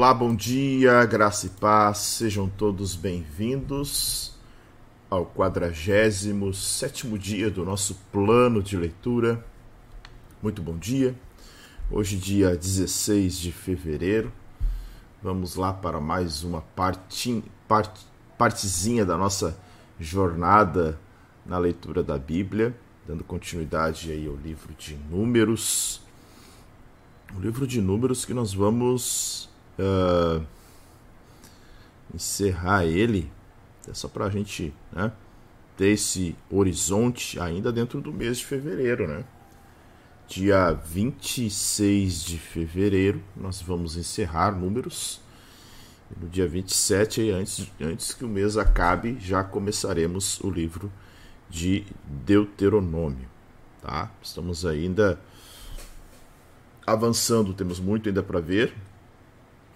Olá, bom dia, graça e paz, sejam todos bem-vindos ao 47 dia do nosso plano de leitura. Muito bom dia, hoje, dia 16 de fevereiro, vamos lá para mais uma parte, parte, partezinha da nossa jornada na leitura da Bíblia, dando continuidade aí ao livro de Números. O livro de Números que nós vamos uh, encerrar ele, é só para a gente né, ter esse horizonte ainda dentro do mês de fevereiro, né? Dia 26 de fevereiro nós vamos encerrar números. no dia 27, antes, antes que o mês acabe, já começaremos o livro de Deuteronômio. Tá? Estamos ainda avançando, temos muito ainda para ver,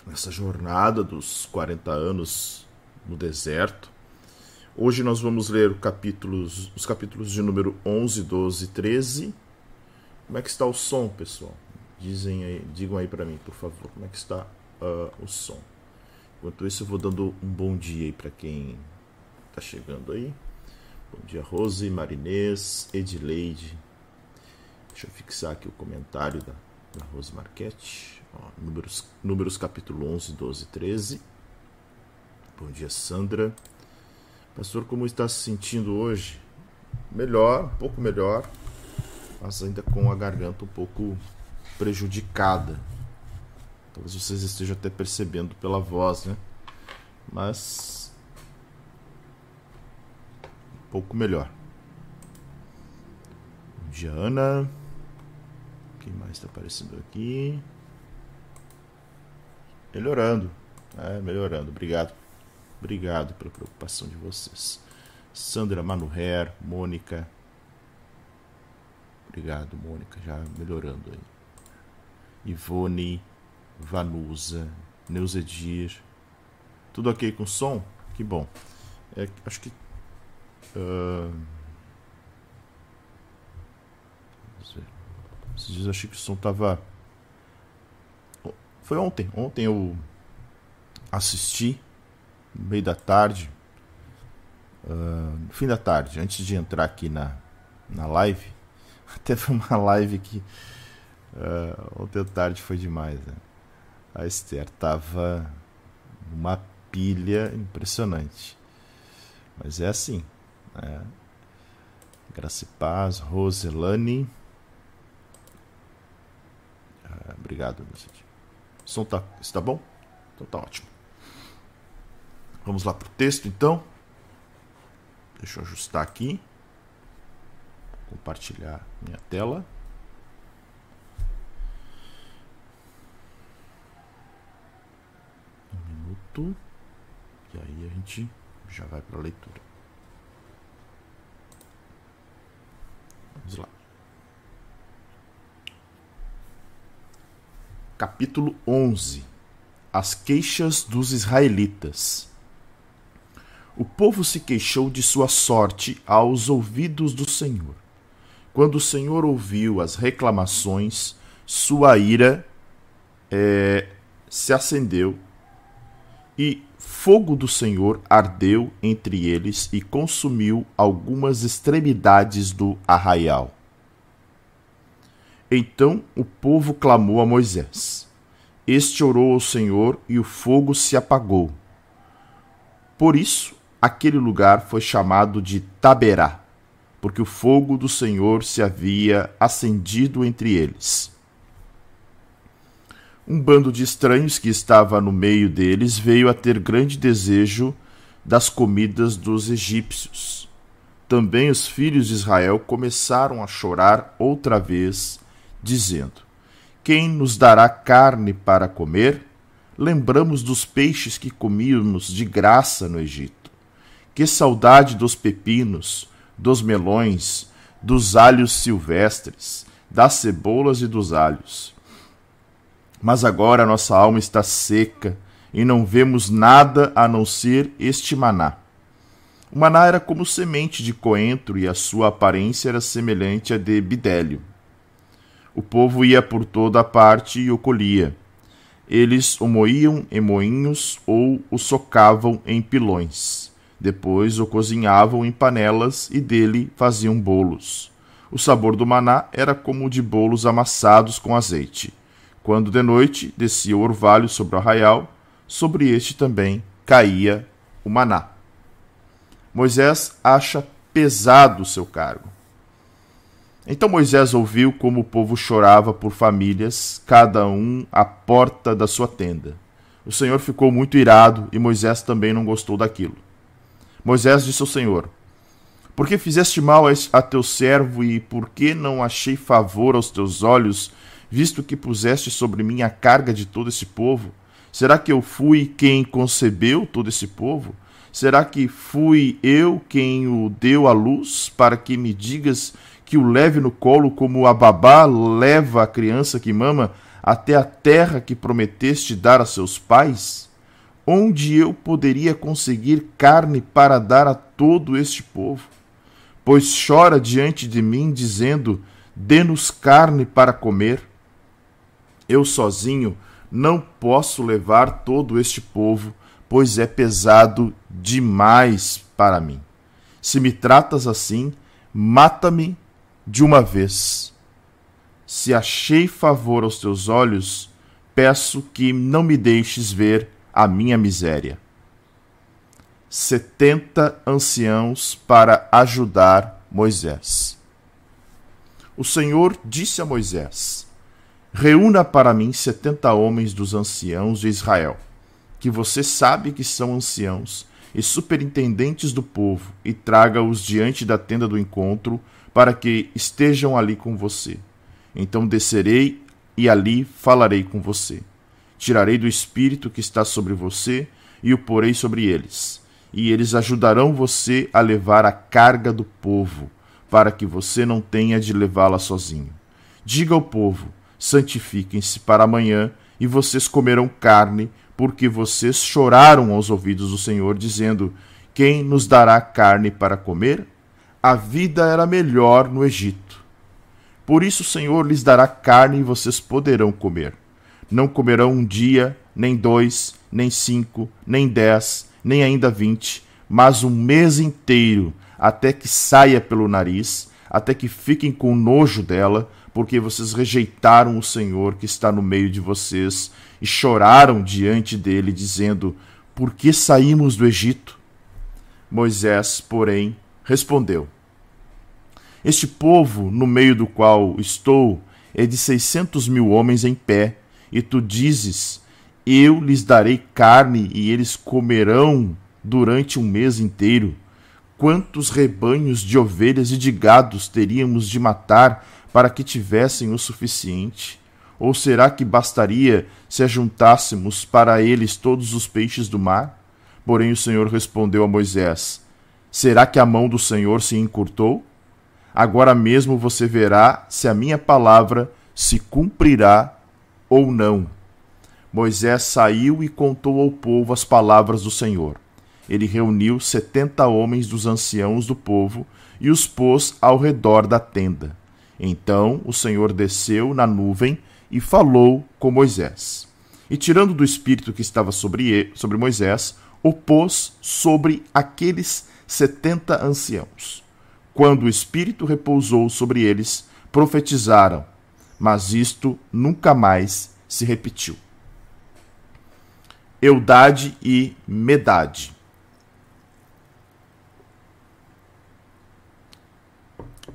nessa jornada dos 40 anos no deserto. Hoje nós vamos ler capítulos, os capítulos de número 11, 12 e 13. Como é que está o som, pessoal? Dizem aí, digam aí para mim, por favor, como é que está uh, o som. Enquanto isso, eu vou dando um bom dia aí para quem está chegando aí. Bom dia, Rose, Marinês, Edileide. Deixa eu fixar aqui o comentário da, da Rose Marquete. Números, números capítulo 11, 12 e 13. Bom dia, Sandra. Pastor, como está se sentindo hoje? Melhor, um pouco melhor, mas ainda com a garganta um pouco prejudicada. Talvez vocês estejam até percebendo pela voz, né? Mas um pouco melhor. Bom dia, Ana. Quem mais está aparecendo aqui? Melhorando. É, melhorando. Obrigado. Obrigado pela preocupação de vocês. Sandra Manuher, Mônica. Obrigado, Mônica, já melhorando aí. Ivone, Vanusa, Neuzedir. Tudo ok com som? Que bom. É, acho que. Uh... Esses dias eu achei que o som tava foi ontem. Ontem eu assisti, no meio da tarde, uh, fim da tarde, antes de entrar aqui na, na live. Até foi uma live que uh, ontem à tarde foi demais. Né? A Esther tava numa pilha impressionante. Mas é assim. Né? Graça e paz, Roselane. Uh, obrigado, meu o som tá, está bom? Então tá ótimo. Vamos lá para o texto então. Deixa eu ajustar aqui. Compartilhar minha tela. Um minuto. E aí a gente já vai para a leitura. Vamos lá. Capítulo 11 As queixas dos israelitas. O povo se queixou de sua sorte aos ouvidos do Senhor. Quando o Senhor ouviu as reclamações, sua ira é, se acendeu e fogo do Senhor ardeu entre eles e consumiu algumas extremidades do arraial. Então o povo clamou a Moisés. Este orou ao Senhor e o fogo se apagou. Por isso, aquele lugar foi chamado de Taberá, porque o fogo do Senhor se havia acendido entre eles. Um bando de estranhos que estava no meio deles veio a ter grande desejo das comidas dos egípcios. Também os filhos de Israel começaram a chorar outra vez dizendo: Quem nos dará carne para comer? Lembramos dos peixes que comíamos de graça no Egito. Que saudade dos pepinos, dos melões, dos alhos silvestres, das cebolas e dos alhos. Mas agora nossa alma está seca e não vemos nada a não ser este maná. O maná era como semente de coentro e a sua aparência era semelhante à de bidélio. O povo ia por toda a parte e o colhia. eles o moíam em moinhos ou o socavam em pilões. Depois o cozinhavam em panelas e dele faziam bolos. O sabor do maná era como o de bolos amassados com azeite. Quando de noite descia o orvalho sobre o arraial, sobre este também caía o maná. Moisés acha pesado o seu cargo. Então Moisés ouviu como o povo chorava por famílias, cada um à porta da sua tenda. O Senhor ficou muito irado e Moisés também não gostou daquilo. Moisés disse ao Senhor: Por que fizeste mal a teu servo e por que não achei favor aos teus olhos, visto que puseste sobre mim a carga de todo esse povo? Será que eu fui quem concebeu todo esse povo? Será que fui eu quem o deu à luz, para que me digas que o leve no colo como a babá leva a criança que mama até a terra que prometeste dar a seus pais? onde eu poderia conseguir carne para dar a todo este povo? Pois chora diante de mim, dizendo: Dê-nos carne para comer. Eu sozinho não posso levar todo este povo, pois é pesado demais para mim. Se me tratas assim, mata-me de uma vez. Se achei favor aos teus olhos, peço que não me deixes ver a minha miséria. Setenta anciãos para ajudar Moisés. O Senhor disse a Moisés: Reúna para mim setenta homens dos anciãos de Israel, que você sabe que são anciãos e superintendentes do povo, e traga-os diante da tenda do encontro, para que estejam ali com você. Então descerei e ali falarei com você. Tirarei do espírito que está sobre você e o porei sobre eles. E eles ajudarão você a levar a carga do povo, para que você não tenha de levá-la sozinho. Diga ao povo: santifiquem-se para amanhã, e vocês comerão carne, porque vocês choraram aos ouvidos do Senhor, dizendo: Quem nos dará carne para comer? A vida era melhor no Egito. Por isso o Senhor lhes dará carne e vocês poderão comer não comerão um dia, nem dois, nem cinco, nem dez, nem ainda vinte, mas um mês inteiro, até que saia pelo nariz, até que fiquem com nojo dela, porque vocês rejeitaram o Senhor que está no meio de vocês e choraram diante dele, dizendo: Por que saímos do Egito? Moisés, porém, respondeu: Este povo, no meio do qual estou, é de seiscentos mil homens em pé e tu dizes: Eu lhes darei carne e eles comerão durante um mês inteiro. Quantos rebanhos de ovelhas e de gados teríamos de matar para que tivessem o suficiente? Ou será que bastaria se ajuntássemos para eles todos os peixes do mar? Porém o Senhor respondeu a Moisés: Será que a mão do Senhor se encurtou? Agora mesmo você verá se a minha palavra se cumprirá ou não. Moisés saiu e contou ao povo as palavras do Senhor. Ele reuniu setenta homens dos anciãos do povo e os pôs ao redor da tenda. Então o Senhor desceu na nuvem e falou com Moisés. E tirando do espírito que estava sobre, ele, sobre Moisés, o pôs sobre aqueles setenta anciãos. Quando o espírito repousou sobre eles, profetizaram mas isto nunca mais se repetiu. Eudade e Medade.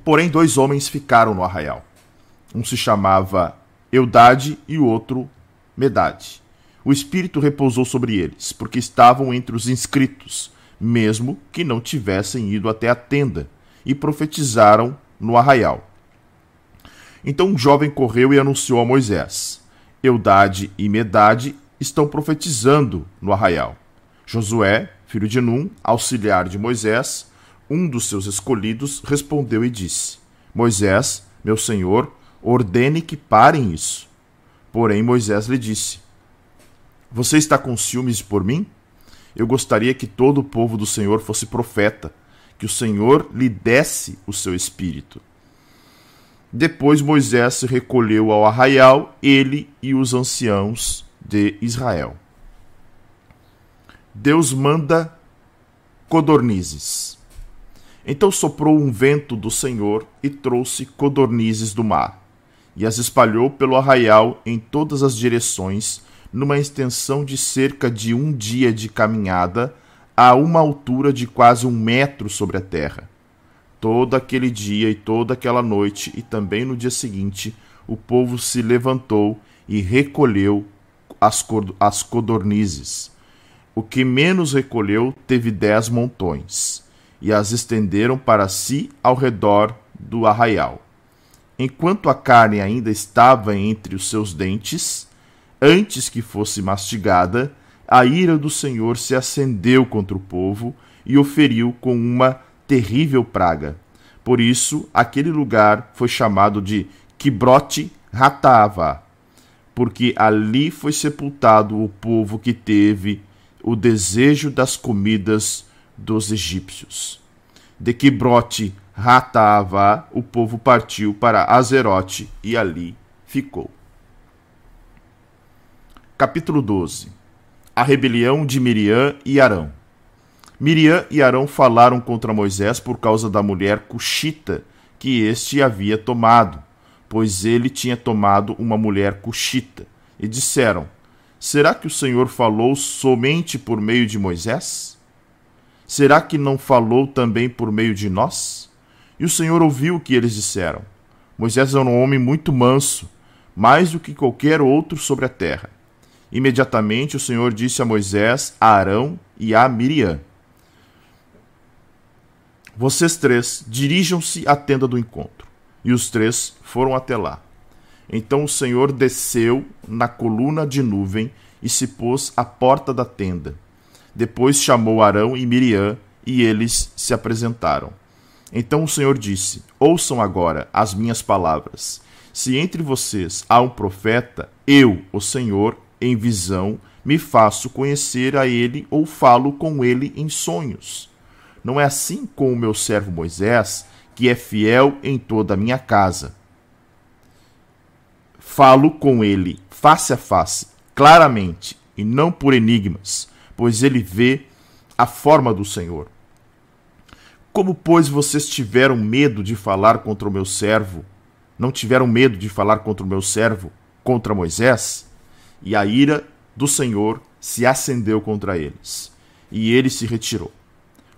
Porém, dois homens ficaram no arraial. Um se chamava Eudade e o outro Medade. O espírito repousou sobre eles, porque estavam entre os inscritos, mesmo que não tivessem ido até a tenda, e profetizaram no arraial. Então um jovem correu e anunciou a Moisés: Eudade e Medade estão profetizando no arraial. Josué, filho de Num, auxiliar de Moisés, um dos seus escolhidos, respondeu e disse: Moisés, meu senhor, ordene que parem isso. Porém Moisés lhe disse: Você está com ciúmes por mim? Eu gostaria que todo o povo do Senhor fosse profeta, que o Senhor lhe desse o seu espírito. Depois Moisés se recolheu ao arraial, ele e os anciãos de Israel. Deus manda codornizes. Então soprou um vento do Senhor e trouxe codornizes do mar, e as espalhou pelo arraial em todas as direções, numa extensão de cerca de um dia de caminhada, a uma altura de quase um metro sobre a terra. Todo aquele dia e toda aquela noite, e também no dia seguinte, o povo se levantou e recolheu as, as codornizes. O que menos recolheu teve dez montões, e as estenderam para si ao redor do arraial. Enquanto a carne ainda estava entre os seus dentes, antes que fosse mastigada, a ira do Senhor se acendeu contra o povo e o feriu com uma terrível praga. Por isso, aquele lugar foi chamado de Quibrote Ratava, porque ali foi sepultado o povo que teve o desejo das comidas dos egípcios. De Quibrote Ratava, o povo partiu para Azerote e ali ficou. Capítulo 12 A rebelião de Miriam e Arão. Miriam e Arão falaram contra Moisés por causa da mulher cuxita que este havia tomado, pois ele tinha tomado uma mulher cuxita, e disseram: Será que o Senhor falou somente por meio de Moisés? Será que não falou também por meio de nós? E o Senhor ouviu o que eles disseram. Moisés era um homem muito manso, mais do que qualquer outro sobre a terra. Imediatamente o Senhor disse a Moisés, a Arão e a Miriam: Vocês três dirijam-se à tenda do encontro. E os três foram até lá. Então o Senhor desceu na coluna de nuvem e se pôs à porta da tenda. Depois chamou Arão e Miriam e eles se apresentaram. Então o Senhor disse: Ouçam agora as minhas palavras. Se entre vocês há um profeta, eu, o Senhor, em visão, me faço conhecer a ele ou falo com ele em sonhos. Não é assim com o meu servo Moisés, que é fiel em toda a minha casa. Falo com ele face a face, claramente, e não por enigmas, pois ele vê a forma do Senhor. Como, pois, vocês tiveram medo de falar contra o meu servo? Não tiveram medo de falar contra o meu servo, contra Moisés? E a ira do Senhor se acendeu contra eles, e ele se retirou.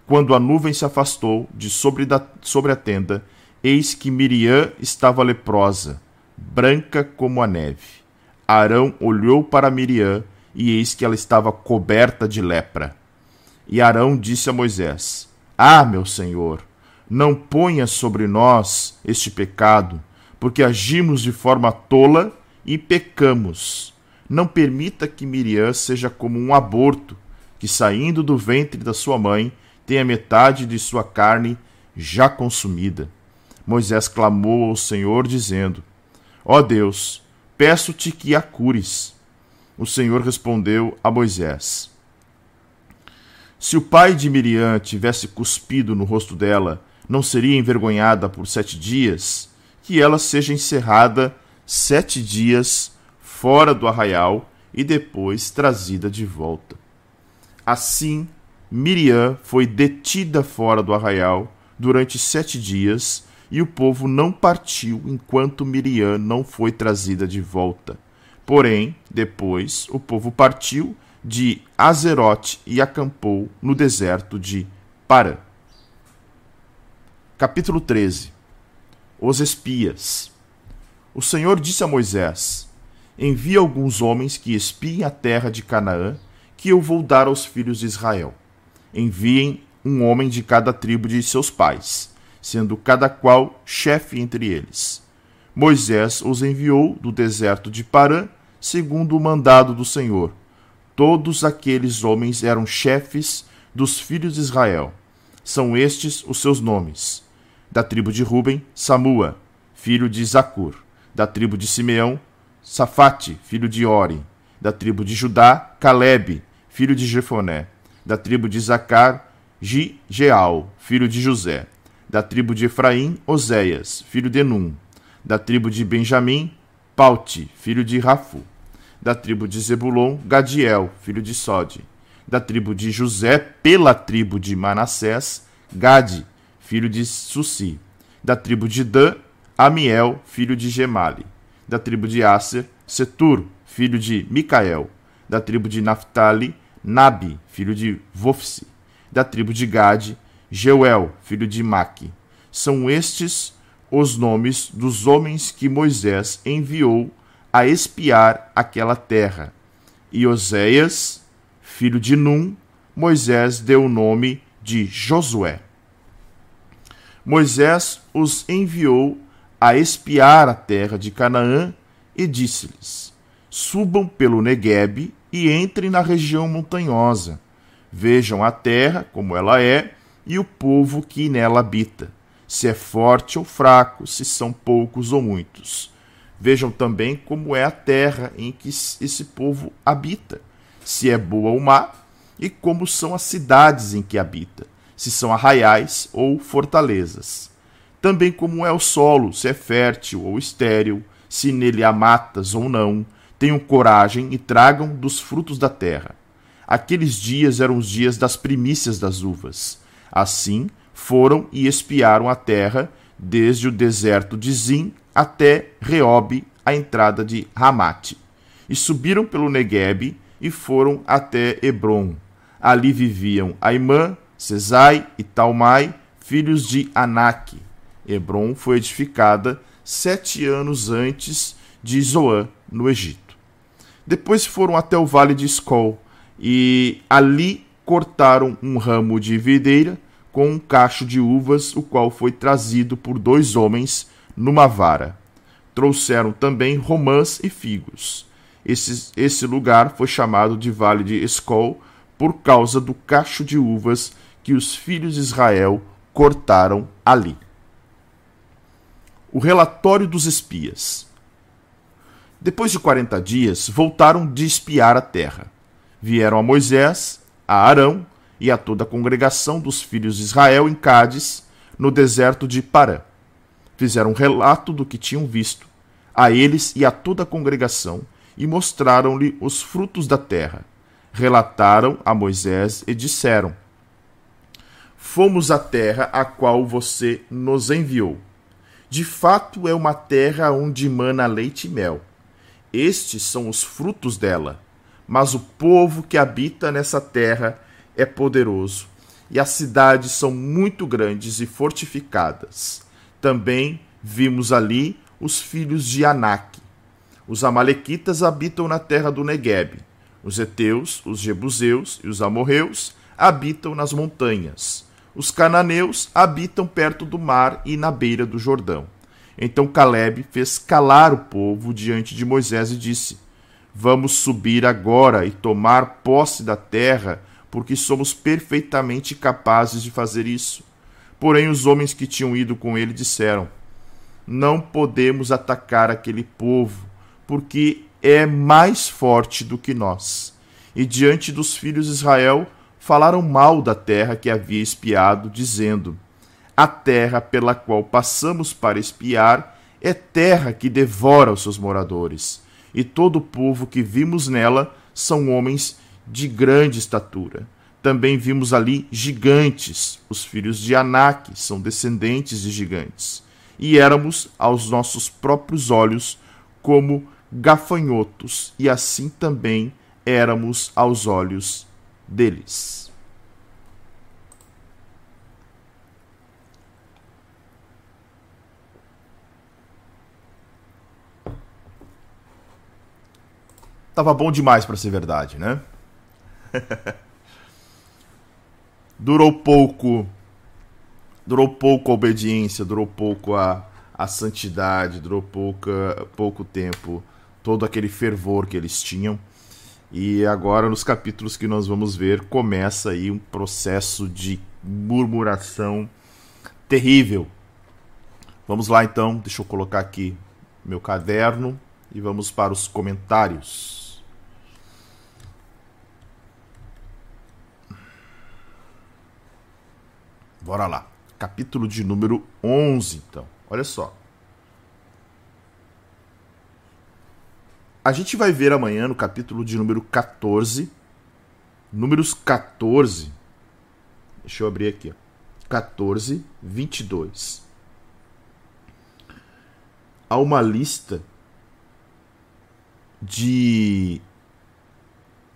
Quando a nuvem se afastou de sobre, da, sobre a tenda, eis que Miriam estava leprosa, branca como a neve. Arão olhou para Miriam, e eis que ela estava coberta de lepra. E Arão disse a Moisés: Ah, meu senhor, não ponha sobre nós este pecado, porque agimos de forma tola e pecamos não permita que Miriam seja como um aborto, que saindo do ventre da sua mãe tenha metade de sua carne já consumida. Moisés clamou ao Senhor, dizendo: Ó oh Deus, peço-te que a cures. O Senhor respondeu a Moisés: Se o pai de Miriam tivesse cuspido no rosto dela, não seria envergonhada por sete dias? Que ela seja encerrada sete dias fora do arraial e depois trazida de volta. Assim, Miriam foi detida fora do arraial durante sete dias e o povo não partiu enquanto Miriam não foi trazida de volta. Porém, depois, o povo partiu de Azerote e acampou no deserto de Parã. Capítulo 13 Os espias. O Senhor disse a Moisés: envia alguns homens que espiem a terra de Canaã, que eu vou dar aos filhos de Israel. Enviem um homem de cada tribo de seus pais, sendo cada qual chefe entre eles. Moisés os enviou do deserto de Parã, segundo o mandado do Senhor. Todos aqueles homens eram chefes dos filhos de Israel. São estes os seus nomes: da tribo de Ruben, Samua, filho de Zacur; da tribo de Simeão, Safate, filho de Ori, da tribo de Judá, Caleb, filho de Jefoné, da tribo de Zacar, Gigeal, filho de José, da tribo de Efraim, Oséias, filho de Num, da tribo de Benjamim, Paute, filho de Rafu, Da tribo de Zebulon, Gadiel, filho de Sode. Da tribo de José, pela tribo de Manassés, Gade, filho de Susi. Da tribo de Dan, Amiel, filho de Gemali. Da tribo de Aser, Setur, filho de Micael. Da tribo de Naphtali, Nabi, filho de Vofsi. Da tribo de Gade, Jeuel, filho de Maque. São estes os nomes dos homens que Moisés enviou a espiar aquela terra. E Oséias, filho de Num, Moisés deu o nome de Josué. Moisés os enviou a espiar a terra de Canaã e disse-lhes: Subam pelo Neguebe e entrem na região montanhosa. Vejam a terra como ela é e o povo que nela habita se é forte ou fraco, se são poucos ou muitos. Vejam também como é a terra em que esse povo habita, se é boa ou má, e como são as cidades em que habita, se são arraiais ou fortalezas. Também como é o solo, se é fértil ou estéril, se nele há matas ou não. Tenham coragem e tragam dos frutos da terra. Aqueles dias eram os dias das primícias das uvas. Assim, foram e espiaram a terra, desde o deserto de Zim até Reob, a entrada de Ramate. E subiram pelo Neguebe e foram até Hebron. Ali viviam Aimã, Cesai e Talmai, filhos de Anak. Hebron foi edificada sete anos antes de Zoã, no Egito. Depois foram até o vale de Escol e ali cortaram um ramo de videira com um cacho de uvas, o qual foi trazido por dois homens numa vara. Trouxeram também romãs e figos. Esse, esse lugar foi chamado de Vale de Escol por causa do cacho de uvas que os filhos de Israel cortaram ali. O relatório dos espias. Depois de quarenta dias, voltaram de espiar a terra. Vieram a Moisés, a Arão e a toda a congregação dos filhos de Israel em Cádiz, no deserto de Parã. Fizeram um relato do que tinham visto, a eles e a toda a congregação, e mostraram-lhe os frutos da terra. Relataram a Moisés e disseram: Fomos à terra a qual você nos enviou. De fato é uma terra onde mana leite e mel. Estes são os frutos dela. Mas o povo que habita nessa terra é poderoso, e as cidades são muito grandes e fortificadas. Também vimos ali os filhos de Anak. Os amalequitas habitam na terra do Negueb. Os heteus, os jebuseus e os amorreus habitam nas montanhas. Os cananeus habitam perto do mar e na beira do Jordão. Então Caleb fez calar o povo diante de Moisés e disse: Vamos subir agora e tomar posse da terra porque somos perfeitamente capazes de fazer isso. Porém, os homens que tinham ido com ele disseram: Não podemos atacar aquele povo, porque é mais forte do que nós. E diante dos filhos de Israel, falaram mal da terra que havia espiado, dizendo: A terra pela qual passamos para espiar é terra que devora os seus moradores, e todo o povo que vimos nela são homens de grande estatura. Também vimos ali gigantes, os filhos de Anak são descendentes de gigantes. E éramos, aos nossos próprios olhos, como gafanhotos, e assim também éramos aos olhos deles. Tava bom demais para ser verdade, né? durou pouco. Durou pouco a obediência, durou pouco a, a santidade, durou pouca, pouco tempo todo aquele fervor que eles tinham. E agora, nos capítulos que nós vamos ver, começa aí um processo de murmuração terrível. Vamos lá então, deixa eu colocar aqui meu caderno e vamos para os comentários. Bora lá. Capítulo de número 11, então. Olha só. A gente vai ver amanhã no capítulo de número 14, números 14, deixa eu abrir aqui, 14, 22. Há uma lista de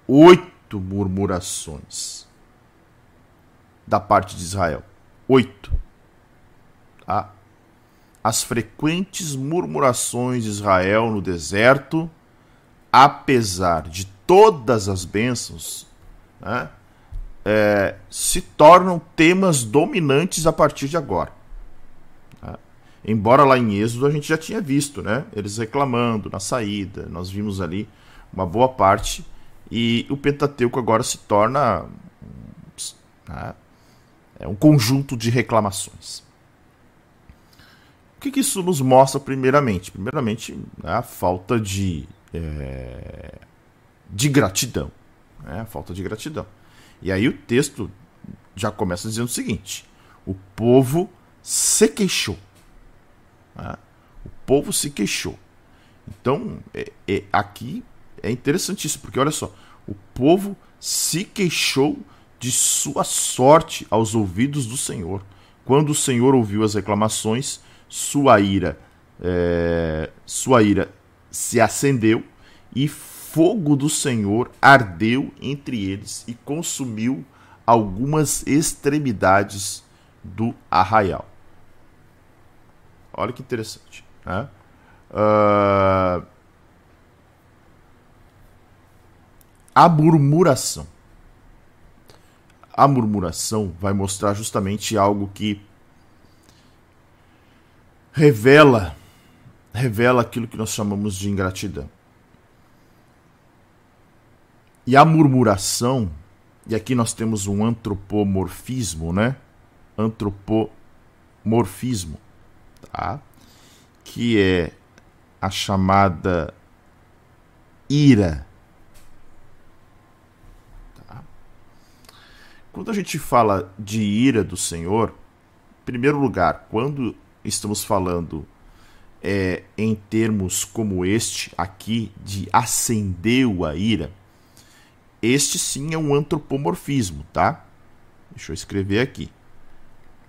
oito murmurações da parte de Israel. Oito. Tá? As frequentes murmurações de Israel no deserto, apesar de todas as bênçãos, né, é, se tornam temas dominantes a partir de agora. Tá? Embora lá em Êxodo a gente já tinha visto, né? Eles reclamando na saída, nós vimos ali uma boa parte, e o Pentateuco agora se torna né, é um conjunto de reclamações. O que, que isso nos mostra, primeiramente? Primeiramente, né, a falta de, é, de gratidão. Né, a falta de gratidão. E aí o texto já começa dizendo o seguinte: o povo se queixou. Né, o povo se queixou. Então, é, é, aqui é interessantíssimo, porque olha só, o povo se queixou de sua sorte aos ouvidos do Senhor. Quando o Senhor ouviu as reclamações, sua ira, é, sua ira se acendeu e fogo do Senhor ardeu entre eles e consumiu algumas extremidades do arraial. Olha que interessante. Né? Uh, a murmuração a murmuração vai mostrar justamente algo que revela revela aquilo que nós chamamos de ingratidão. E a murmuração, e aqui nós temos um antropomorfismo, né? Antropomorfismo, tá? Que é a chamada ira Quando a gente fala de ira do Senhor, em primeiro lugar, quando estamos falando é, em termos como este aqui, de acendeu a ira, este sim é um antropomorfismo, tá? Deixa eu escrever aqui.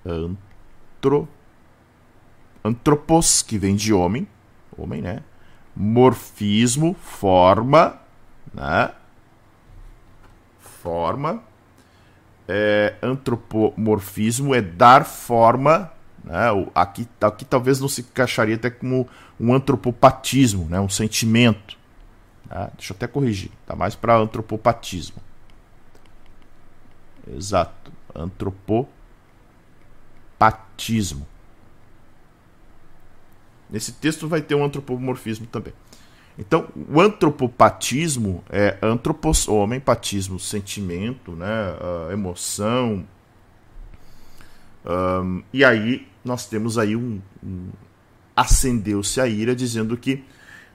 Antro, antropos, que vem de homem, homem, né? Morfismo, forma, né? Forma é, antropomorfismo é dar forma. Né, aqui, aqui talvez não se encaixaria até como um antropopatismo, né, um sentimento. Tá? Deixa eu até corrigir, tá mais para antropopatismo. Exato, antropopatismo. Nesse texto vai ter um antropomorfismo também. Então, o antropopatismo é antropos, homem, patismo, sentimento, né, uh, emoção. Um, e aí nós temos aí um, um acendeu-se a ira dizendo que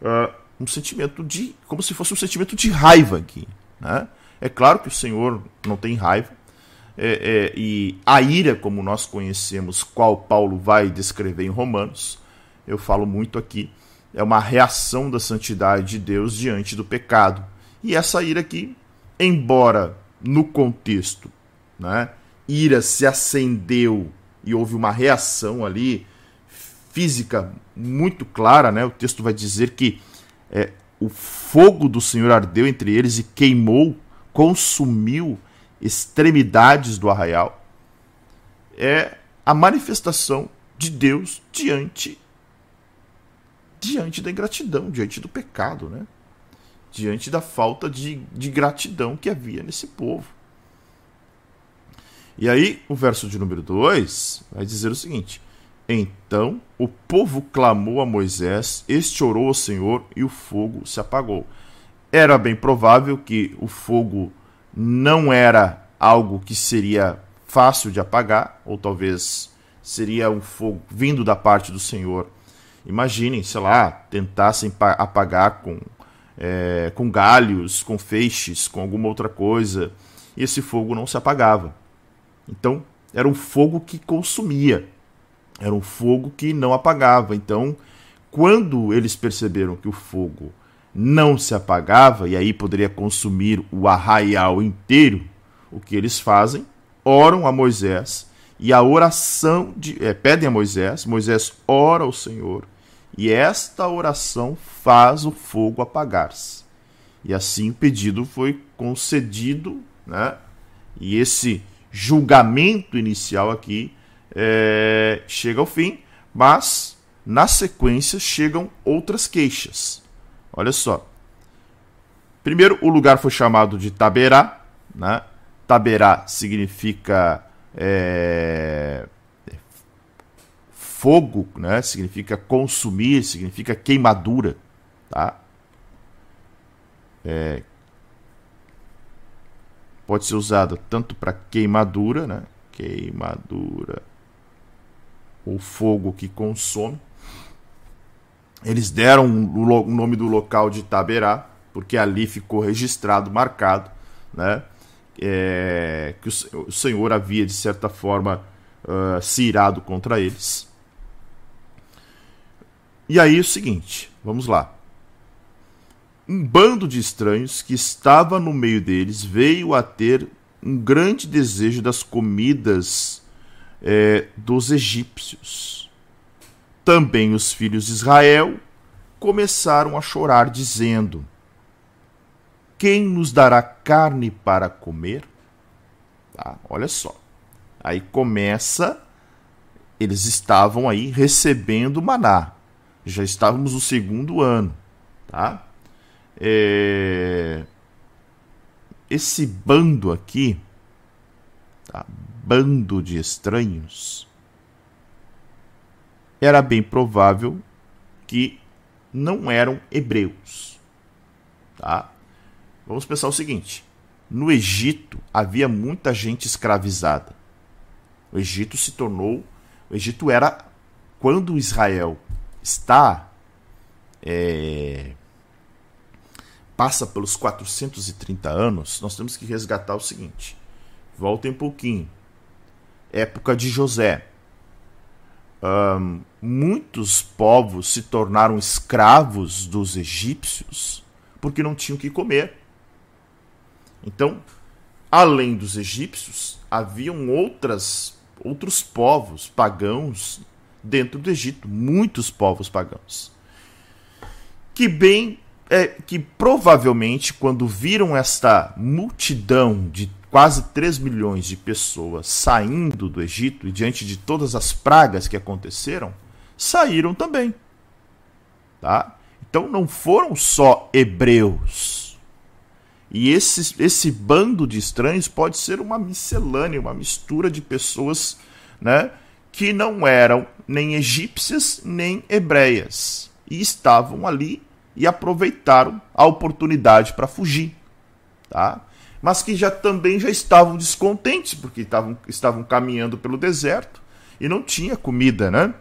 uh, um sentimento de como se fosse um sentimento de raiva aqui, né? É claro que o Senhor não tem raiva, é, é, e a ira, como nós conhecemos, qual Paulo vai descrever em Romanos, eu falo muito aqui, é uma reação da santidade de Deus diante do pecado. E essa ira aqui, embora no contexto, né, ira se acendeu e houve uma reação ali física muito clara, né? O texto vai dizer que é, o fogo do Senhor ardeu entre eles e queimou, consumiu extremidades do arraial. É a manifestação de Deus diante diante da ingratidão, diante do pecado, né? diante da falta de, de gratidão que havia nesse povo. E aí, o verso de número 2 vai dizer o seguinte: Então o povo clamou a Moisés, este orou ao Senhor e o fogo se apagou. Era bem provável que o fogo não era algo que seria fácil de apagar, ou talvez seria um fogo vindo da parte do Senhor Imaginem, sei lá, tentassem apagar com, é, com galhos, com feixes, com alguma outra coisa, e esse fogo não se apagava. Então, era um fogo que consumia, era um fogo que não apagava. Então, quando eles perceberam que o fogo não se apagava, e aí poderia consumir o arraial inteiro, o que eles fazem? Oram a Moisés, e a oração de, é, pedem a Moisés, Moisés ora ao Senhor, e esta oração faz o fogo apagar-se. E assim o pedido foi concedido, né? E esse julgamento inicial aqui é, chega ao fim, mas na sequência chegam outras queixas. Olha só. Primeiro, o lugar foi chamado de Taberá. Né? Taberá significa é, fogo, né? significa consumir, significa queimadura. Tá? É, pode ser usada tanto para queimadura, né? queimadura, ou fogo que consome, eles deram o nome do local de Taberá, porque ali ficou registrado, marcado, né? É, que o, Senhor havia, de certa forma, uh, se irado contra eles. E aí o seguinte, vamos lá. Um bando de estranhos que estava no meio deles veio a ter um grande desejo das comidas é, dos egípcios também os filhos de Israel começaram a chorar, dizendo: Quem nos dará carne para comer? Tá, olha só. Aí começa, eles estavam aí recebendo maná. Já estávamos no segundo ano, tá? É... Esse bando aqui, tá? bando de estranhos, era bem provável que não eram hebreus. Tá? Vamos pensar o seguinte: no Egito havia muita gente escravizada. O Egito se tornou. O Egito era. Quando Israel está. É, passa pelos 430 anos, nós temos que resgatar o seguinte. Voltem um pouquinho. Época de José um, muitos povos se tornaram escravos dos egípcios porque não tinham o que comer. Então, além dos egípcios, haviam outras, outros povos pagãos dentro do Egito, muitos povos pagãos, que bem é, que provavelmente quando viram esta multidão de quase 3 milhões de pessoas saindo do Egito e diante de todas as pragas que aconteceram, saíram também. Tá? Então não foram só hebreus. E esse, esse bando de estranhos pode ser uma miscelânea, uma mistura de pessoas né, que não eram nem egípcias nem hebreias. E estavam ali e aproveitaram a oportunidade para fugir. Tá? mas que já também já estavam descontentes, porque estavam, estavam caminhando pelo deserto e não tinha comida, né?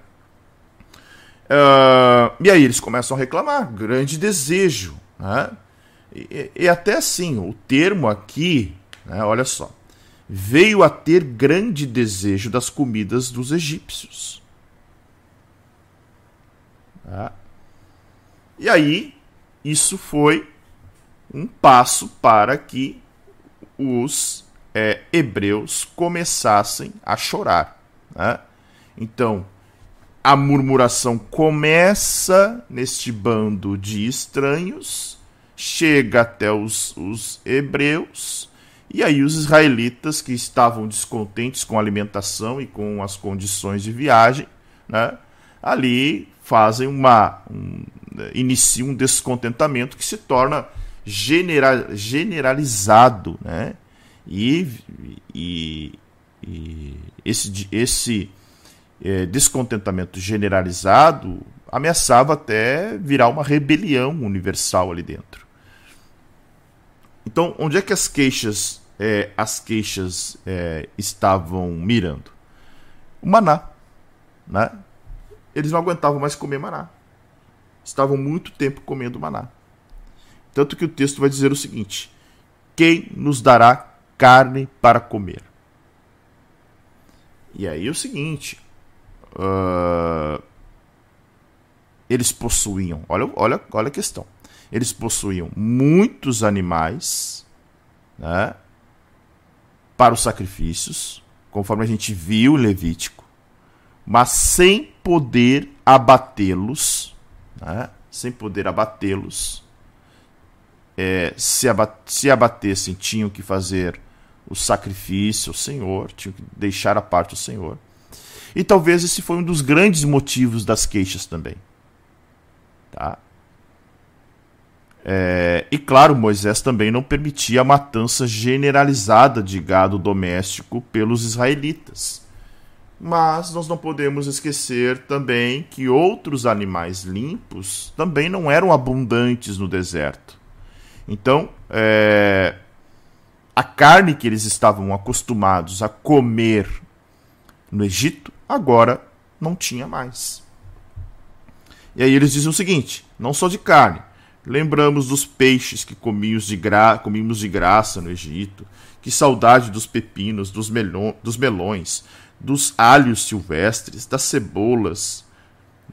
Uh, e aí eles começam a reclamar, grande desejo. Né? E, e, até assim, o termo aqui, né, olha só, veio a ter grande desejo das comidas dos egípcios. Tá? E aí, isso foi um passo para que os é, hebreus começassem a chorar. Né? Então, a murmuração começa neste bando de estranhos, chega até os, os hebreus, e aí os israelitas que estavam descontentes com a alimentação e com as condições de viagem, né, ali fazem uma. Um, iniciam um descontentamento que se torna general, generalizado, né? E, e, e esse, esse é, descontentamento generalizado ameaçava até virar uma rebelião universal ali dentro. Então, onde é que as queixas, é, as queixas é, estavam mirando? O maná, né? Eles não aguentavam mais comer maná. Estavam muito tempo comendo maná. Tanto que o texto vai dizer o seguinte: Quem nos dará carne para comer? E aí é o seguinte: uh, eles possuíam, olha, olha, olha a questão. Eles possuíam muitos animais né, para os sacrifícios, conforme a gente viu em Levítico, mas sem poder abatê-los, né, sem poder abatê-los. É, se, abat se abatessem, tinham que fazer o sacrifício ao Senhor, tinham que deixar a parte do Senhor. E talvez esse foi um dos grandes motivos das queixas também. Tá? É, e claro, Moisés também não permitia a matança generalizada de gado doméstico pelos israelitas. Mas nós não podemos esquecer também que outros animais limpos também não eram abundantes no deserto. Então, é, a carne que eles estavam acostumados a comer no Egito, agora não tinha mais. E aí eles dizem o seguinte: não só de carne, lembramos dos peixes que comíamos de, gra... comíamos de graça no Egito, que saudade dos pepinos, dos, dos melões, dos alhos silvestres, das cebolas.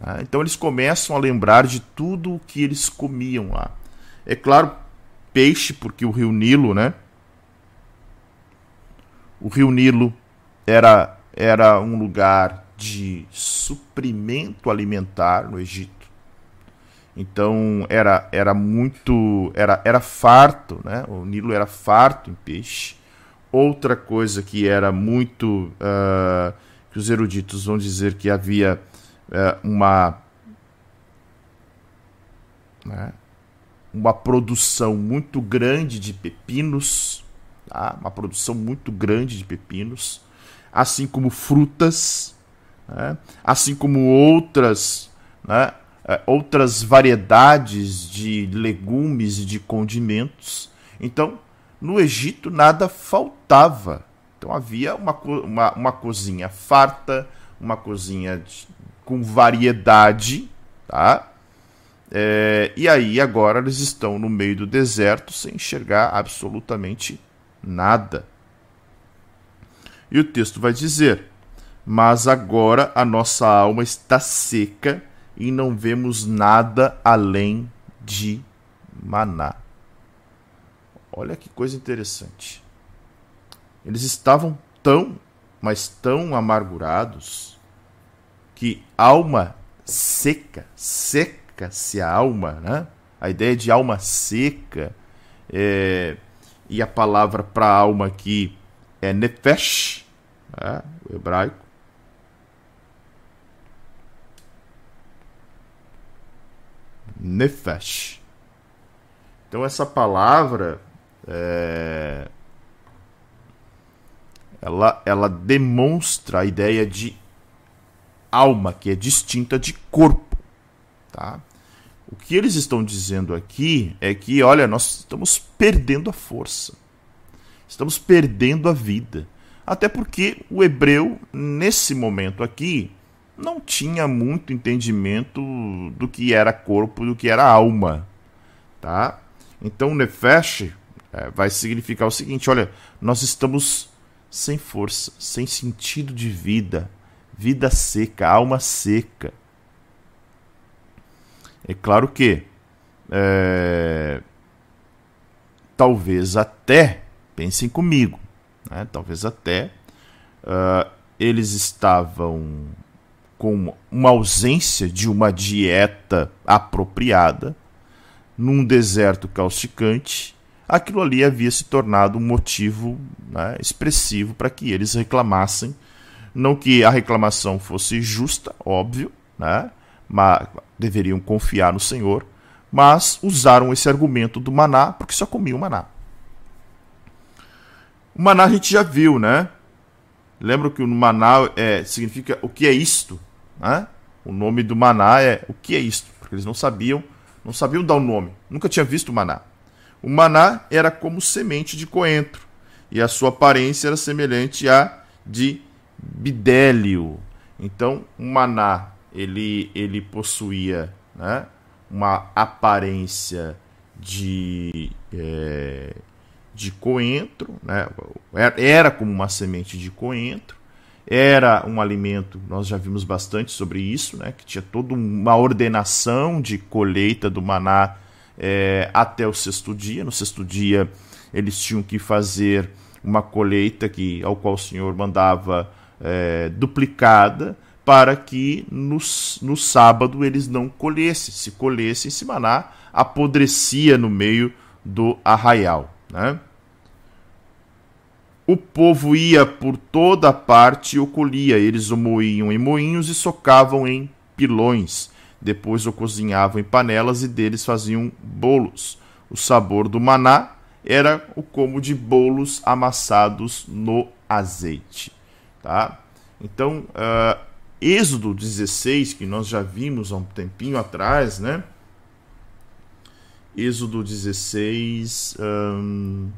Né? Então eles começam a lembrar de tudo o que eles comiam lá. É claro, peixe, porque o rio Nilo, né? O rio Nilo era, era um lugar de suprimento alimentar no Egito. Então era, era muito. Era, era farto, né? O Nilo era farto em peixe. Outra coisa que era muito. Uh, que os eruditos vão dizer que havia uh, uma. Né? Uma produção muito grande de pepinos tá? uma produção muito grande de pepinos, assim como frutas, né? assim como outras, né? É, outras variedades de legumes e de condimentos. Então, no Egito nada faltava. Então havia uma, uma, uma cozinha farta, uma cozinha de, com variedade, tá? É, e aí agora eles estão no meio do deserto sem enxergar absolutamente nada. E o texto vai dizer: Mas agora a nossa alma está seca e não vemos nada além de maná. Olha que coisa interessante. Eles estavam tão, mas tão amargurados que alma seca, seca-se a alma, né? A ideia de alma seca é, e a palavra para alma aqui é nefesh, né, o hebraico. Nefesh. Então essa palavra é, ela, ela demonstra a ideia de alma, que é distinta de corpo. Tá? O que eles estão dizendo aqui é que, olha, nós estamos perdendo a força. Estamos perdendo a vida. Até porque o hebreu, nesse momento aqui, não tinha muito entendimento do que era corpo e do que era alma. Tá? Então, nefesh é, vai significar o seguinte: olha, nós estamos sem força, sem sentido de vida, vida seca, alma seca. É claro que é, talvez até, pensem comigo, né, talvez até uh, eles estavam com uma ausência de uma dieta apropriada num deserto causticante, aquilo ali havia se tornado um motivo né, expressivo para que eles reclamassem. Não que a reclamação fosse justa, óbvio, né? mas deveriam confiar no Senhor, mas usaram esse argumento do maná porque só comiam maná. O maná a gente já viu, né? Lembra que o maná é, significa o que é isto? Né? O nome do maná é o que é isto? Porque eles não sabiam, não sabiam dar o nome. Nunca tinha visto o maná. O maná era como semente de coentro e a sua aparência era semelhante à de bidélio. Então, o maná ele, ele possuía né, uma aparência de, é, de coentro, né, era como uma semente de coentro, era um alimento, nós já vimos bastante sobre isso, né, que tinha toda uma ordenação de colheita do maná é, até o sexto dia. No sexto dia, eles tinham que fazer uma colheita que, ao qual o Senhor mandava é, duplicada, para que no, no sábado eles não colhessem. Se colhessem, esse maná apodrecia no meio do arraial. Né? O povo ia por toda parte e o colhia. Eles o moíam em moinhos e socavam em pilões. Depois o cozinhavam em panelas e deles faziam bolos. O sabor do maná era o como de bolos amassados no azeite. Tá? Então, uh, Êxodo 16, que nós já vimos há um tempinho atrás, né? Êxodo 16, um,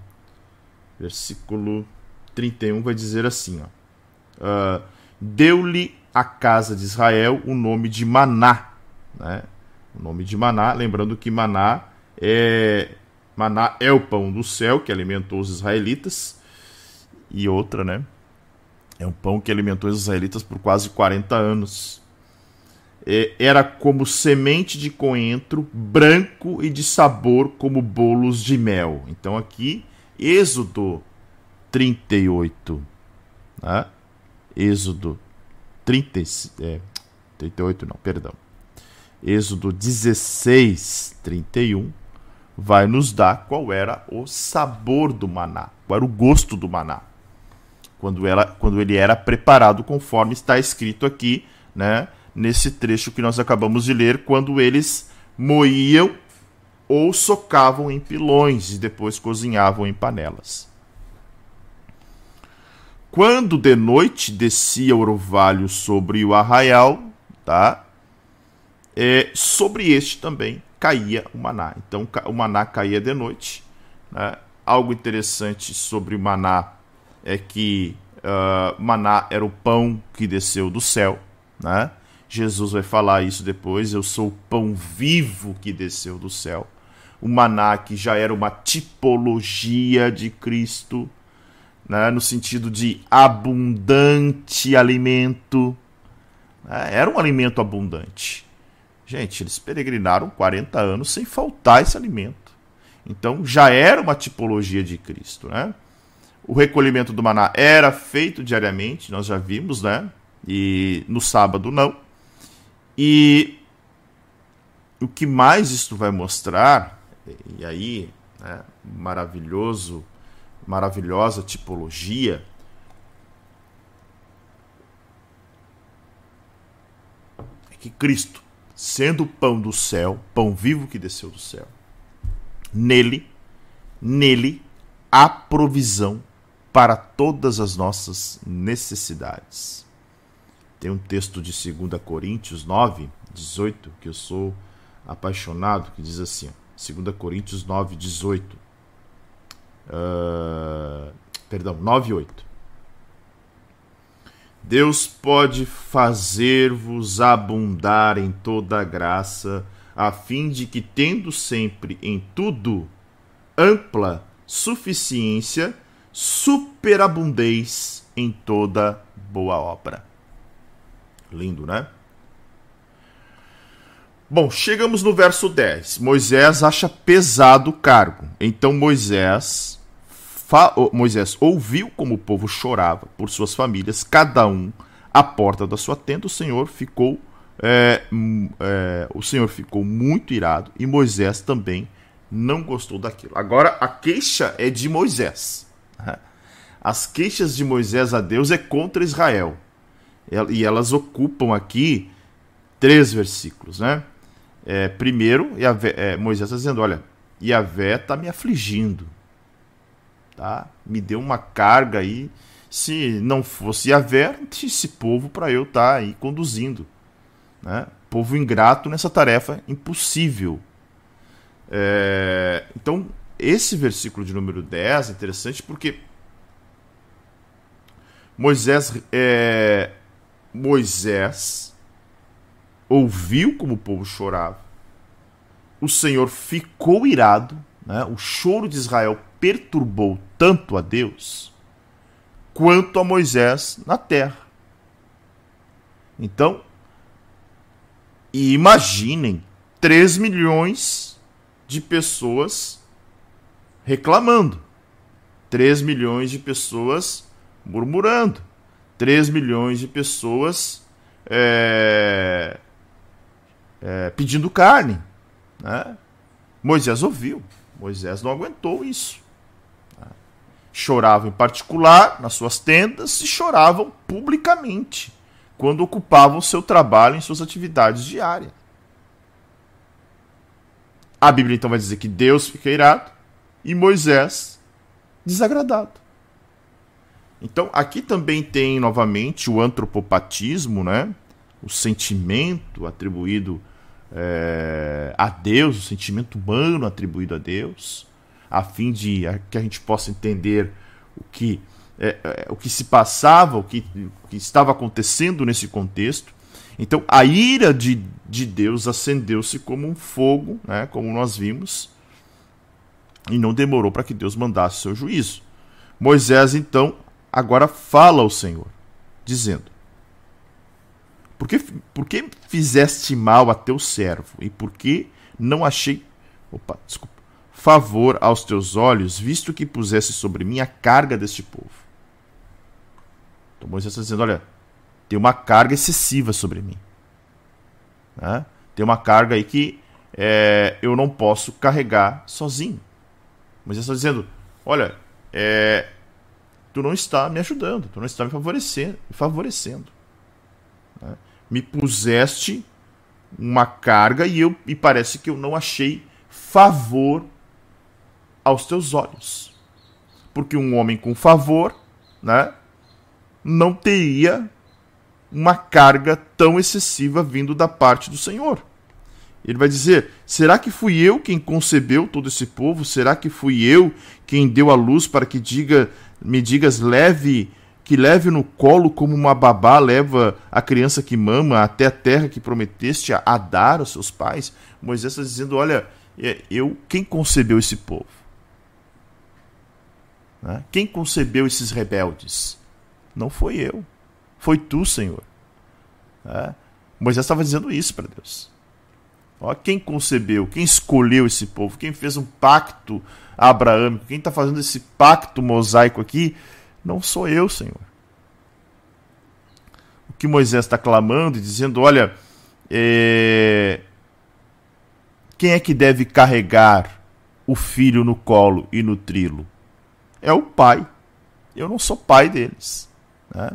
versículo 31, vai dizer assim: uh, Deu-lhe a casa de Israel o nome de Maná. Né? O nome de Maná, lembrando que Maná é, Maná é o pão do céu que alimentou os israelitas. E outra, né? É um pão que alimentou os israelitas por quase 40 anos. É, era como semente de coentro, branco e de sabor como bolos de mel. Então aqui, Êxodo 38. Né? Êxodo 30, é, 38, não, perdão. Êxodo 16, 31 vai nos dar qual era o sabor do maná, qual era o gosto do maná. Quando, ela, quando ele era preparado conforme está escrito aqui, né, nesse trecho que nós acabamos de ler, quando eles moíam ou socavam em pilões e depois cozinhavam em panelas. Quando de noite descia o orvalho sobre o arraial, tá? É, sobre este também caía o maná. Então o maná caía de noite. Né? Algo interessante sobre o maná é que uh, maná era o pão que desceu do céu. Né? Jesus vai falar isso depois. Eu sou o pão vivo que desceu do céu. O maná que já era uma tipologia de Cristo, né? no sentido de abundante alimento. Né? Era um alimento abundante. Gente, eles peregrinaram 40 anos sem faltar esse alimento. Então já era uma tipologia de Cristo, né? O recolhimento do maná era feito diariamente, nós já vimos, né? E no sábado não. E o que mais isso vai mostrar, e aí, né, maravilhoso, maravilhosa tipologia, é que Cristo sendo o pão do céu, pão vivo que desceu do céu. Nele, nele há provisão para todas as nossas necessidades. Tem um texto de 2 Coríntios 9, 18, que eu sou apaixonado, que diz assim, 2 Coríntios 9, 18. Uh, perdão, 9, 8. Deus pode fazer-vos abundar em toda graça, a fim de que, tendo sempre em tudo ampla suficiência, superabundeis em toda boa obra. Lindo, né? Bom, chegamos no verso 10. Moisés acha pesado o cargo. Então Moisés Moisés ouviu como o povo chorava por suas famílias, cada um à porta da sua tenda. O Senhor ficou, é, é, o Senhor ficou muito irado e Moisés também não gostou daquilo. Agora a queixa é de Moisés. As queixas de Moisés a Deus é contra Israel e elas ocupam aqui três versículos, né? É, primeiro, é, Moisés está dizendo: Olha, Yahvé está me afligindo tá? Me deu uma carga aí. Se não fosse haver esse povo para eu estar tá aí conduzindo, né? Povo ingrato nessa tarefa impossível. É... Então, esse versículo de número 10 é interessante porque Moisés, é... Moisés ouviu como o povo chorava, o Senhor ficou irado, né? o choro de Israel perturbou tanto a Deus quanto a Moisés na terra. Então, imaginem 3 milhões de pessoas reclamando, 3 milhões de pessoas murmurando, 3 milhões de pessoas é, é, pedindo carne. Né? Moisés ouviu, Moisés não aguentou isso. Choravam em particular nas suas tendas e choravam publicamente quando ocupavam seu trabalho em suas atividades diárias. A Bíblia então vai dizer que Deus fica irado e Moisés desagradado. Então aqui também tem novamente o antropopatismo, né? o sentimento atribuído é, a Deus, o sentimento humano atribuído a Deus, a fim de que a gente possa entender o que é, é, o que se passava, o que, o que estava acontecendo nesse contexto. Então a ira de, de Deus acendeu-se como um fogo, né, como nós vimos, e não demorou para que Deus mandasse o seu juízo. Moisés então agora fala ao Senhor, dizendo: Por que, por que fizeste mal a teu servo? E por que não achei. Opa, desculpa. Favor aos teus olhos, visto que pusesse sobre mim a carga deste povo. Então Moisés está dizendo: olha, tem uma carga excessiva sobre mim. Né? Tem uma carga aí que é, eu não posso carregar sozinho. Moisés está dizendo: olha, é, tu não está me ajudando, tu não está me favorecendo. favorecendo né? Me puseste uma carga e, eu, e parece que eu não achei favor aos teus olhos. Porque um homem com favor, né? não teria uma carga tão excessiva vindo da parte do Senhor. Ele vai dizer: será que fui eu quem concebeu todo esse povo? Será que fui eu quem deu a luz para que diga, me digas leve, que leve no colo como uma babá leva a criança que mama até a terra que prometeste a, a dar aos seus pais? Moisés está dizendo: olha, é, eu quem concebeu esse povo? Né? Quem concebeu esses rebeldes? Não foi eu. Foi tu, Senhor. É. Moisés estava dizendo isso para Deus. Ó, quem concebeu, quem escolheu esse povo, quem fez um pacto abraâmico, quem está fazendo esse pacto mosaico aqui, não sou eu, Senhor. O que Moisés está clamando e dizendo: olha, é... quem é que deve carregar o filho no colo e no trilo? É o pai. Eu não sou pai deles. Né?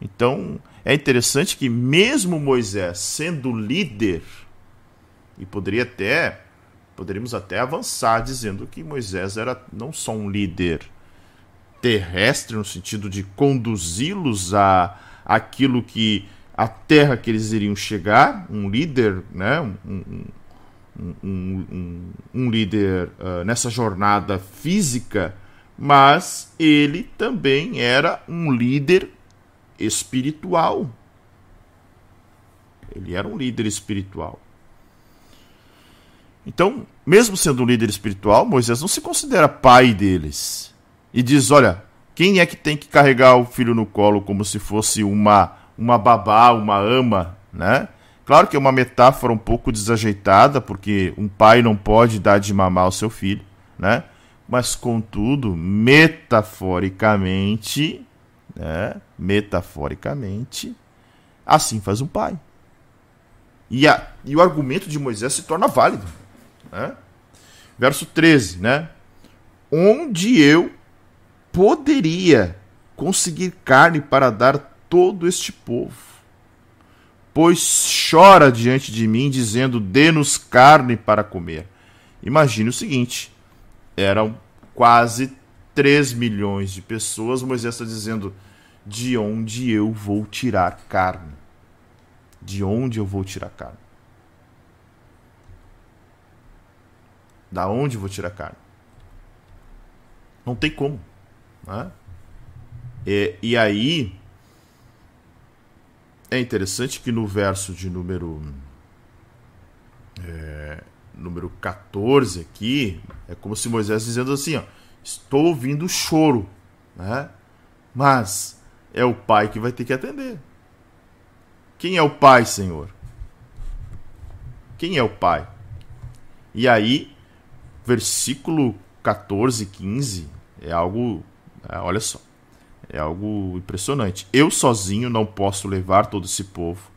Então é interessante que, mesmo Moisés sendo líder, e poderia até, poderíamos até avançar dizendo que Moisés era não só um líder terrestre, no sentido de conduzi-los a aquilo que a terra que eles iriam chegar, um líder, né, um, um, um, um, um líder uh, nessa jornada física, mas ele também era um líder espiritual. Ele era um líder espiritual. Então, mesmo sendo um líder espiritual, Moisés não se considera pai deles. E diz: olha, quem é que tem que carregar o filho no colo como se fosse uma, uma babá, uma ama, né? Claro que é uma metáfora um pouco desajeitada, porque um pai não pode dar de mamar ao seu filho, né? Mas, contudo, metaforicamente, né? metaforicamente, assim faz um pai. E, a, e o argumento de Moisés se torna válido. Né? Verso 13, né? Onde eu poderia conseguir carne para dar todo este povo? Pois chora diante de mim, dizendo: Dê-nos carne para comer. Imagine o seguinte: eram quase 3 milhões de pessoas. Moisés está dizendo: De onde eu vou tirar carne? De onde eu vou tirar carne? Da onde eu vou tirar carne? Não tem como. Né? E, e aí é interessante que no verso de número é, número 14 aqui, é como se Moisés dizendo assim, ó, estou ouvindo choro, né? Mas é o pai que vai ter que atender. Quem é o pai, Senhor? Quem é o pai? E aí versículo 14, 15 é algo. É, olha só. É algo impressionante. Eu sozinho não posso levar todo esse povo,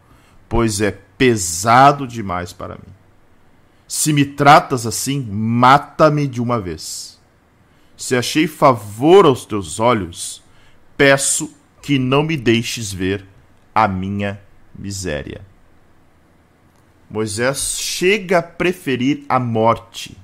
pois é pesado demais para mim. Se me tratas assim, mata-me de uma vez. Se achei favor aos teus olhos, peço que não me deixes ver a minha miséria. Moisés chega a preferir a morte.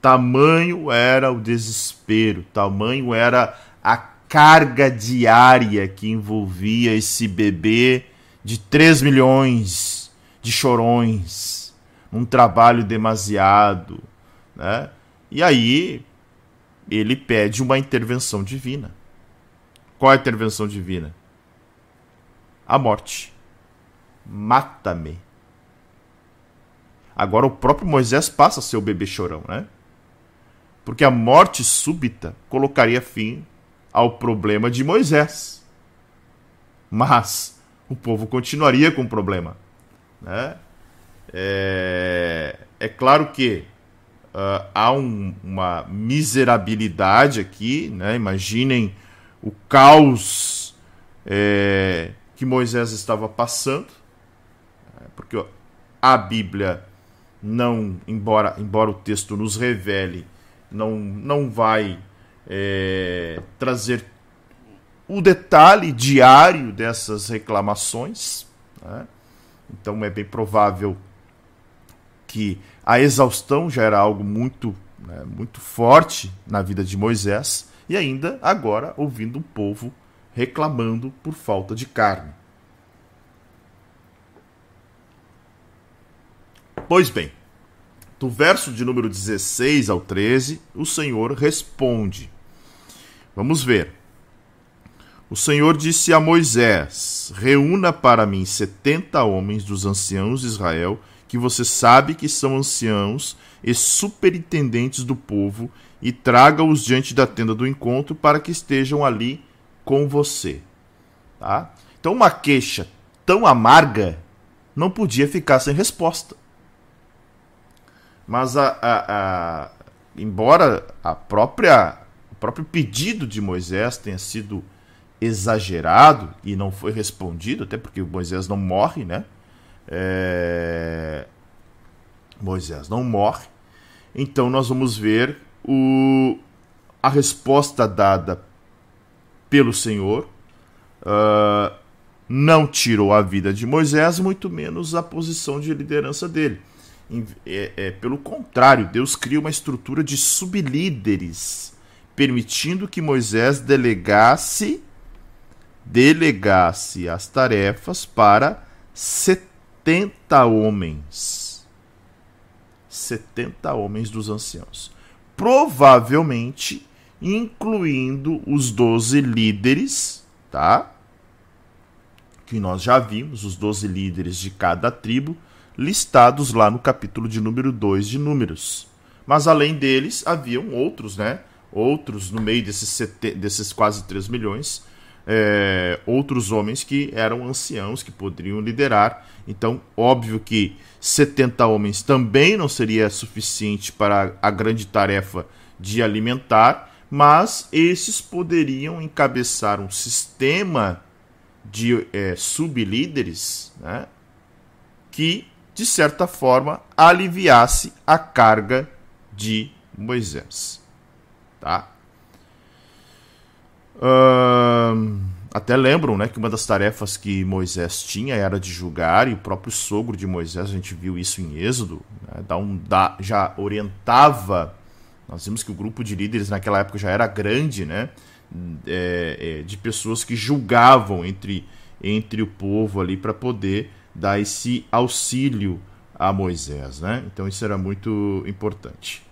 Tamanho era o desespero, tamanho era a carga diária que envolvia esse bebê de 3 milhões de chorões, um trabalho demasiado, né? E aí ele pede uma intervenção divina. Qual é a intervenção divina? A morte. Mata-me. Agora o próprio Moisés passa a ser o bebê chorão, né? Porque a morte súbita colocaria fim ao problema de Moisés. Mas o povo continuaria com o problema. Né? É, é claro que uh, há um, uma miserabilidade aqui, né? imaginem o caos é, que Moisés estava passando, né? porque a Bíblia não, embora, embora o texto nos revele, não, não vai é, trazer o detalhe diário dessas reclamações. Né? Então é bem provável que a exaustão já era algo muito, né, muito forte na vida de Moisés e ainda agora ouvindo o povo reclamando por falta de carne. Pois bem, do verso de número 16 ao 13, o Senhor responde. Vamos ver. O Senhor disse a Moisés: Reúna para mim setenta homens dos anciãos de Israel, que você sabe que são anciãos e superintendentes do povo, e traga-os diante da tenda do encontro para que estejam ali com você. Tá? Então, uma queixa tão amarga não podia ficar sem resposta. Mas, a, a, a, embora a própria, o próprio pedido de Moisés tenha sido exagerado e não foi respondido, até porque Moisés não morre, né? É... Moisés não morre. Então nós vamos ver o... a resposta dada pelo Senhor. Uh, não tirou a vida de Moisés, muito menos a posição de liderança dele. É, é, pelo contrário, Deus cria uma estrutura de sublíderes, permitindo que Moisés delegasse delegasse as tarefas para 70 homens. 70 homens dos anciãos. Provavelmente incluindo os 12 líderes, tá? Que nós já vimos, os 12 líderes de cada tribo, listados lá no capítulo de número 2 de Números. Mas além deles, haviam outros, né? Outros no meio desses, desses quase 3 milhões, é, outros homens que eram anciãos que poderiam liderar. Então, óbvio que 70 homens também não seria suficiente para a grande tarefa de alimentar, mas esses poderiam encabeçar um sistema de é, sublíderes né, que, de certa forma, aliviasse a carga de Moisés. Tá? Até lembram né, que uma das tarefas que Moisés tinha era de julgar, e o próprio sogro de Moisés, a gente viu isso em Êxodo, né, dá um, dá, já orientava. Nós vimos que o grupo de líderes naquela época já era grande, né, é, é, de pessoas que julgavam entre, entre o povo ali para poder dar esse auxílio a Moisés. Né? Então isso era muito importante.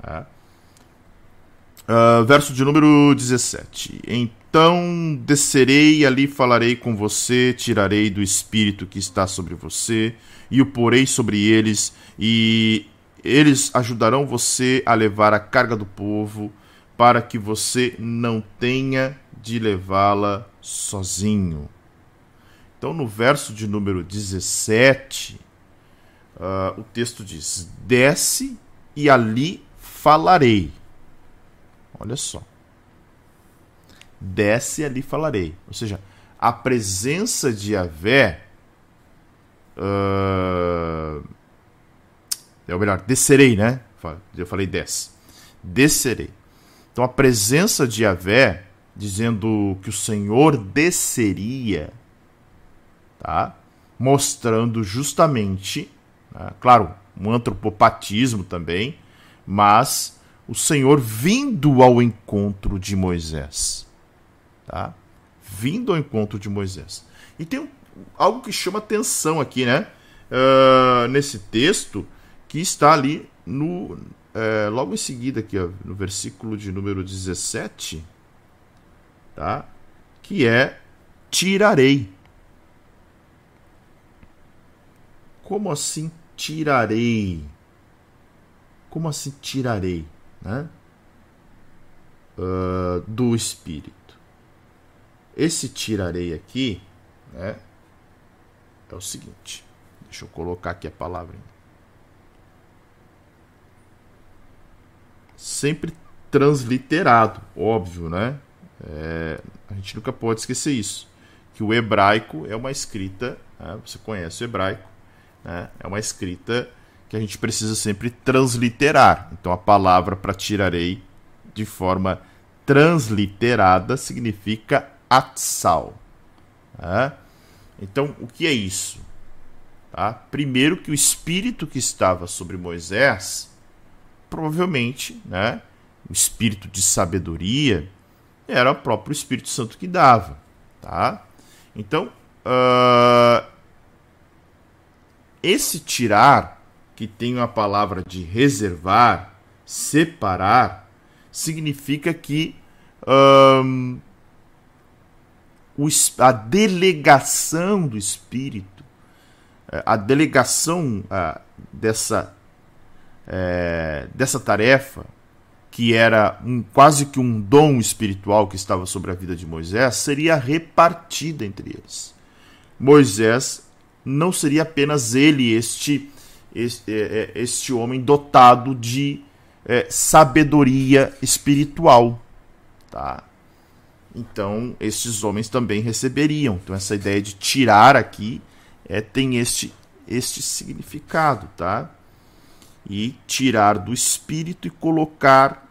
Tá? Uh, verso de número 17. Então descerei ali falarei com você, tirarei do espírito que está sobre você e o porei sobre eles, e eles ajudarão você a levar a carga do povo, para que você não tenha de levá-la sozinho. Então, no verso de número 17, uh, o texto diz: Desce e ali falarei. Olha só. Desce ali falarei. Ou seja, a presença de Yahvé. Uh, é o melhor, descerei, né? Eu falei desce. Descerei. Então a presença de Yahvé, dizendo que o Senhor desceria, tá? mostrando justamente, né? claro, um antropopatismo também, mas o Senhor vindo ao encontro de Moisés. Tá? Vindo ao encontro de Moisés. E tem algo que chama atenção aqui, né? Uh, nesse texto, que está ali no. É, logo em seguida, aqui, ó, no versículo de número 17, tá? Que é tirarei. Como assim tirarei? Como assim tirarei? Né? Uh, do espírito. Esse tirarei aqui né, é o seguinte. Deixa eu colocar aqui a palavra. Sempre transliterado, óbvio, né? É, a gente nunca pode esquecer isso. Que o hebraico é uma escrita, né? você conhece o hebraico, né? É uma escrita que a gente precisa sempre transliterar. Então a palavra para tirarei de forma transliterada significa atsal. Né? Então o que é isso? Tá? Primeiro que o espírito que estava sobre Moisés, provavelmente, né, o espírito de sabedoria, era o próprio Espírito Santo que dava. Tá? Então, uh, esse tirar, que tem a palavra de reservar, separar, significa que um, a delegação do Espírito, é, a delegação dessa, é, dessa tarefa, que era um, quase que um dom espiritual que estava sobre a vida de Moisés, seria repartida entre eles. Moisés não seria apenas ele este, este, é, é, este homem dotado de é, sabedoria espiritual. Tá? Então, estes homens também receberiam. Então, essa ideia de tirar aqui é, tem este, este significado. Tá? E tirar do espírito e colocar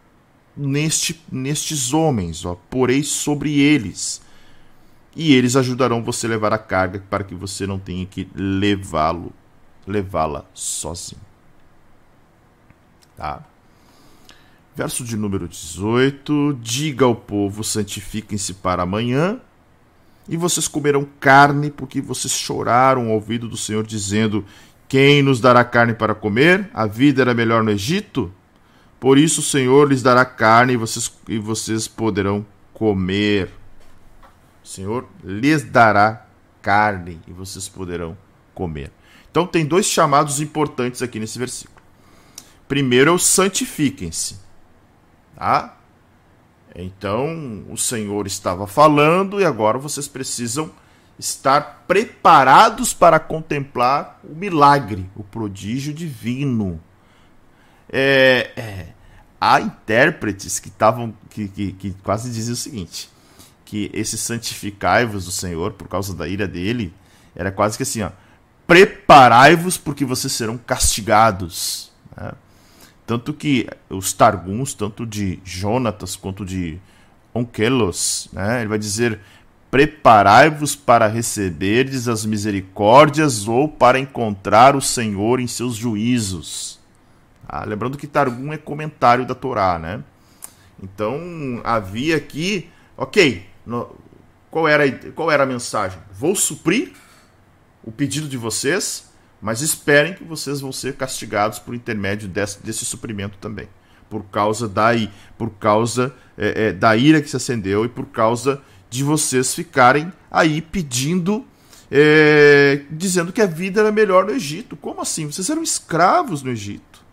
neste, nestes homens, ó, porei sobre eles e eles ajudarão você a levar a carga para que você não tenha que levá-lo, levá-la sozinho. Tá? Verso de número 18: Diga ao povo: santifiquem-se para amanhã, e vocês comerão carne, porque vocês choraram ao ouvido do Senhor, dizendo: Quem nos dará carne para comer? A vida era melhor no Egito? Por isso o Senhor lhes dará carne e vocês, e vocês poderão comer. O Senhor lhes dará carne e vocês poderão comer. Então tem dois chamados importantes aqui nesse versículo. Primeiro é o santifiquem-se. Tá? Então o Senhor estava falando e agora vocês precisam estar preparados para contemplar o milagre, o prodígio divino. É, é, há intérpretes que estavam que, que, que quase diziam o seguinte: que esse santificai-vos do Senhor por causa da ira dele, era quase que assim, ó, preparai-vos porque vocês serão castigados. Né? Tanto que os Targuns, tanto de Jonatas quanto de Onkelos, né, ele vai dizer: preparai-vos para receberdes as misericórdias ou para encontrar o Senhor em seus juízos. Ah, lembrando que Targum é comentário da Torá, né? Então havia aqui, ok, no, qual, era, qual era a mensagem? Vou suprir o pedido de vocês, mas esperem que vocês vão ser castigados por intermédio desse, desse suprimento também. Por causa da, por causa, é, é, da ira que se acendeu e por causa de vocês ficarem aí pedindo, é, dizendo que a vida era melhor no Egito. Como assim? Vocês eram escravos no Egito.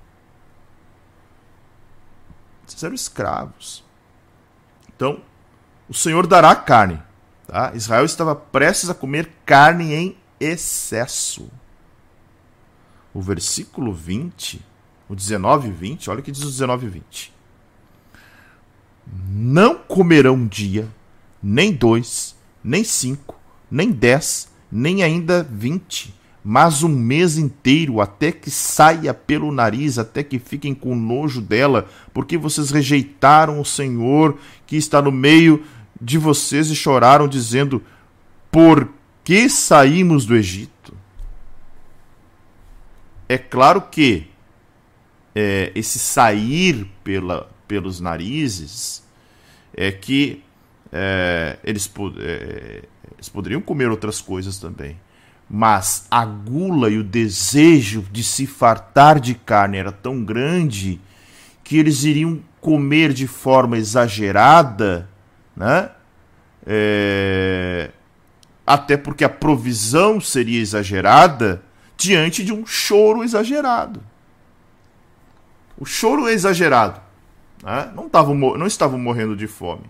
Vocês eram escravos. Então, o Senhor dará carne. Tá? Israel estava prestes a comer carne em excesso. o versículo 20, o 19 e 20, olha o que diz o 19 e 20. Não comerão um dia, nem dois, nem cinco, nem dez, nem ainda vinte, mas um mês inteiro, até que saia pelo nariz, até que fiquem com nojo dela, porque vocês rejeitaram o Senhor que está no meio de vocês e choraram, dizendo: Por que saímos do Egito? É claro que é, esse sair pela, pelos narizes é que é, eles, é, eles poderiam comer outras coisas também mas a gula e o desejo de se fartar de carne era tão grande que eles iriam comer de forma exagerada, né? É... Até porque a provisão seria exagerada diante de um choro exagerado. O choro é exagerado. Né? Não, tavam, não estavam morrendo de fome.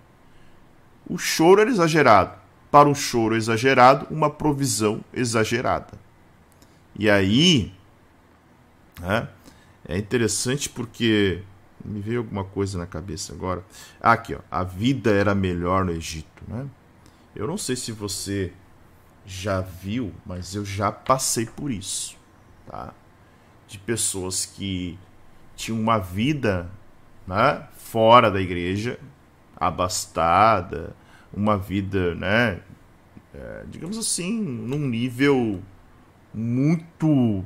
O choro era exagerado para um choro exagerado, uma provisão exagerada. E aí né, é interessante porque me veio alguma coisa na cabeça agora. Aqui, ó, a vida era melhor no Egito, né? Eu não sei se você já viu, mas eu já passei por isso, tá? De pessoas que tinham uma vida, né, fora da igreja, abastada, uma vida, né, é, digamos assim, num nível muito,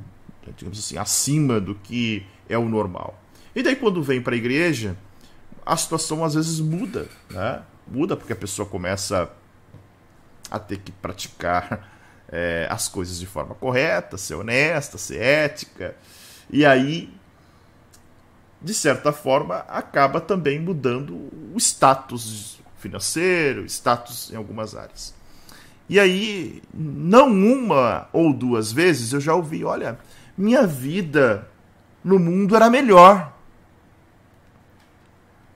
digamos assim, acima do que é o normal. E daí quando vem para a igreja, a situação às vezes muda, né? Muda porque a pessoa começa a ter que praticar é, as coisas de forma correta, ser honesta, ser ética. E aí, de certa forma, acaba também mudando o status financeiro, status em algumas áreas. E aí, não uma ou duas vezes eu já ouvi: olha, minha vida no mundo era melhor.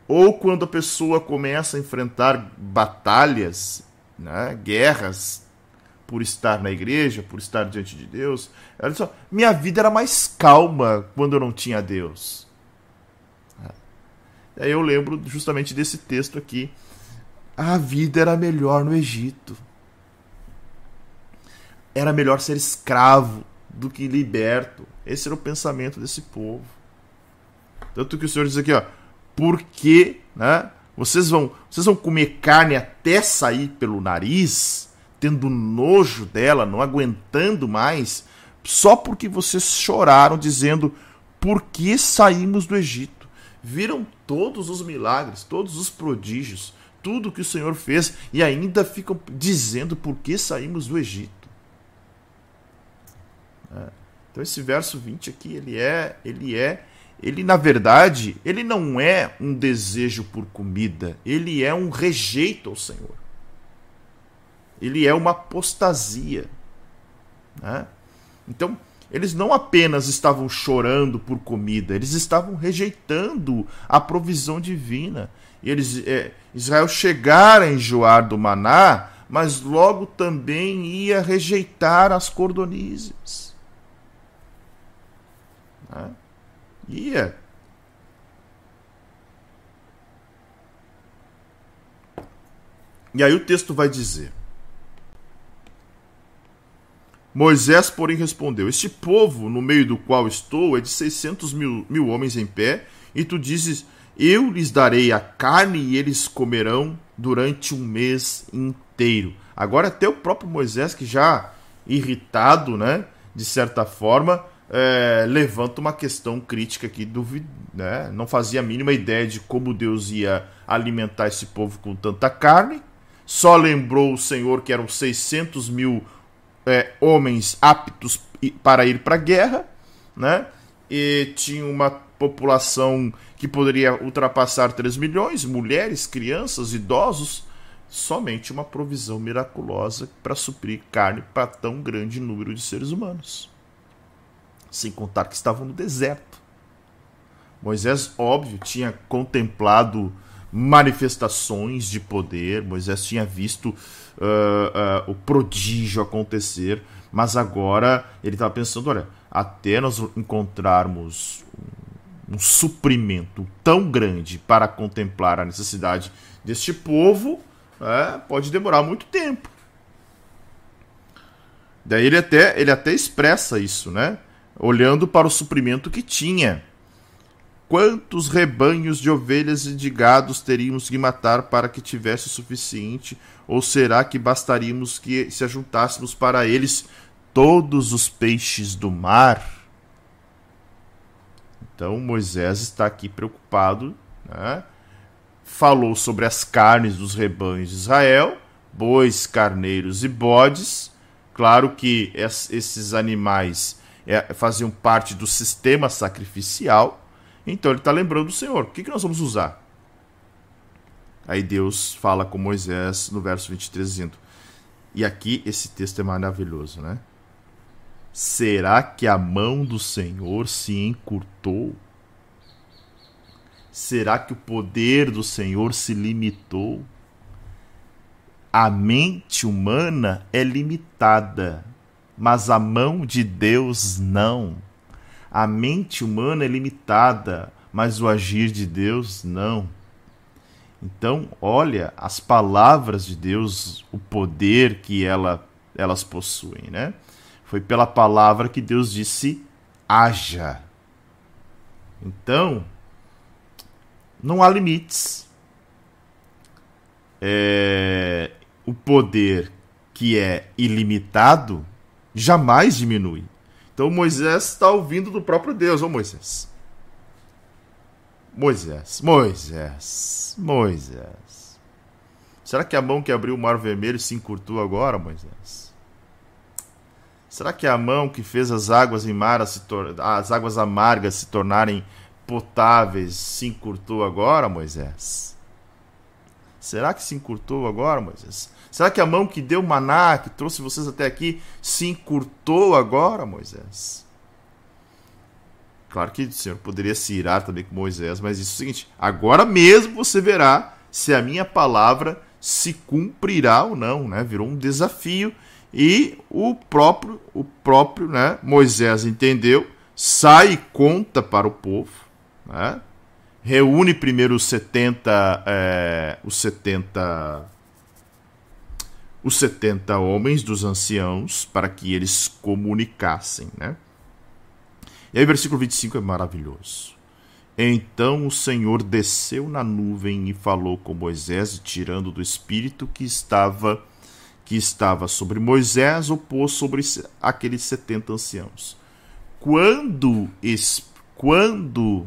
Ou quando a pessoa começa a enfrentar batalhas, né, guerras, por estar na igreja, por estar diante de Deus, ela diz: minha vida era mais calma quando eu não tinha Deus. Aí eu lembro justamente desse texto aqui a vida era melhor no Egito. Era melhor ser escravo do que liberto. Esse era o pensamento desse povo. Tanto que o Senhor diz aqui, ó, porque, né? Vocês vão, vocês vão comer carne até sair pelo nariz, tendo nojo dela, não aguentando mais, só porque vocês choraram dizendo: "Por que saímos do Egito?" Viram todos os milagres, todos os prodígios, tudo que o Senhor fez e ainda ficam dizendo por que saímos do Egito. É. Então esse verso 20 aqui, ele é, ele é, ele na verdade, ele não é um desejo por comida, ele é um rejeito ao Senhor. Ele é uma apostasia. Né? Então, eles não apenas estavam chorando por comida, eles estavam rejeitando a provisão divina. Eles, é, Israel chegara a enjoar do maná, mas logo também ia rejeitar as cordonizes. Né? Ia. E aí o texto vai dizer: Moisés, porém, respondeu: Este povo no meio do qual estou é de seiscentos mil, mil homens em pé, e tu dizes: Eu lhes darei a carne e eles comerão durante um mês inteiro. Agora, até o próprio Moisés, que já irritado, né, de certa forma, é, levanta uma questão crítica aqui, duvid, né, não fazia a mínima ideia de como Deus ia alimentar esse povo com tanta carne. Só lembrou o Senhor que eram 600 mil é, homens aptos para ir para a guerra, né? E tinha uma população que poderia ultrapassar 3 milhões, mulheres, crianças, idosos, somente uma provisão miraculosa para suprir carne para tão grande número de seres humanos. Sem contar que estavam no deserto. Moisés, óbvio, tinha contemplado manifestações de poder, Moisés tinha visto uh, uh, o prodígio acontecer, mas agora ele estava pensando: olha, até nós encontrarmos um, um suprimento tão grande para contemplar a necessidade deste povo, é, pode demorar muito tempo. Daí ele até, ele até expressa isso, né? Olhando para o suprimento que tinha. Quantos rebanhos de ovelhas e de gados teríamos que matar para que tivesse o suficiente? Ou será que bastaríamos que se ajuntássemos para eles todos os peixes do mar? Então Moisés está aqui preocupado, né? falou sobre as carnes dos rebanhos de Israel, bois, carneiros e bodes. Claro que esses animais é, faziam parte do sistema sacrificial então ele está lembrando do Senhor. O que, que nós vamos usar? Aí Deus fala com Moisés no verso 23, dizendo: E aqui esse texto é maravilhoso, né? Será que a mão do Senhor se encurtou? Será que o poder do Senhor se limitou? A mente humana é limitada, mas a mão de Deus não. A mente humana é limitada, mas o agir de Deus não. Então, olha as palavras de Deus, o poder que ela, elas possuem, né? Foi pela palavra que Deus disse: haja. Então, não há limites. É, o poder que é ilimitado jamais diminui. Então Moisés está ouvindo do próprio Deus, ô Moisés. Moisés, Moisés, Moisés. Será que a mão que abriu o mar vermelho se encurtou agora, Moisés? Será que a mão que fez as águas em mar, as águas amargas se tornarem potáveis se encurtou agora, Moisés? Será que se encurtou agora, Moisés? Será que a mão que deu maná, que trouxe vocês até aqui, se encurtou agora, Moisés? Claro que o Senhor poderia se irar também com Moisés, mas isso é o seguinte: agora mesmo você verá se a minha palavra se cumprirá ou não, né? Virou um desafio e o próprio, o próprio, né? Moisés entendeu, sai e conta para o povo, né? Reúne primeiro os 70, é, os 70 os setenta homens dos anciãos para que eles comunicassem, né? E aí versículo 25 é maravilhoso. Então o Senhor desceu na nuvem e falou com Moisés, tirando do espírito que estava que estava sobre Moisés, o pôs sobre aqueles setenta anciãos. Quando, quando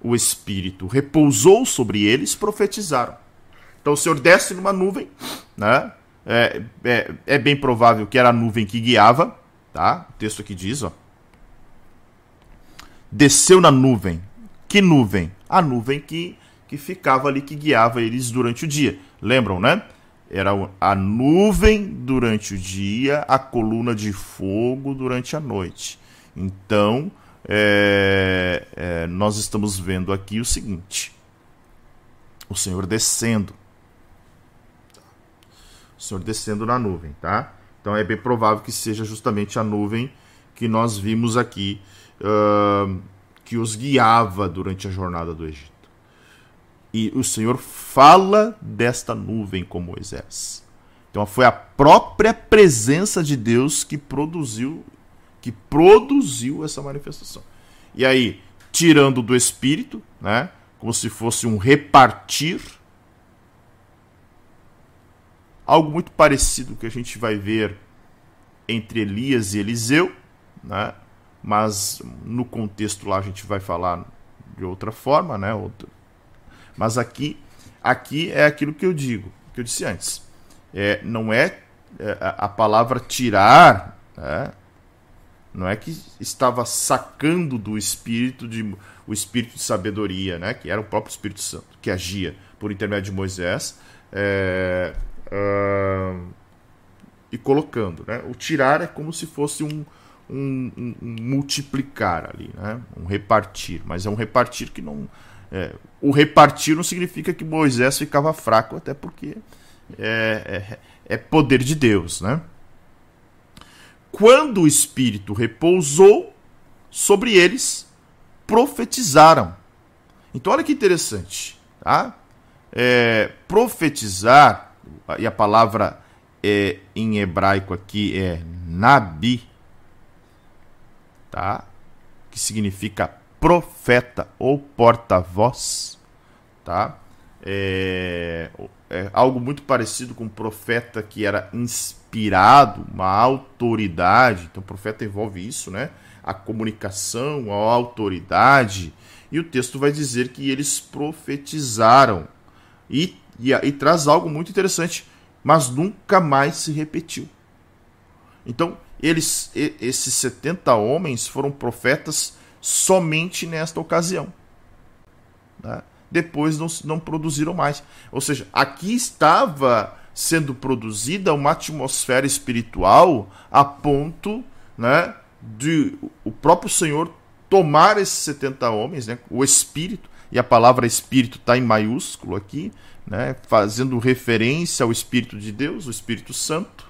o espírito repousou sobre eles, profetizaram. Então o Senhor desce numa nuvem, né? É, é, é, bem provável que era a nuvem que guiava, tá? O texto aqui diz, ó. Desceu na nuvem. Que nuvem? A nuvem que, que ficava ali, que guiava eles durante o dia. Lembram, né? Era a nuvem durante o dia, a coluna de fogo durante a noite. Então, é, é, nós estamos vendo aqui o seguinte: o Senhor descendo o Senhor descendo na nuvem, tá? Então é bem provável que seja justamente a nuvem que nós vimos aqui, uh, que os guiava durante a jornada do Egito. E o Senhor fala desta nuvem com Moisés. Então foi a própria presença de Deus que produziu que produziu essa manifestação. E aí, tirando do espírito, né, como se fosse um repartir algo muito parecido que a gente vai ver entre Elias e Eliseu, né? mas no contexto lá a gente vai falar de outra forma, né? Outro. Mas aqui, aqui é aquilo que eu digo, que eu disse antes. É, não é, é a palavra tirar, né? não é que estava sacando do espírito de o espírito de sabedoria, né? Que era o próprio Espírito Santo que agia por intermédio de Moisés. É, uh, e colocando. Né? O tirar é como se fosse um, um, um, um, multiplicar ali, né? um repartir, mas é um repartir que não. É, o repartir não significa que Moisés ficava fraco, até porque é, é, é poder de Deus. Né? Quando o Espírito repousou, sobre eles profetizaram. Então olha que interessante, tá? É, profetizar, e a palavra é, em hebraico aqui é nabi, tá? Que significa profeta ou porta-voz, tá? É, é, algo muito parecido com profeta que era inspirado, uma autoridade. Então, profeta envolve isso, né? A comunicação, a autoridade. E o texto vai dizer que eles profetizaram. E, e, e traz algo muito interessante, mas nunca mais se repetiu. Então, eles, esses 70 homens foram profetas somente nesta ocasião. Né? depois não, não produziram mais. Ou seja, aqui estava sendo produzida uma atmosfera espiritual a ponto né, de o próprio Senhor tomar esses 70 homens, né, o Espírito, e a palavra Espírito está em maiúsculo aqui, né, fazendo referência ao Espírito de Deus, o Espírito Santo.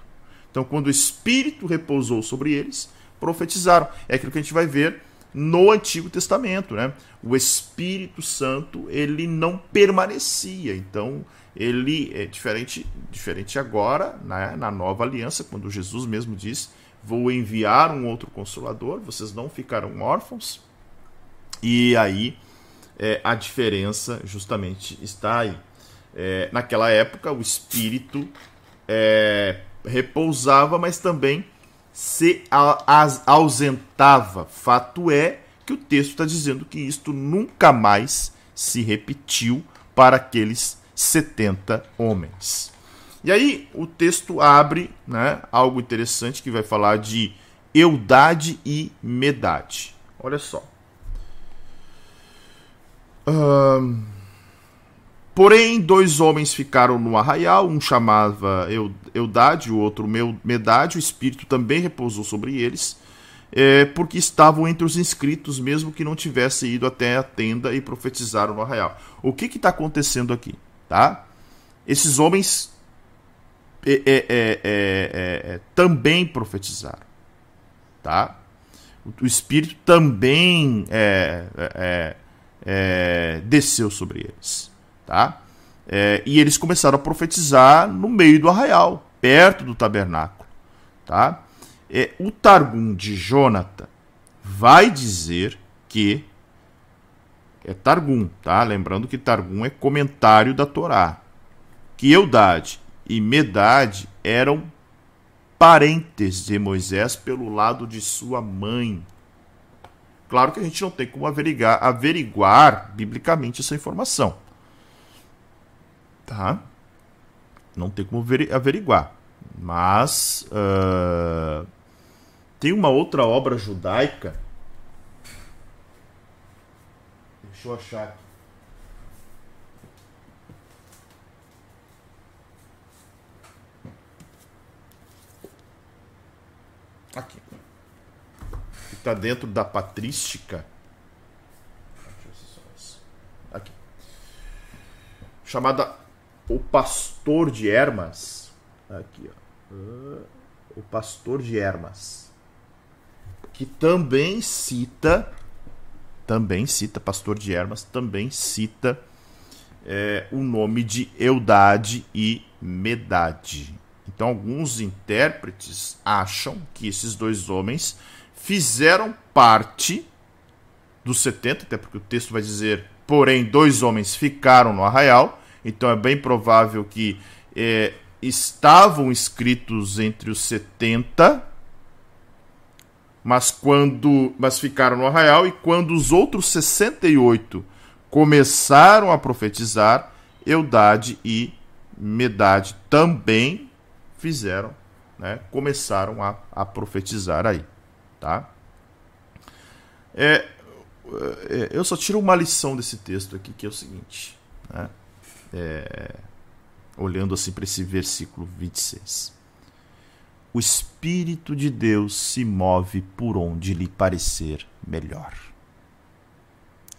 Então, quando o Espírito repousou sobre eles, profetizaram. É aquilo que a gente vai ver no Antigo Testamento, né? O Espírito Santo ele não permanecia, então ele é diferente, diferente agora, né? na nova aliança, quando Jesus mesmo diz: Vou enviar um outro consolador, vocês não ficarão órfãos. E aí é, a diferença justamente está aí. É, naquela época o Espírito é, repousava, mas também se ausentava. Fato é que o texto está dizendo que isto nunca mais se repetiu para aqueles 70 homens. E aí o texto abre né, algo interessante que vai falar de eudade e medade. Olha só. Um, Porém, dois homens ficaram no arraial, um chamava Eudade, o outro Medade, o espírito também repousou sobre eles, é, porque estavam entre os inscritos, mesmo que não tivessem ido até a tenda e profetizaram no arraial. O que está acontecendo aqui? Tá? Esses homens é é, é, é, é, também profetizaram. Tá? O espírito também desceu sobre eles tá? É, e eles começaram a profetizar no meio do arraial, perto do tabernáculo, tá? É, o Targum de Jonathan vai dizer que é Targum, tá? Lembrando que Targum é comentário da Torá. Que Eudade e Medade eram parentes de Moisés pelo lado de sua mãe. Claro que a gente não tem como averiguar, averiguar biblicamente essa informação tá? Não tem como averiguar. Mas uh, tem uma outra obra judaica. Deixa eu achar aqui. Aqui. Que está dentro da patrística. Aqui. Chamada o pastor de Hermas, aqui, ó, o pastor de Hermas, que também cita, também cita, pastor de Hermas, também cita é, o nome de Eudade e Medade. Então, alguns intérpretes acham que esses dois homens fizeram parte dos 70, até porque o texto vai dizer, porém, dois homens ficaram no arraial então é bem provável que é, estavam escritos entre os 70, mas quando mas ficaram no arraial e quando os outros 68 começaram a profetizar, Eudade e Medade também fizeram, né, começaram a, a profetizar aí, tá? É, é, eu só tiro uma lição desse texto aqui, que é o seguinte, né? É, olhando assim para esse versículo 26. O Espírito de Deus se move por onde lhe parecer melhor.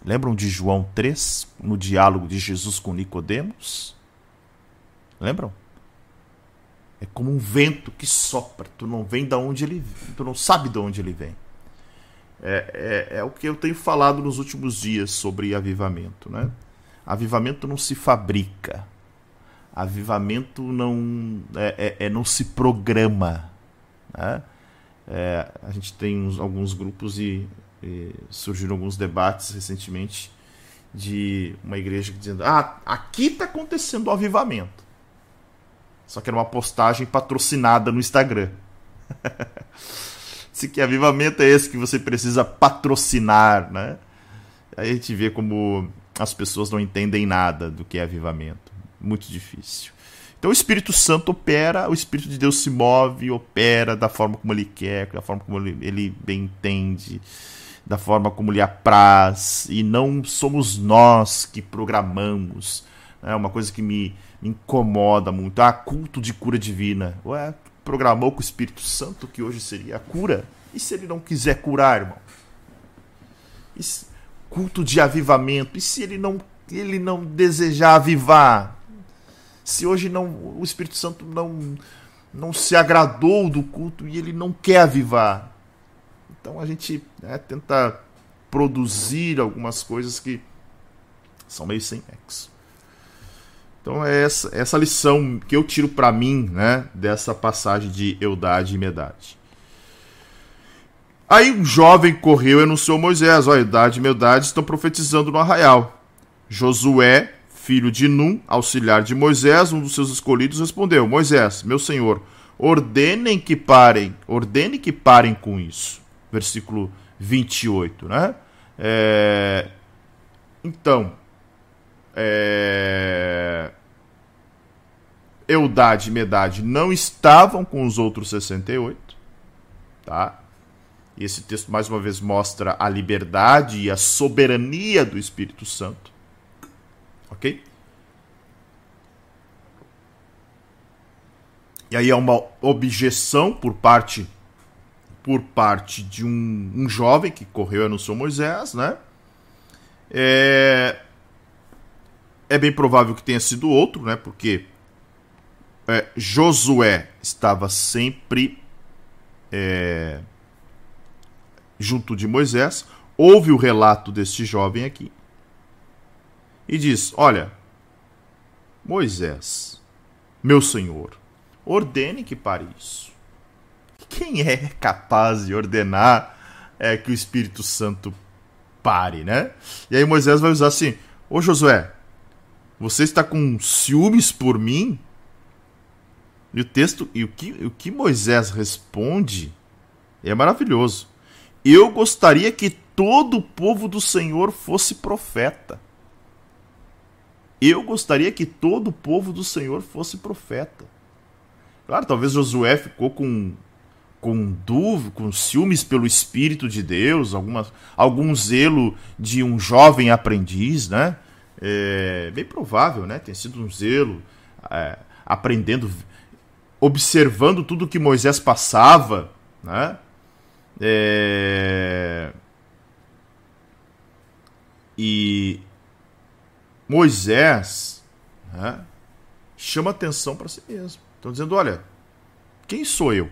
Lembram de João 3, no diálogo de Jesus com Nicodemos? Lembram? É como um vento que sopra, tu não vem da onde ele, tu não sabe de onde ele vem. É, é, é, o que eu tenho falado nos últimos dias sobre avivamento. Né? Avivamento não se fabrica. Avivamento não, é, é, é não se programa. Né? É, a gente tem uns, alguns grupos e, e, surgiram alguns debates recentemente de uma igreja dizendo: ah, aqui está acontecendo o avivamento. Só que era uma postagem patrocinada no Instagram. Se que avivamento é esse que você precisa patrocinar, né? Aí a gente vê como as pessoas não entendem nada do que é avivamento. Muito difícil. Então o Espírito Santo opera, o Espírito de Deus se move, opera da forma como ele quer, da forma como ele, ele bem entende, da forma como lhe apraz, e não somos nós que programamos. É uma coisa que me, me incomoda muito. Ah, culto de cura divina. Ué, programou com o Espírito Santo que hoje seria a cura? E se ele não quiser curar, irmão? Se, culto de avivamento. E se ele não, ele não desejar avivar? se hoje não o Espírito Santo não não se agradou do culto e ele não quer avivar. Então a gente né, tenta produzir algumas coisas que são meio sem nexo. Então é essa, essa lição que eu tiro para mim né, dessa passagem de Eudade e Medade. Aí um jovem correu e anunciou Moisés: Olha, Eudade e Medade estão profetizando no arraial. Josué filho de Num, auxiliar de Moisés, um dos seus escolhidos, respondeu: Moisés, meu senhor, ordenem que parem, ordene que parem com isso. Versículo 28, né? É... Então, é... Eudade e Medade não estavam com os outros 68, tá? E esse texto mais uma vez mostra a liberdade e a soberania do Espírito Santo. Ok? E aí é uma objeção por parte por parte de um, um jovem que correu e anunciou Moisés, né? É, é bem provável que tenha sido outro, né? Porque é, Josué estava sempre é, junto de Moisés. Houve o relato deste jovem aqui e diz: Olha, Moisés, meu senhor, ordene que pare isso. Quem é capaz de ordenar é, que o Espírito Santo pare, né? E aí Moisés vai usar assim: Ô Josué, você está com ciúmes por mim? E o texto, e o que, o que Moisés responde é maravilhoso. Eu gostaria que todo o povo do Senhor fosse profeta. Eu gostaria que todo o povo do Senhor fosse profeta. Claro, talvez Josué ficou com com dúvida, com ciúmes pelo Espírito de Deus, alguma, algum zelo de um jovem aprendiz, né? É bem provável, né? Tem sido um zelo, é, aprendendo, observando tudo que Moisés passava, né? É... E Moisés né, chama atenção para si mesmo. Estão dizendo: olha, quem sou eu?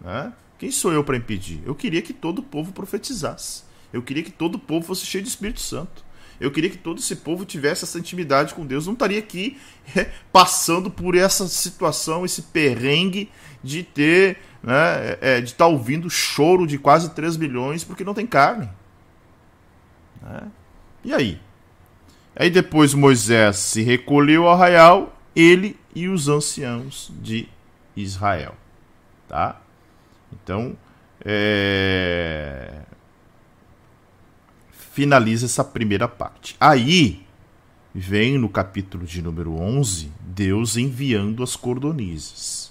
Né? Quem sou eu para impedir? Eu queria que todo o povo profetizasse. Eu queria que todo o povo fosse cheio de Espírito Santo. Eu queria que todo esse povo tivesse essa intimidade com Deus. Não estaria aqui é, passando por essa situação, esse perrengue de ter, né, é, de estar tá ouvindo choro de quase 3 milhões porque não tem carne. Né? E aí? Aí depois Moisés se recolheu ao arraial, ele e os anciãos de Israel. Tá? Então, é... finaliza essa primeira parte. Aí vem no capítulo de número 11, Deus enviando as cordonizes.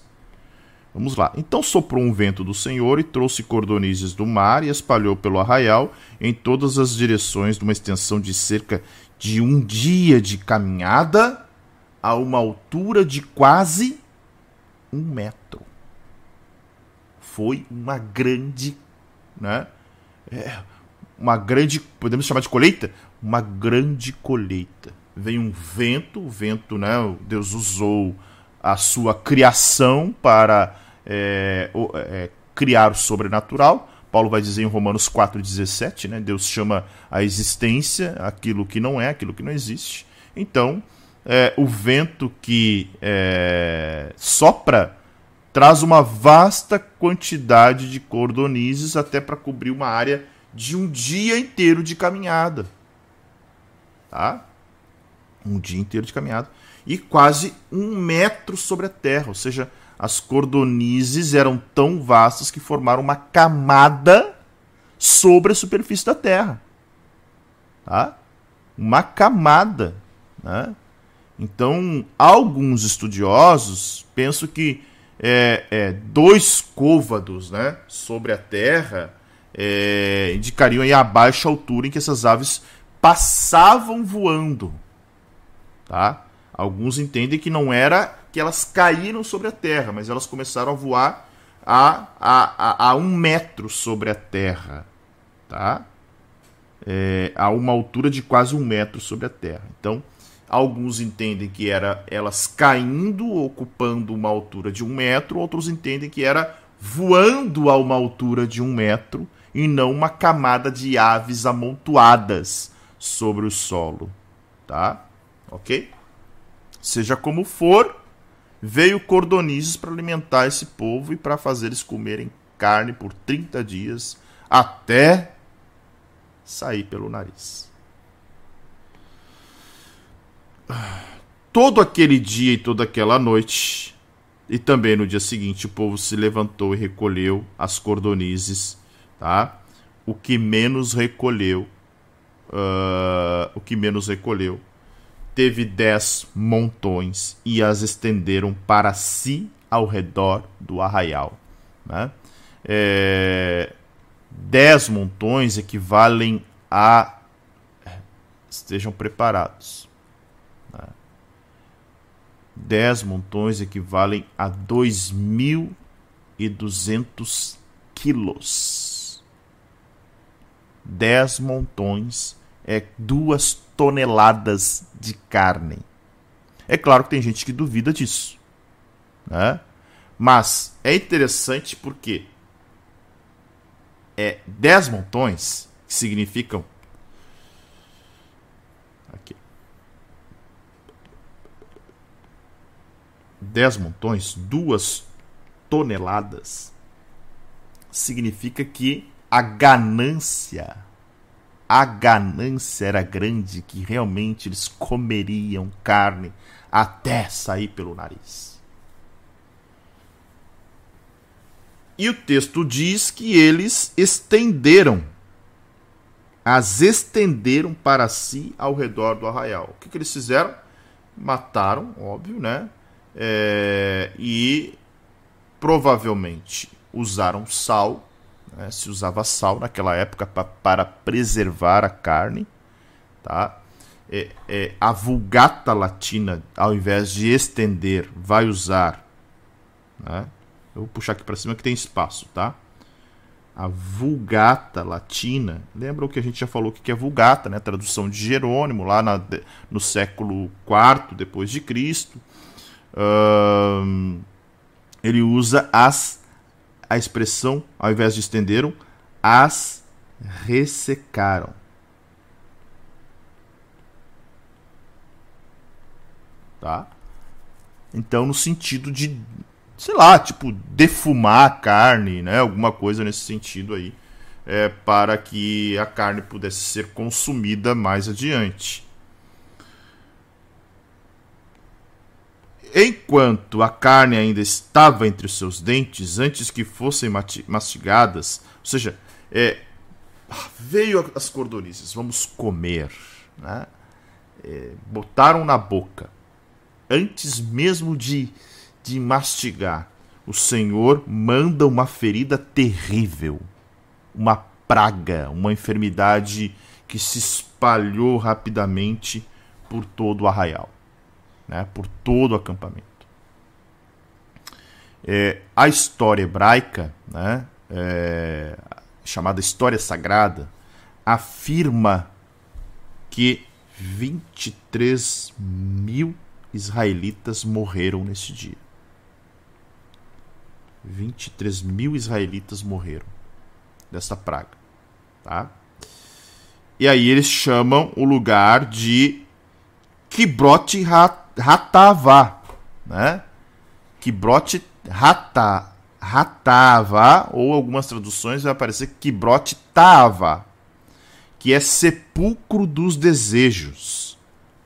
Vamos lá. Então soprou um vento do Senhor e trouxe cordonizes do mar e espalhou pelo arraial em todas as direções, numa extensão de cerca de um dia de caminhada a uma altura de quase um metro. Foi uma grande, né? É, uma grande, podemos chamar de colheita? Uma grande colheita. Vem um vento, o vento, né? Deus usou a sua criação para é, é, criar o sobrenatural, Paulo vai dizer em Romanos 4,17, né? Deus chama a existência aquilo que não é, aquilo que não existe. Então, é, o vento que é, sopra traz uma vasta quantidade de cordonizes até para cobrir uma área de um dia inteiro de caminhada. Tá? Um dia inteiro de caminhada. E quase um metro sobre a terra. Ou seja, as cordonizes eram tão vastas que formaram uma camada sobre a superfície da terra. Tá? Uma camada. Né? Então, alguns estudiosos pensam que é, é, dois côvados né, sobre a Terra é, indicariam a baixa altura em que essas aves passavam voando. Tá? Alguns entendem que não era que elas caíram sobre a Terra, mas elas começaram a voar a, a, a, a um metro sobre a Terra. Tá? É, a uma altura de quase um metro sobre a Terra. Então, Alguns entendem que era elas caindo, ocupando uma altura de um metro, outros entendem que era voando a uma altura de um metro e não uma camada de aves amontoadas sobre o solo. Tá? Ok? Seja como for, veio cordonizes para alimentar esse povo e para fazer eles comerem carne por 30 dias até sair pelo nariz. todo aquele dia e toda aquela noite, e também no dia seguinte, o povo se levantou e recolheu as cordonizes, tá? O que menos recolheu, uh, o que menos recolheu, teve dez montões e as estenderam para si ao redor do arraial. Né? É, dez montões equivalem a. Estejam preparados. 10 montões equivalem a 2.200 quilos. 10 montões é duas toneladas de carne. É claro que tem gente que duvida disso. Né? Mas é interessante porque é 10 montões, que significam 10 montões, duas toneladas, significa que a ganância, a ganância era grande, que realmente eles comeriam carne até sair pelo nariz. E o texto diz que eles estenderam, as estenderam para si ao redor do arraial. O que, que eles fizeram? Mataram, óbvio, né? é, e provavelmente usaram sal, né, se usava sal naquela época pra, para preservar a carne, tá? É, é, a Vulgata Latina, ao invés de estender, vai usar, né? Eu vou puxar aqui para cima que tem espaço, tá? A Vulgata Latina, lembra o que a gente já falou que é Vulgata, né? Tradução de Jerônimo lá na, no século IV depois de Cristo ele usa as a expressão, ao invés de estenderam, as ressecaram. Tá? Então, no sentido de, sei lá, tipo, defumar a carne, né? Alguma coisa nesse sentido aí, é, para que a carne pudesse ser consumida mais adiante. Enquanto a carne ainda estava entre os seus dentes, antes que fossem mastigadas, ou seja, é, veio as cordonizes, vamos comer, né? É, botaram na boca, antes mesmo de, de mastigar, o Senhor manda uma ferida terrível, uma praga, uma enfermidade que se espalhou rapidamente por todo o arraial né, por todo o acampamento. É, a história hebraica, né, é, chamada História Sagrada, afirma que 23 mil israelitas morreram nesse dia. 23 mil israelitas morreram. dessa praga, tá? E aí eles chamam o lugar de Kibrot Hatava, né? Kibrot Hata, Hatava, ou algumas traduções vai aparecer Kibrot Tava, que é sepulcro dos desejos.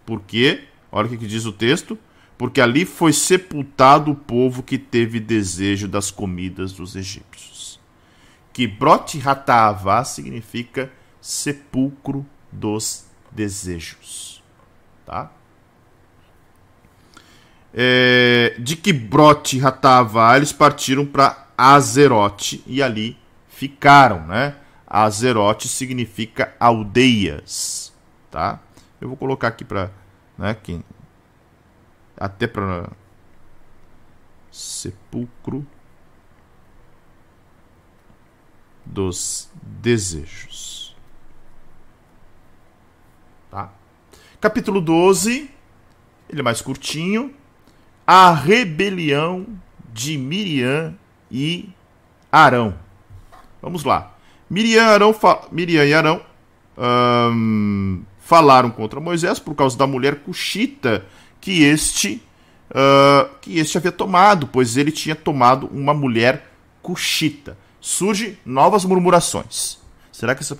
Por quê? Olha o que diz o texto. Porque ali foi sepultado o povo que teve desejo das comidas dos egípcios. Kibrot Hatava significa sepulcro dos desejos. Tá? É, de Kibrot Hatava, eles partiram para Azerote e ali ficaram, né? Azerote significa aldeias, tá? Eu vou colocar aqui para, né, quem até para sepulcro dos desejos. Tá? Capítulo 12, ele é mais curtinho. A rebelião de Miriam e Arão. Vamos lá. Miriam, Arão, Miriam e Arão hum, falaram contra Moisés por causa da mulher cuxita que este uh, que este havia tomado, pois ele tinha tomado uma mulher cuxita. Surge novas murmurações. Será que essa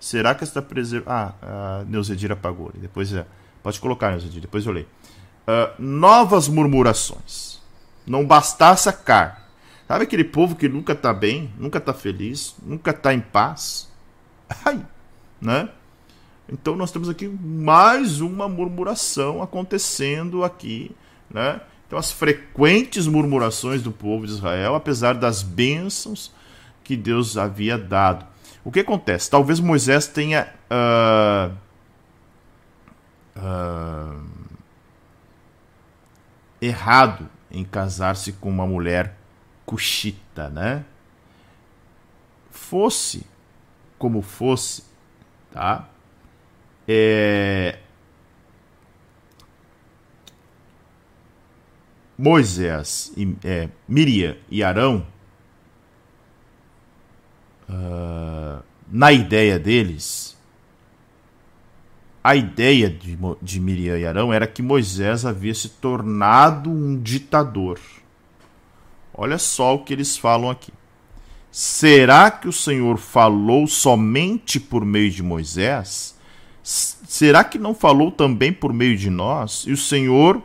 será que esta preserva ah, a Neuzedir apagou. Depois é, pode colocar Neuzedir, depois eu leio. Uh, novas murmurações. Não bastasse a carne. Sabe aquele povo que nunca está bem, nunca está feliz, nunca está em paz? Ai, né? Então nós temos aqui mais uma murmuração acontecendo aqui, né? Então as frequentes murmurações do povo de Israel, apesar das bênçãos que Deus havia dado. O que acontece? Talvez Moisés tenha uh, uh, errado em casar-se com uma mulher cuxita, né? Fosse como fosse, tá? É... Moisés, é, Miriam e Arão, uh, na ideia deles, a ideia de, de Miriam e Arão era que Moisés havia se tornado um ditador. Olha só o que eles falam aqui. Será que o Senhor falou somente por meio de Moisés? será que não falou também por meio de nós? E o Senhor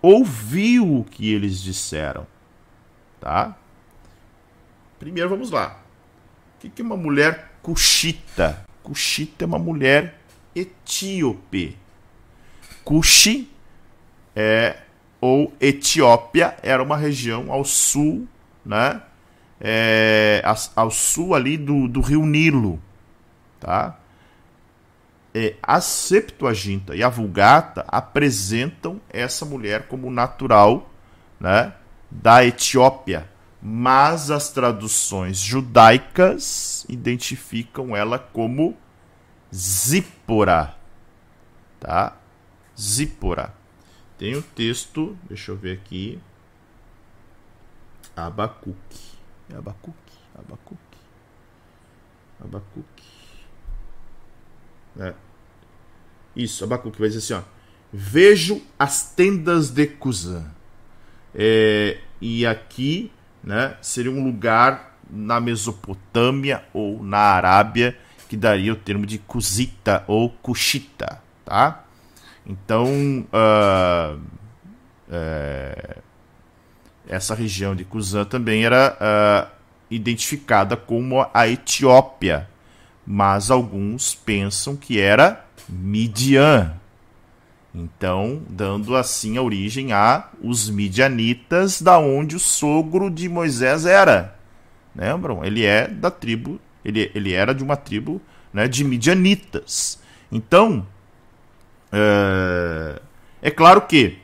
ouviu o que eles disseram. Tá? Primeiro vamos lá. O que é uma mulher cuxita? Cuxita é uma mulher etíope. Cuxi é, ou Etiópia era uma região ao sul, né? É, ao sul ali do, do rio Nilo, tá? é, a Septuaginta e a Vulgata apresentam essa mulher como natural né, da Etiópia, mas as traduções judaicas identificam ela como Zípora. Tá? Zípora. Tem o um texto, deixa eu ver aqui. Abacuque. Abacuque, Abacuque. Abacuque. É. Isso, Abacuque vai dizer assim: ó, Vejo as tendas de Cusã. É, e aqui né, seria um lugar na Mesopotâmia ou na Arábia que daria o termo de Cusita ou Cushita. Tá? Então, uh, é, essa região de Cusã também era uh, identificada como a Etiópia mas alguns pensam que era Midian. Então, dando assim a origem a os midianitas, da onde o sogro de Moisés era. Lembram? Ele é da tribo, ele, ele era de uma tribo né, de midianitas. Então, é, é claro que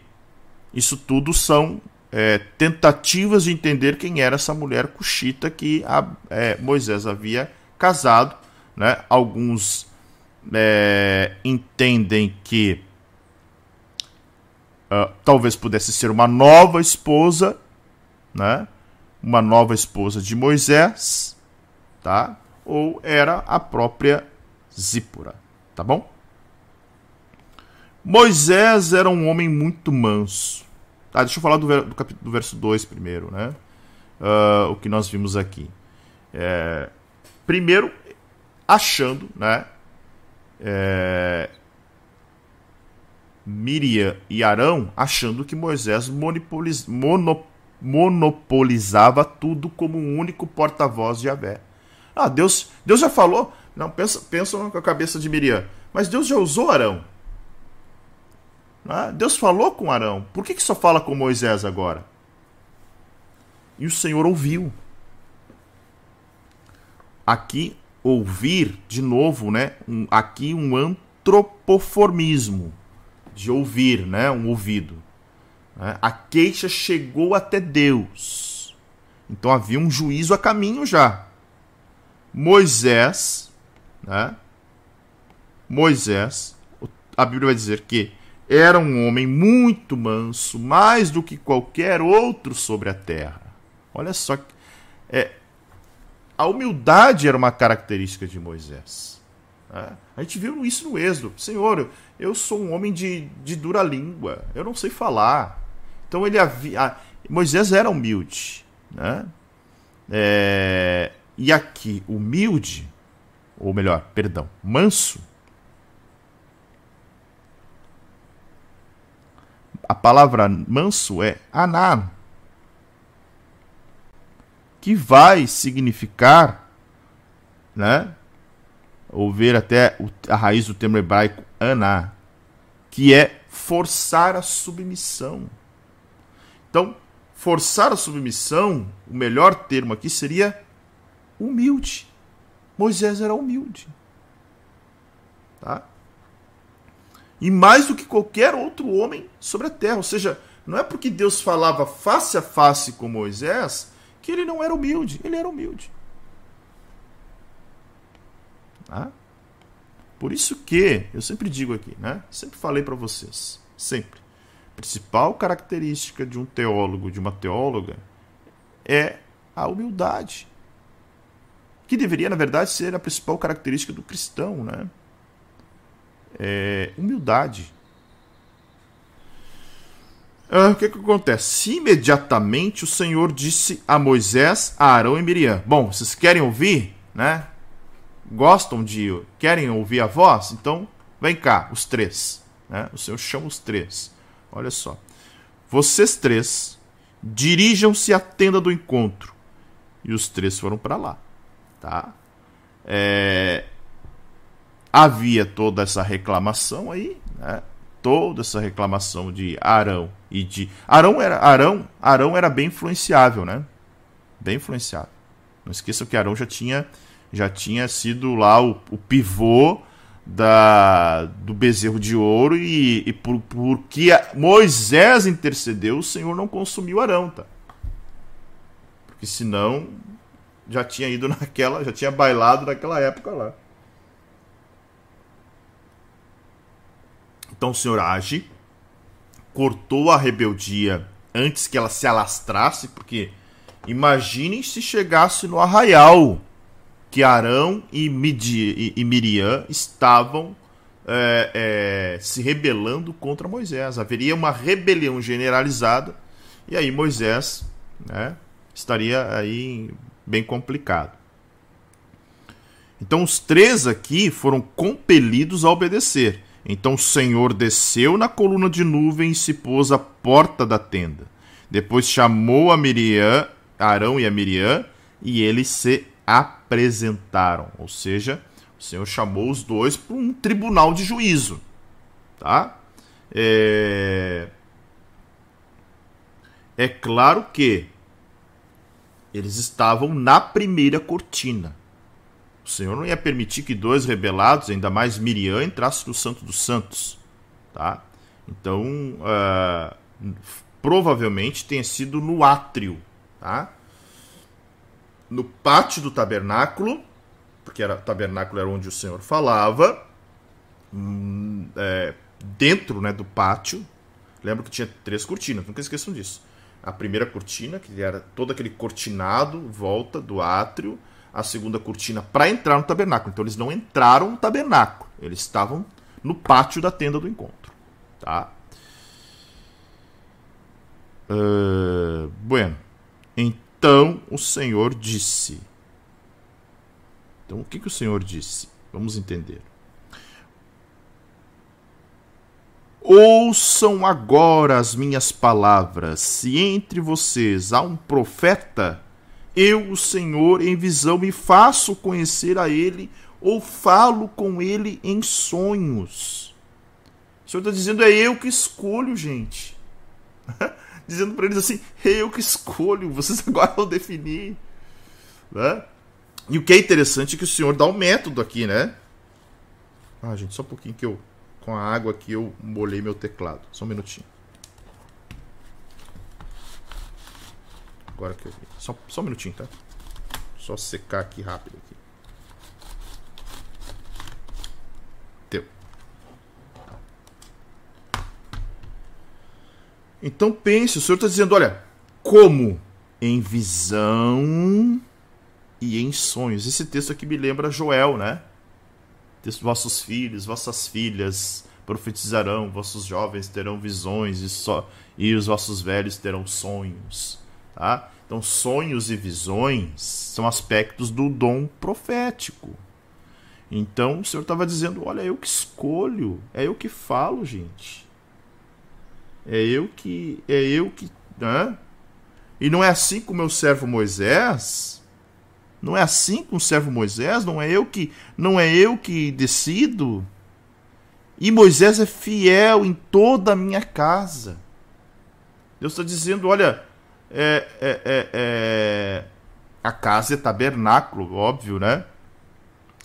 isso tudo são é, tentativas de entender quem era essa mulher cuxita que a, é, Moisés havia casado né? Alguns entendem que uh, talvez pudesse ser uma nova esposa, né? uma nova esposa de Moisés, tá? Ou era a própria Zípora, tá bom? Moisés era um homem muito manso. Tá, deixa eu falar do, do, capítulo, do verso 2 primeiro, né? Uh, o que nós vimos aqui. É, primeiro, achando, né? É, Miriam e Arão achando que Moisés monopoliz, mono, monopolizava tudo como um único porta-voz de Yahvé. Ah, Deus, Deus já falou. Não, pensa, pensa com a cabeça de Miriam. Mas Deus já usou Arão. Ah, Deus falou com Arão. Por que, que só fala com Moisés agora? E o Senhor ouviu. Aqui, ouvir, de novo, né? Um, aqui um antropoformismo de ouvir, né? Um ouvido. Né? A queixa chegou até Deus. Então havia um juízo a caminho já. Moisés, né? Moisés, a Bíblia vai dizer que era um homem muito manso, mais do que qualquer outro sobre a terra. Olha só, é, a humildade era uma característica de Moisés. Né? A gente viu isso no Êxodo. Senhor, eu sou um homem de, de dura língua, eu não sei falar. Então ele havia, Moisés era humilde, né? É, e aqui, humilde, ou melhor, perdão, manso. A palavra manso é aná, que vai significar, né? Ou ver até a raiz do termo hebraico aná, que é forçar a submissão. Então, forçar a submissão, o melhor termo aqui seria humilde. Moisés era humilde. Tá? E mais do que qualquer outro homem sobre a terra. Ou seja, não é porque Deus falava face a face com Moisés que ele não era humilde. Ele era humilde. Tá? Por isso que, eu sempre digo aqui, né? Sempre falei para vocês. Sempre. A principal característica de um teólogo, de uma teóloga, é a humildade que deveria, na verdade, ser a principal característica do cristão, né? É, humildade. Ah, o que, que acontece? Imediatamente o Senhor disse a Moisés, a Arão e Miriam: Bom, vocês querem ouvir, né? Gostam de. Querem ouvir a voz? Então, vem cá, os três. Né? O Senhor chama os três. Olha só. Vocês três dirijam-se à tenda do encontro. E os três foram para lá. Tá? É, havia toda essa reclamação aí, né? toda essa reclamação de Arão e de Arão era Arão Arão era bem influenciável, né? Bem influenciável. Não esqueçam que Arão já tinha já tinha sido lá o, o pivô da, do bezerro de ouro e, e por, porque Moisés intercedeu, o Senhor não consumiu Arão, tá? Porque senão já tinha ido naquela, já tinha bailado naquela época lá. Então o Senhor age, cortou a rebeldia antes que ela se alastrasse, porque imaginem se chegasse no arraial que Arão e, Midi, e, e Miriam estavam é, é, se rebelando contra Moisés. Haveria uma rebelião generalizada e aí Moisés né, estaria aí bem complicado. Então os três aqui foram compelidos a obedecer. Então o Senhor desceu na coluna de nuvem e se pôs à porta da tenda. Depois chamou a Miriam, Arão e a Miriam, e eles se apresentaram. Ou seja, o Senhor chamou os dois para um tribunal de juízo. Tá? É... é claro que eles estavam na primeira cortina. O Senhor não ia permitir que dois rebelados, ainda mais Miriam, entrassem no Santo dos Santos. Tá? Então, uh, provavelmente tenha sido no átrio. Tá? No pátio do tabernáculo, porque era, o tabernáculo era onde o Senhor falava, hum, é, dentro né, do pátio. Lembra que tinha três cortinas, nunca esqueçam disso a primeira cortina, que era todo aquele cortinado, volta do átrio. a segunda cortina para entrar no tabernáculo. Então eles não entraram no tabernáculo, eles estavam no pátio da tenda do encontro. Tá? Uh, bueno. Então o Senhor disse. Então o que, que o Senhor disse? Vamos entender. Ouçam agora as minhas palavras. Se entre vocês há um profeta, eu, o Senhor, em visão me faço conhecer a ele ou falo com ele em sonhos. O Senhor está dizendo, é eu que escolho, gente. dizendo para eles assim, é eu que escolho, vocês agora vão definir. Né? E o que é interessante é que o Senhor dá um método aqui, né? Ah, gente, só um pouquinho que eu com a água aqui eu molhei meu teclado. Só um minutinho. Agora que eu vi. Só, só um minutinho, tá? Só secar aqui rápido. Aqui. Deu. Então pense, o Senhor está dizendo, olha, como em visão e em sonhos. Esse texto aqui me lembra Joel, né? Vossos filhos, vossas filhas profetizarão, vossos jovens terão visões e, só, e os vossos velhos terão sonhos. Tá? Então, sonhos e visões são aspectos do dom profético. Então, o Senhor estava dizendo: Olha, é eu que escolho, é eu que falo, gente. É eu que. É eu que. Né? E não é assim com o meu servo Moisés não é assim com o servo Moisés, não é eu que não é eu que decido. E Moisés é fiel em toda a minha casa. Deus está dizendo, olha, é, é, é, é, a casa é tabernáculo, óbvio, né?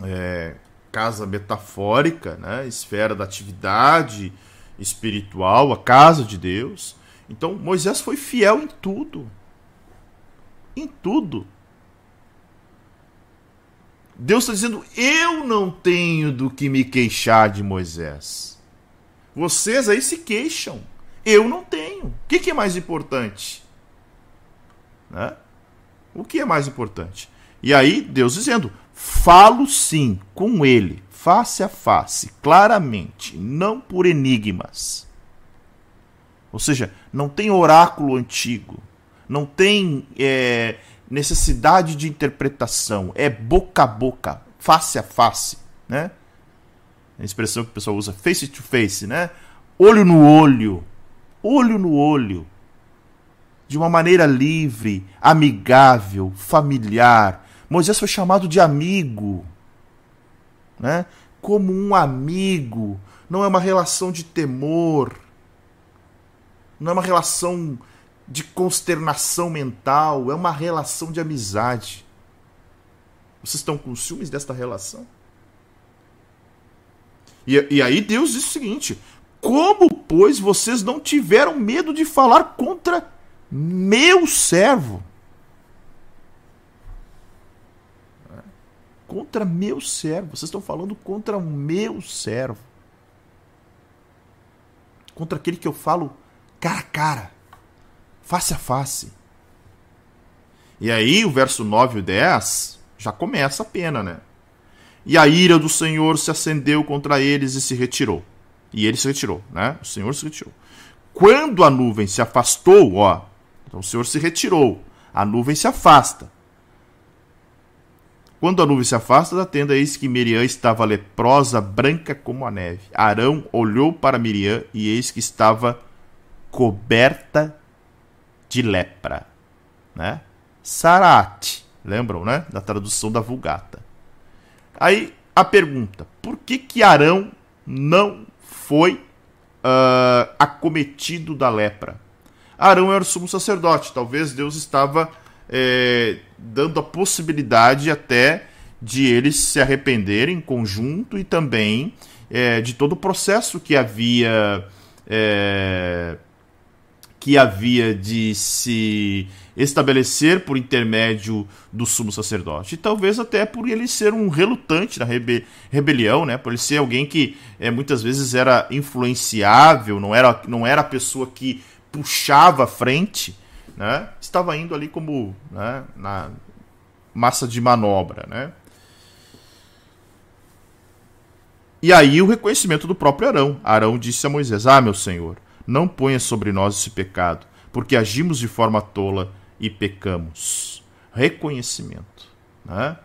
É, casa metafórica, né? Esfera da atividade espiritual, a casa de Deus. Então Moisés foi fiel em tudo. Em tudo. Deus está dizendo: eu não tenho do que me queixar de Moisés. Vocês aí se queixam. Eu não tenho. O que, que é mais importante? Né? O que é mais importante? E aí, Deus dizendo: falo sim com ele, face a face, claramente, não por enigmas. Ou seja, não tem oráculo antigo, não tem é, necessidade de interpretação, é boca a boca, face a face, né? A expressão que o pessoal usa, face to face, né? Olho no olho, olho no olho, de uma maneira livre, amigável, familiar. Moisés foi chamado de amigo, né? Como um amigo, não é uma relação de temor, não é uma relação de consternação mental, é uma relação de amizade. Vocês estão com ciúmes desta relação? E, e aí Deus diz o seguinte: Como, pois, vocês não tiveram medo de falar contra meu servo? Contra meu servo. Vocês estão falando contra o meu servo. Contra aquele que eu falo cara a cara face a face. E aí o verso 9 e 10 já começa a pena, né? E a ira do Senhor se acendeu contra eles e se retirou. E ele se retirou, né? O Senhor se retirou. Quando a nuvem se afastou, ó, então o Senhor se retirou, a nuvem se afasta. Quando a nuvem se afasta da tenda, eis que Miriam estava leprosa, branca como a neve. Arão olhou para Miriam e eis que estava coberta de lepra, né? Sarate, lembram, né? Da tradução da Vulgata. Aí a pergunta: por que que Arão não foi uh, acometido da lepra? Arão era o sumo sacerdote. Talvez Deus estava é, dando a possibilidade até de eles se arrependerem em conjunto e também é, de todo o processo que havia é, que havia de se estabelecer por intermédio do sumo sacerdote. E talvez até por ele ser um relutante na rebe rebelião, né? por ele ser alguém que é, muitas vezes era influenciável, não era, não era a pessoa que puxava a frente, né? estava indo ali como né, na, massa de manobra, né? E aí o reconhecimento do próprio Arão. Arão disse a Moisés: Ah, meu senhor, não ponha sobre nós esse pecado, porque agimos de forma tola e pecamos. Reconhecimento. Né?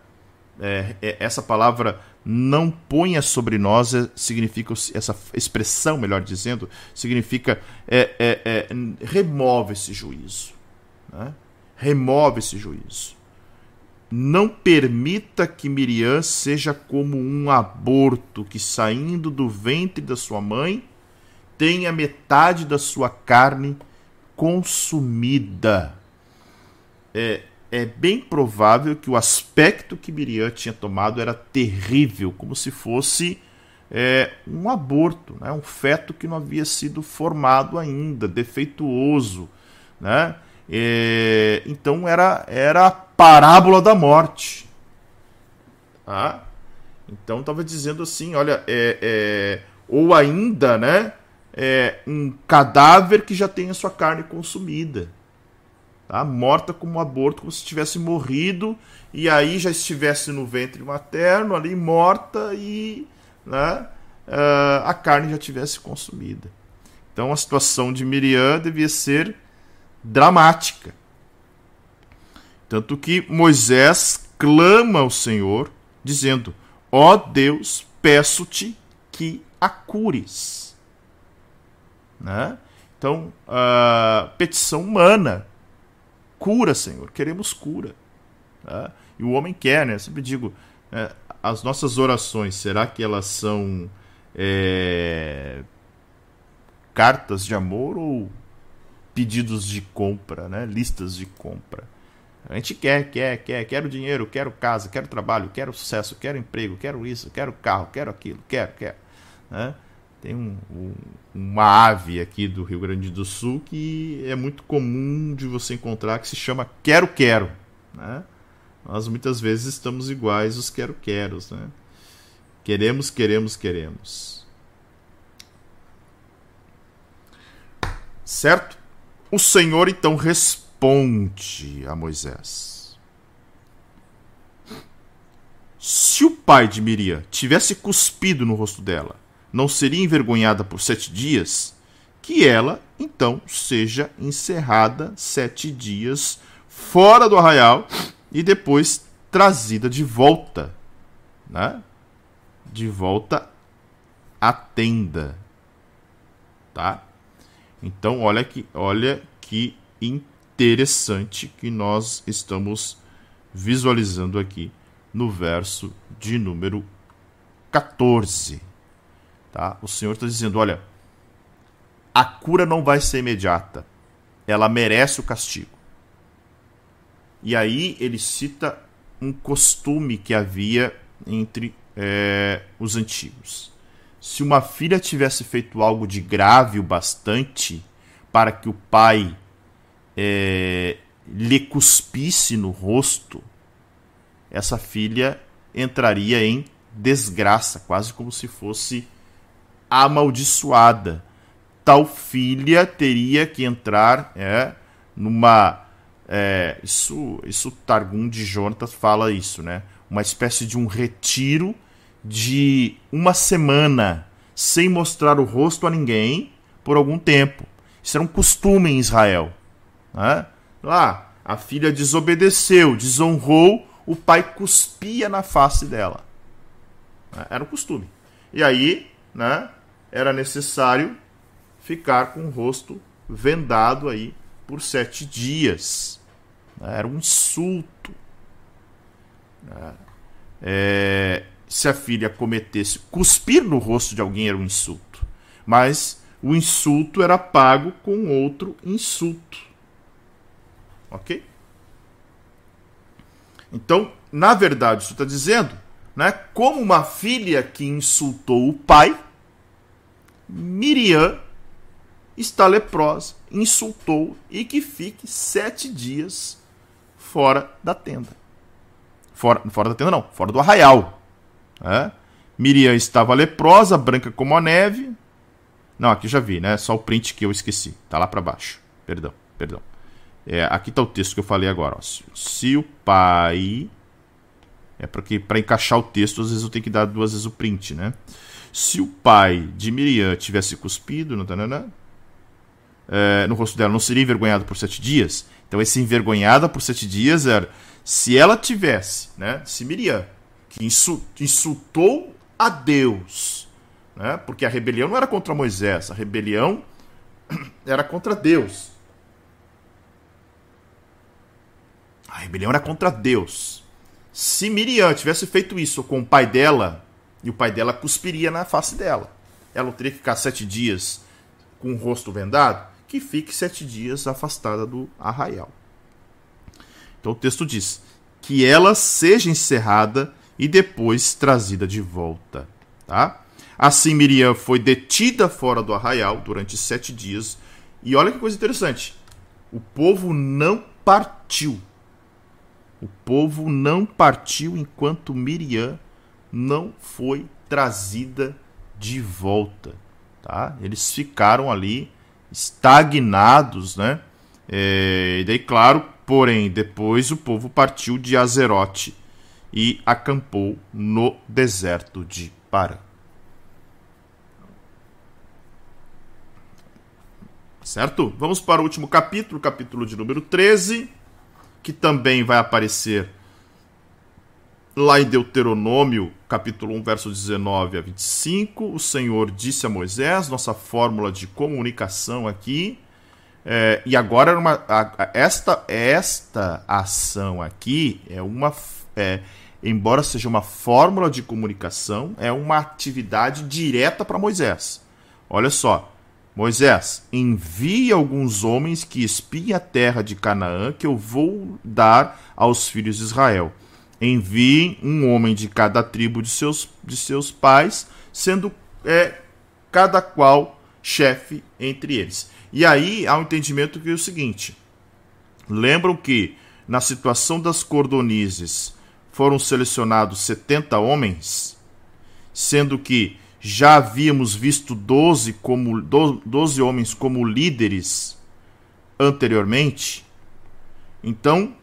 É, é, essa palavra não ponha sobre nós é, significa essa expressão, melhor dizendo, significa é, é, é, remove esse juízo, né? remove esse juízo. Não permita que Miriam seja como um aborto que, saindo do ventre da sua mãe, tenha metade da sua carne consumida. É, é bem provável que o aspecto que Miriam tinha tomado era terrível, como se fosse é, um aborto, né? um feto que não havia sido formado ainda, defeituoso. Né? É, então era, era a parábola da morte. Tá? Então estava dizendo assim, olha, é, é, ou ainda, né, é, um cadáver que já tem a sua carne consumida, tá? morta como um aborto, como se tivesse morrido e aí já estivesse no ventre materno ali morta e né, uh, a carne já tivesse consumida. Então a situação de Miriam devia ser dramática. Tanto que Moisés clama ao Senhor, dizendo: Ó oh Deus, peço-te que a cures. Né? Então, a petição humana: cura, Senhor, queremos cura. Né? E o homem quer, né? Eu sempre digo: é, as nossas orações, será que elas são é, cartas de amor ou pedidos de compra, né? listas de compra. A gente quer, quer, quer, quero dinheiro, quero casa, quero trabalho, quero sucesso, quero emprego, quero isso, quero carro, quero aquilo, quero, quero. Né? Tem um, um, uma ave aqui do Rio Grande do Sul que é muito comum de você encontrar que se chama quero, quero. Né? Nós muitas vezes estamos iguais os quero-queros. Né? Queremos, queremos, queremos. Certo? O Senhor então responde a Moisés: Se o pai de Miriam tivesse cuspido no rosto dela, não seria envergonhada por sete dias? Que ela, então, seja encerrada sete dias fora do arraial e depois trazida de volta, né? De volta à tenda, tá? Então, olha que, olha que interessante que nós estamos visualizando aqui no verso de número 14. Tá? O Senhor está dizendo: olha, a cura não vai ser imediata, ela merece o castigo. E aí ele cita um costume que havia entre é, os antigos se uma filha tivesse feito algo de grave o bastante para que o pai é, lhe cuspisse no rosto, essa filha entraria em desgraça, quase como se fosse amaldiçoada. Tal filha teria que entrar é, numa. É, isso, isso Targum de Jonatas fala isso, né? Uma espécie de um retiro de uma semana sem mostrar o rosto a ninguém por algum tempo. Isso era um costume em Israel. Né? Lá, a filha desobedeceu, desonrou, o pai cuspia na face dela. Né? Era um costume. E aí, né, era necessário ficar com o rosto vendado aí por sete dias. Né? Era um insulto. Né? É, se a filha cometesse cuspir no rosto de alguém era um insulto, mas o insulto era pago com outro insulto. Ok? Então, na verdade, isso está dizendo, né, como uma filha que insultou o pai, Miriam está leprosa, insultou e que fique sete dias fora da tenda. Fora, fora da tenda, não, fora do arraial. É? Miriam estava leprosa, branca como a neve. Não, aqui já vi, né? Só o print que eu esqueci. Tá lá para baixo. Perdão, perdão. É, aqui está o texto que eu falei agora. Ó. Se o pai É porque para encaixar o texto, às vezes eu tenho que dar duas vezes o print, né? Se o pai de Miriam tivesse cuspido no, tanana, é, no rosto dela, não seria envergonhado por sete dias? Então, esse envergonhada por sete dias era se ela tivesse, né? Se Miriam, que insultou a Deus, né? Porque a rebelião não era contra Moisés, a rebelião era contra Deus. A rebelião era contra Deus. Se Miriam tivesse feito isso com o pai dela, e o pai dela cuspiria na face dela, ela teria que ficar sete dias com o rosto vendado, que fique sete dias afastada do arraial. Então o texto diz que ela seja encerrada e depois trazida de volta. Tá? Assim Miriam foi detida fora do arraial durante sete dias. E olha que coisa interessante: o povo não partiu. O povo não partiu enquanto Miriam não foi trazida de volta. Tá? Eles ficaram ali estagnados, né? É, e daí, claro, porém, depois o povo partiu de Azerote e acampou no deserto de Parã. Certo? Vamos para o último capítulo, capítulo de número 13, que também vai aparecer lá em Deuteronômio, capítulo 1, verso 19 a 25. O Senhor disse a Moisés, nossa fórmula de comunicação aqui. É, e agora uma, a, esta, esta ação aqui é uma. É, embora seja uma fórmula de comunicação, é uma atividade direta para Moisés. Olha só, Moisés, envie alguns homens que espiem a terra de Canaã que eu vou dar aos filhos de Israel. Enviem um homem de cada tribo de seus, de seus pais, sendo é, cada qual chefe entre eles. E aí há um entendimento que é o seguinte: lembram que na situação das cordonizes foram selecionados 70 homens, sendo que já havíamos visto 12, como, 12 homens como líderes anteriormente, então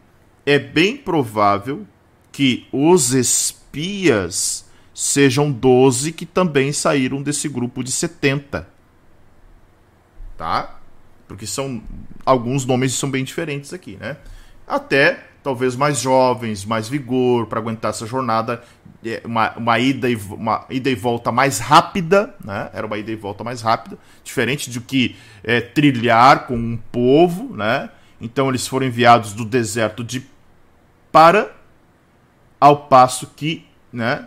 é bem provável que os espias sejam 12 que também saíram desse grupo de 70. Tá? Porque são alguns nomes são bem diferentes aqui, né? Até talvez mais jovens, mais vigor para aguentar essa jornada, é, uma, uma, ida e, uma ida e volta mais rápida, né? Era uma ida e volta mais rápida, diferente do que é, trilhar com um povo, né? Então eles foram enviados do deserto de para, ao passo que, né?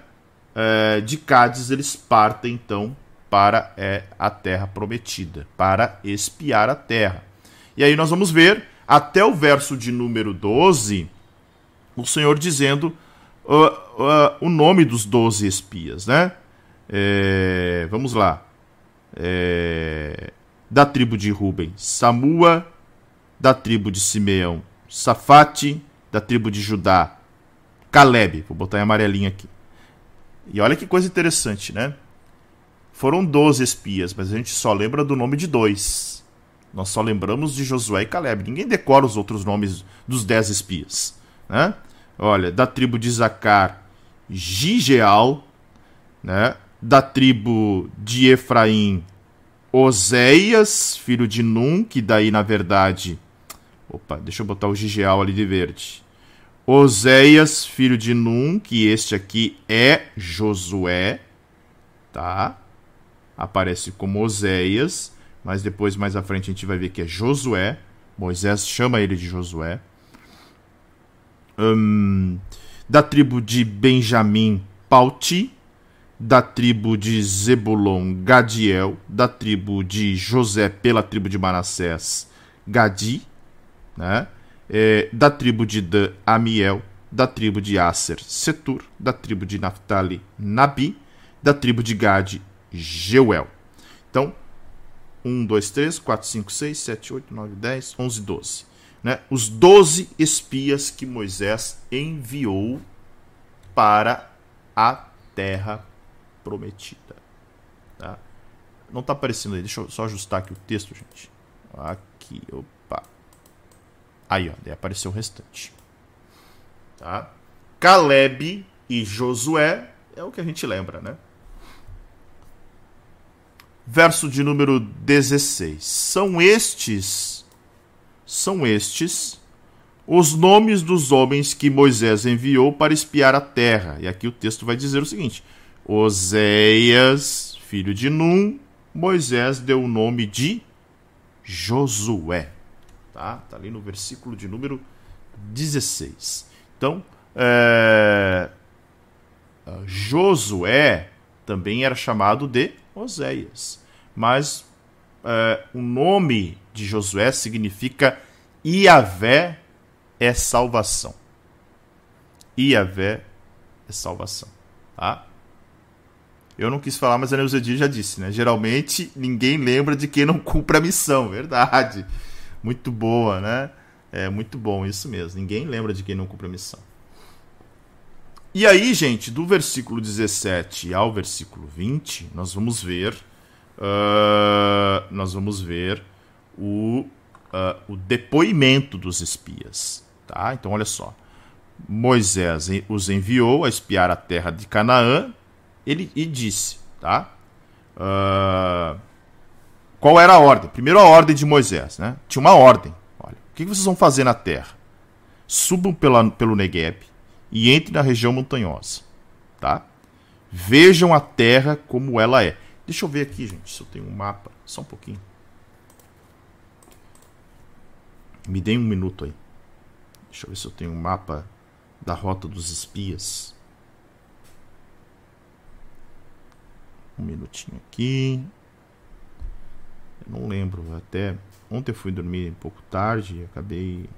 É, de Cádiz eles partem então para é, a terra prometida, para espiar a terra. E aí nós vamos ver até o verso de número 12, o Senhor dizendo uh, uh, o nome dos doze espias, né? É, vamos lá. É, da tribo de Ruben, Samua, da tribo de Simeão, Safate, da tribo de Judá, Caleb, vou botar em amarelinho aqui. E olha que coisa interessante, né? Foram 12 espias, mas a gente só lembra do nome de dois. Nós só lembramos de Josué e Caleb. Ninguém decora os outros nomes dos dez espias. Né? Olha, da tribo de Zacar, Gigeal. Né? Da tribo de Efraim, Oséias, filho de Num, que daí na verdade. Opa, deixa eu botar o Gigeal ali de verde. Oséias, filho de Num, que este aqui é Josué, tá? Aparece como Oséias mas depois, mais à frente, a gente vai ver que é Josué. Moisés chama ele de Josué. Hum, da tribo de Benjamim, Pauti. Da tribo de Zebulon, Gadiel. Da tribo de José, pela tribo de Manassés, Gadi. Né? É, da tribo de Dan, Amiel. Da tribo de Aser, Setur. Da tribo de Naphtali, Nabi. Da tribo de Gade, Jeuel. Então, 1, 2, 3, 4, 5, 6, 7, 8, 9, 10, 11, 12. Né? Os 12 espias que Moisés enviou para a terra prometida. Tá? Não está aparecendo aí, deixa eu só ajustar aqui o texto, gente. Aqui, opa. Aí, ó, daí apareceu o restante. Tá? Caleb e Josué é o que a gente lembra, né? Verso de número 16. São estes, são estes os nomes dos homens que Moisés enviou para espiar a terra. E aqui o texto vai dizer o seguinte: Oséias, filho de Num, Moisés deu o nome de Josué. Tá? Tá ali no versículo de número 16. Então, é... Josué também era chamado de Oséias. Mas é, o nome de Josué significa Iavé é salvação. Iavé é salvação. Tá? Eu não quis falar, mas a Neuza já disse, né? Geralmente ninguém lembra de quem não cumpre a missão, verdade. Muito boa, né? É muito bom isso mesmo. Ninguém lembra de quem não cumpre a missão. E aí, gente, do versículo 17 ao versículo 20, nós vamos ver. Uh, nós vamos ver o, uh, o depoimento dos espias. Tá? Então, olha só. Moisés os enviou a espiar a terra de Canaã ele, e disse, tá? Uh, qual era a ordem? Primeiro a ordem de Moisés, né? Tinha uma ordem. Olha, o que vocês vão fazer na terra? Subam pela, pelo Negueb e entrem na região montanhosa, tá? Vejam a terra como ela é. Deixa eu ver aqui, gente, se eu tenho um mapa. Só um pouquinho. Me deem um minuto aí. Deixa eu ver se eu tenho um mapa da rota dos espias. Um minutinho aqui. Não lembro, até ontem eu fui dormir um pouco tarde e acabei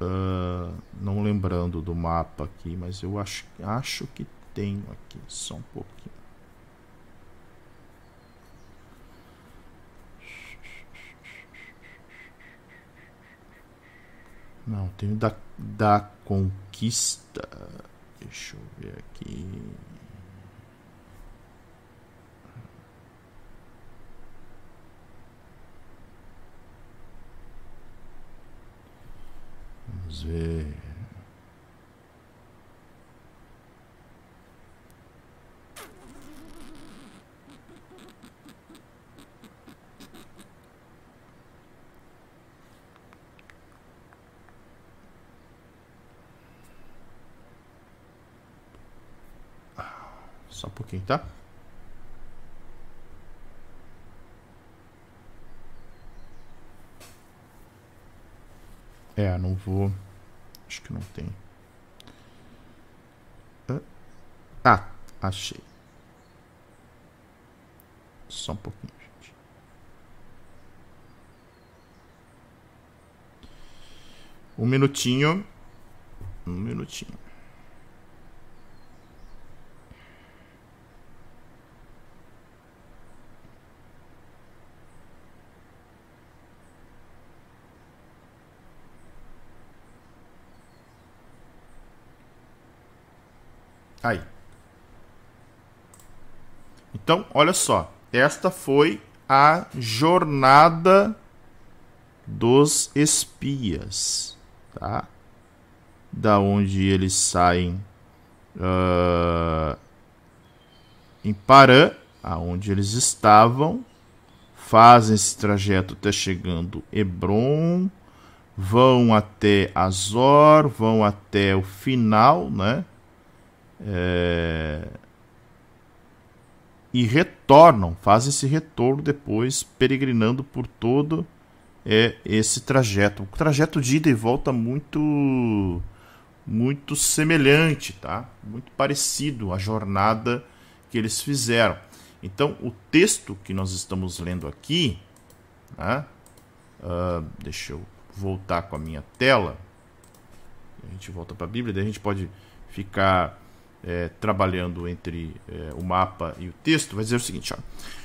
uh, não lembrando do mapa aqui, mas eu acho, acho que tenho aqui, só um pouquinho. Não, tenho da, da conquista. Deixa eu ver aqui. Vamos ver. Só um pouquinho, tá? É, não vou. Acho que não tem. Ah, achei. Só um pouquinho, gente. Um minutinho. Um minutinho. Aí. Então, olha só. Esta foi a jornada dos espias, tá? Da onde eles saem uh, em Parã, aonde eles estavam, fazem esse trajeto até chegando Hebron, vão até Azor, vão até o final, né? É... E retornam, fazem esse retorno depois, peregrinando por todo é, esse trajeto. O trajeto de ida e volta muito muito semelhante, tá? Muito parecido à jornada que eles fizeram. Então, o texto que nós estamos lendo aqui, né? uh, deixa eu voltar com a minha tela. A gente volta para a Bíblia, daí a gente pode ficar é, trabalhando entre é, o mapa e o texto, vai dizer o seguinte: ó,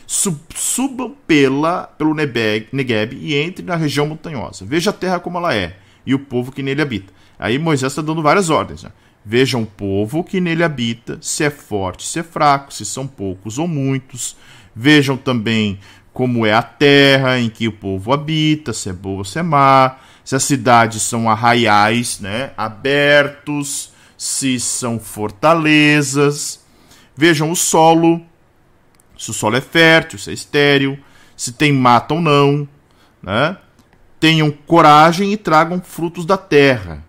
subam pela, pelo Negev e entre na região montanhosa. Veja a terra como ela é e o povo que nele habita. Aí Moisés está dando várias ordens. Né? Vejam o povo que nele habita, se é forte, se é fraco, se são poucos ou muitos. Vejam também como é a terra em que o povo habita, se é boa ou se é má, se as cidades são arraiais, né, abertos, se são fortalezas. Vejam o solo, se o solo é fértil, se é estéril, se tem mata ou não. Né? Tenham coragem e tragam frutos da terra.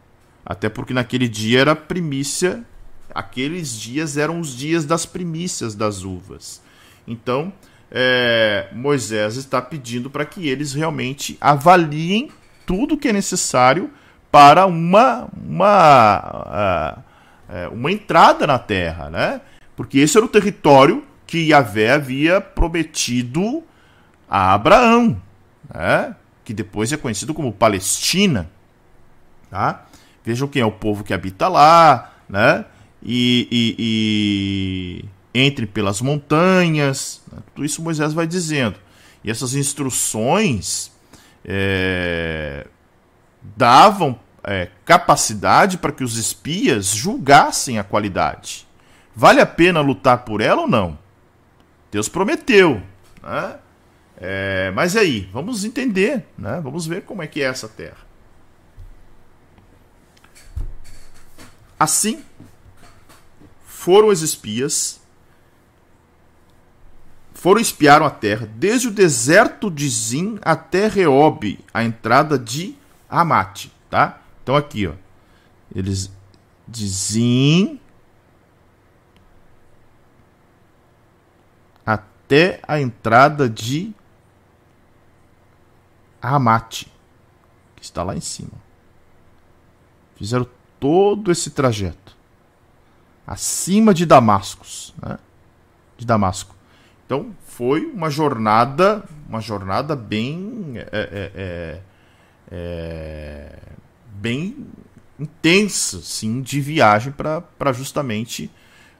Até porque naquele dia era primícia, aqueles dias eram os dias das primícias das uvas. Então, é, Moisés está pedindo para que eles realmente avaliem tudo que é necessário para uma, uma, uh, uma entrada na terra, né? Porque esse era o território que Yahvé havia prometido a Abraão, né? que depois é conhecido como Palestina. Tá? Vejam quem é o povo que habita lá, né? E, e, e entre pelas montanhas, né? tudo isso Moisés vai dizendo. E essas instruções é, davam é, capacidade para que os espias julgassem a qualidade. Vale a pena lutar por ela ou não? Deus prometeu. Né? É, mas aí, vamos entender, né? vamos ver como é que é essa terra. Assim, foram os espias, foram espiaram a terra, desde o deserto de Zim até Reob, a entrada de Amate, tá? Então aqui, ó, eles de Zim até a entrada de Amate, que está lá em cima. Fizeram todo esse trajeto acima de Damascos, né? de Damasco. Então foi uma jornada, uma jornada bem, é, é, é, é bem intensa, sim, de viagem para justamente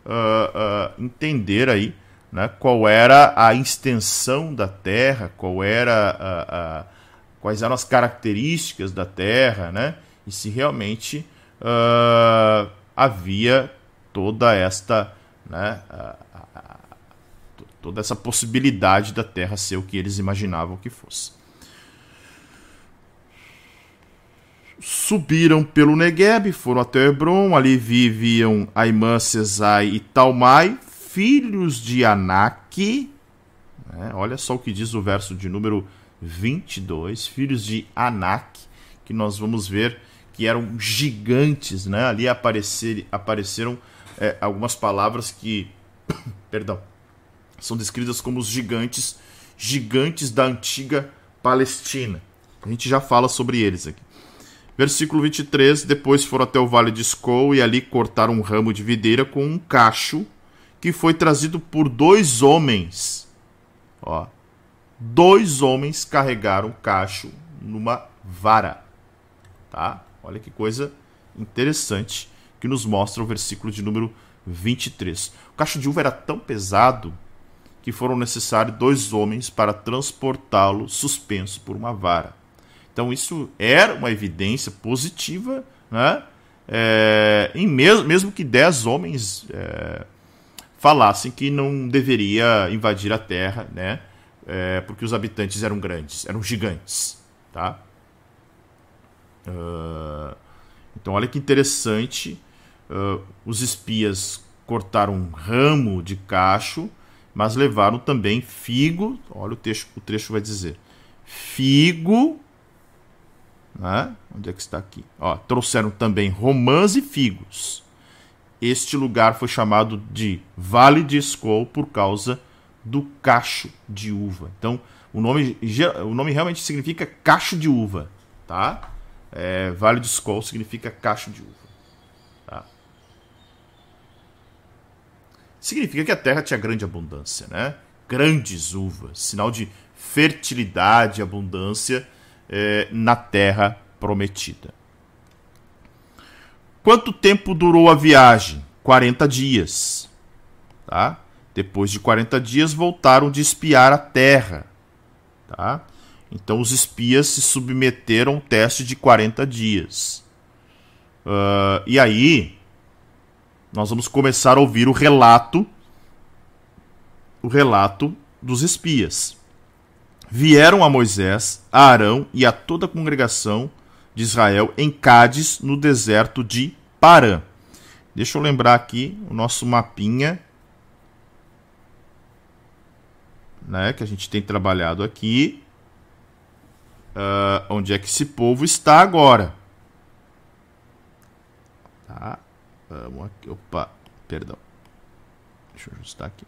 uh, uh, entender aí, né, qual era a extensão da Terra, qual era quais eram as características da Terra, né, e se realmente havia toda esta, né, toda essa possibilidade da Terra ser o que eles imaginavam que fosse. Subiram pelo Negueb, foram até Hebron, ali viviam Aimã, Cesai e Talmai, filhos de Anak. Né? Olha só o que diz o verso de número 22, filhos de Anak, que nós vamos ver que eram gigantes, né? Ali aparecer, apareceram é, algumas palavras que, perdão, são descritas como os gigantes, gigantes da antiga Palestina. A gente já fala sobre eles aqui. Versículo 23: Depois foram até o vale de Escol e ali cortaram um ramo de videira com um cacho que foi trazido por dois homens. Ó, dois homens carregaram o cacho numa vara. Tá? Olha que coisa interessante que nos mostra o versículo de número 23. O cacho de uva era tão pesado que foram necessários dois homens para transportá-lo suspenso por uma vara. Então isso era uma evidência positiva, né? É, em mesmo, mesmo que dez homens é, falassem que não deveria invadir a terra, né? É, porque os habitantes eram grandes, eram gigantes, tá? Uh, então olha que interessante uh, os espias cortaram um ramo de cacho, mas levaram também figo. Olha o trecho, o trecho vai dizer: figo. Né? Onde é que está aqui? Ó, trouxeram também romãs e figos. Este lugar foi chamado de Vale de Escol por causa do cacho de uva. Então, o nome, o nome realmente significa cacho de uva, tá? É, vale de Escol significa cacho de uva. significa que a terra tinha grande abundância, né? Grandes uvas, sinal de fertilidade abundância é, na terra prometida. Quanto tempo durou a viagem? 40 dias. Tá? Depois de 40 dias voltaram de espiar a terra. Tá? Então os espias se submeteram ao teste de 40 dias. Uh, e aí, nós vamos começar a ouvir o relato o relato dos espias. Vieram a Moisés, a Arão e a toda a congregação de Israel em Cádiz, no deserto de Parã. Deixa eu lembrar aqui o nosso mapinha. Né, que a gente tem trabalhado aqui. Uh, onde é que esse povo está agora? Tá. Vamos aqui. Opa, perdão. Deixa eu ajustar aqui.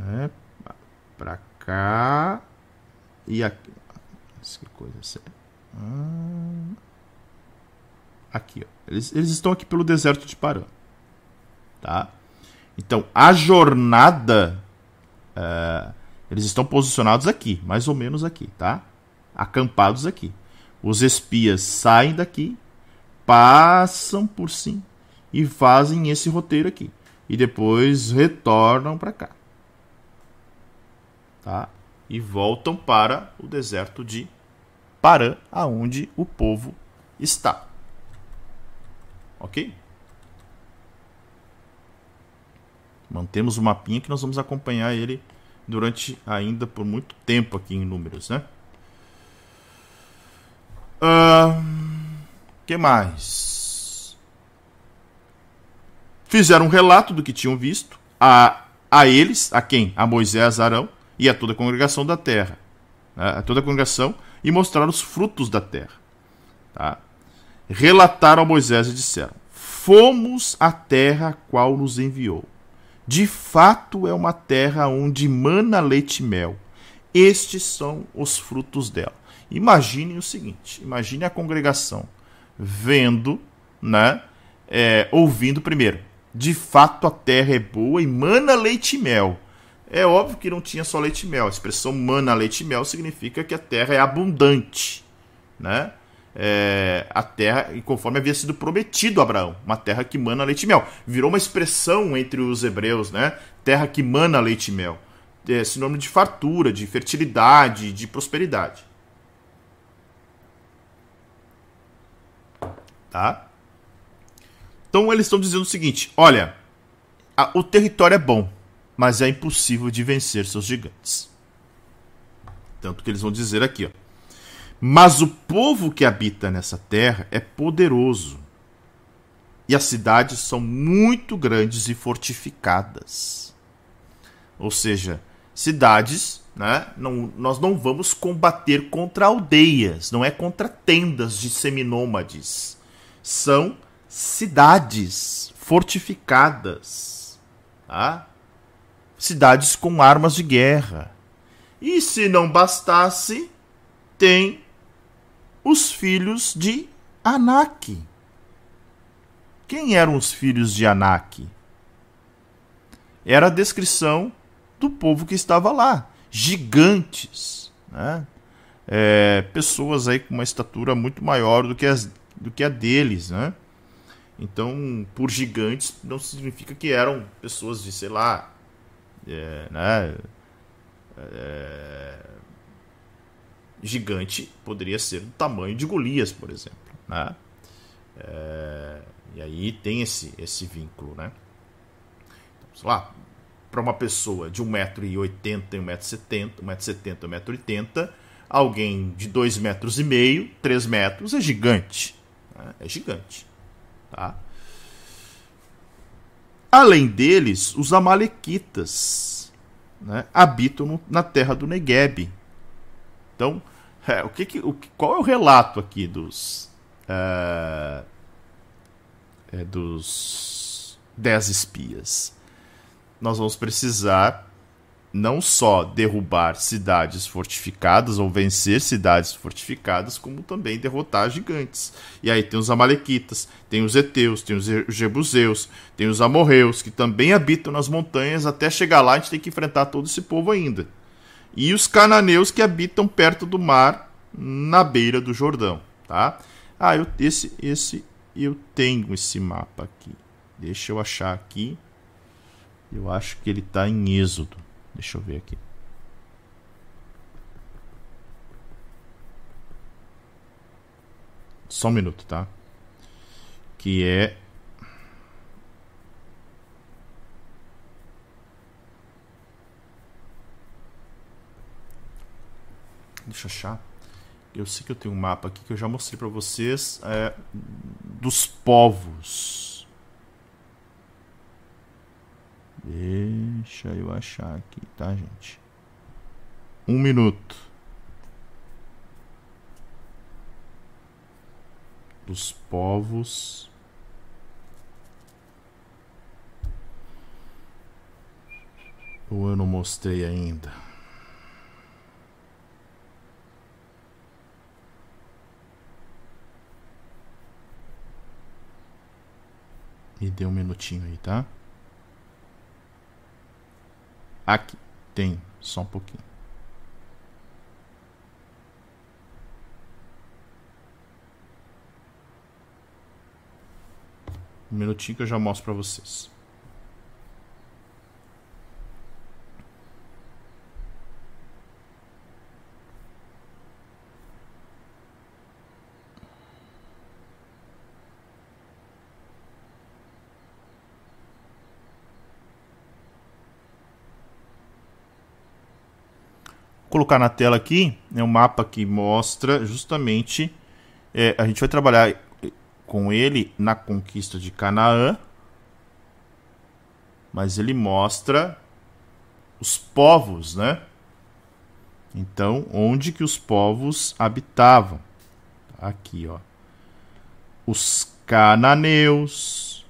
É, cá. E aqui. Que coisa séria. Ah, aqui, ó. Eles, eles estão aqui pelo deserto de Parã. Tá? Então, a jornada. Uh, eles estão posicionados aqui, mais ou menos aqui, tá? Acampados aqui. Os espias saem daqui, passam por sim e fazem esse roteiro aqui. E depois retornam para cá. Tá? E voltam para o deserto de Parã, aonde o povo está. Ok? Mantemos o mapinha que nós vamos acompanhar ele durante ainda por muito tempo aqui em números, né? Uh, que mais? Fizeram um relato do que tinham visto a, a eles, a quem? A Moisés, Arão e a toda a congregação da terra. Né? A toda a congregação e mostraram os frutos da terra. Tá? Relataram a Moisés e disseram: Fomos à terra a qual nos enviou de fato é uma terra onde mana leite e mel. Estes são os frutos dela. Imaginem o seguinte: imagine a congregação vendo, né, é, ouvindo primeiro. De fato a terra é boa e mana leite e mel. É óbvio que não tinha só leite e mel. A expressão mana leite e mel significa que a terra é abundante, né? é, a terra, conforme havia sido prometido a Abraão, uma terra que mana leite e mel. Virou uma expressão entre os hebreus, né? Terra que mana leite e mel. É sinônimo de fartura, de fertilidade, de prosperidade. Tá? Então eles estão dizendo o seguinte: olha, a, o território é bom, mas é impossível de vencer seus gigantes. Tanto que eles vão dizer aqui, ó. Mas o povo que habita nessa terra é poderoso. E as cidades são muito grandes e fortificadas. Ou seja, cidades, né? Não, nós não vamos combater contra aldeias, não é contra tendas de seminômades. São cidades fortificadas. Tá? Cidades com armas de guerra. E se não bastasse, tem os filhos de Anak. Quem eram os filhos de Anak? Era a descrição do povo que estava lá. Gigantes. Né? É, pessoas aí com uma estatura muito maior do que, as, do que a deles. Né? Então, por gigantes, não significa que eram pessoas de, sei lá, é, né? É, gigante poderia ser do tamanho de Golias, por exemplo. Né? É, e aí tem esse, esse vínculo. Né? Então, sei lá, para uma pessoa de 1,80m e 1,70m, 1,70m e 1,80m, alguém de 2,5 metros e meio, 3 metros é gigante. Né? É gigante. Tá? Além deles, os amalequitas né, habitam na terra do Negueb, então, é, o que, que o, qual é o relato aqui dos é, é, dos dez espias? Nós vamos precisar não só derrubar cidades fortificadas ou vencer cidades fortificadas, como também derrotar gigantes. E aí tem os amalequitas, tem os eteus, tem os jebuseus, tem os amorreus, que também habitam nas montanhas. Até chegar lá, a gente tem que enfrentar todo esse povo ainda e os cananeus que habitam perto do mar, na beira do Jordão, tá? Ah, eu, esse, esse, eu tenho esse mapa aqui. Deixa eu achar aqui. Eu acho que ele está em Êxodo. Deixa eu ver aqui. Só um minuto, tá? Que é Deixa eu achar. Eu sei que eu tenho um mapa aqui que eu já mostrei para vocês. É, dos povos. Deixa eu achar aqui, tá, gente? Um minuto. Dos povos. Ou eu não mostrei ainda? Me dê um minutinho aí, tá? Aqui tem, só um pouquinho. Um minutinho que eu já mostro para vocês. Colocar na tela aqui é um mapa que mostra justamente. É, a gente vai trabalhar com ele na conquista de Canaã, mas ele mostra os povos, né? Então, onde que os povos habitavam? Aqui, ó. Os cananeus,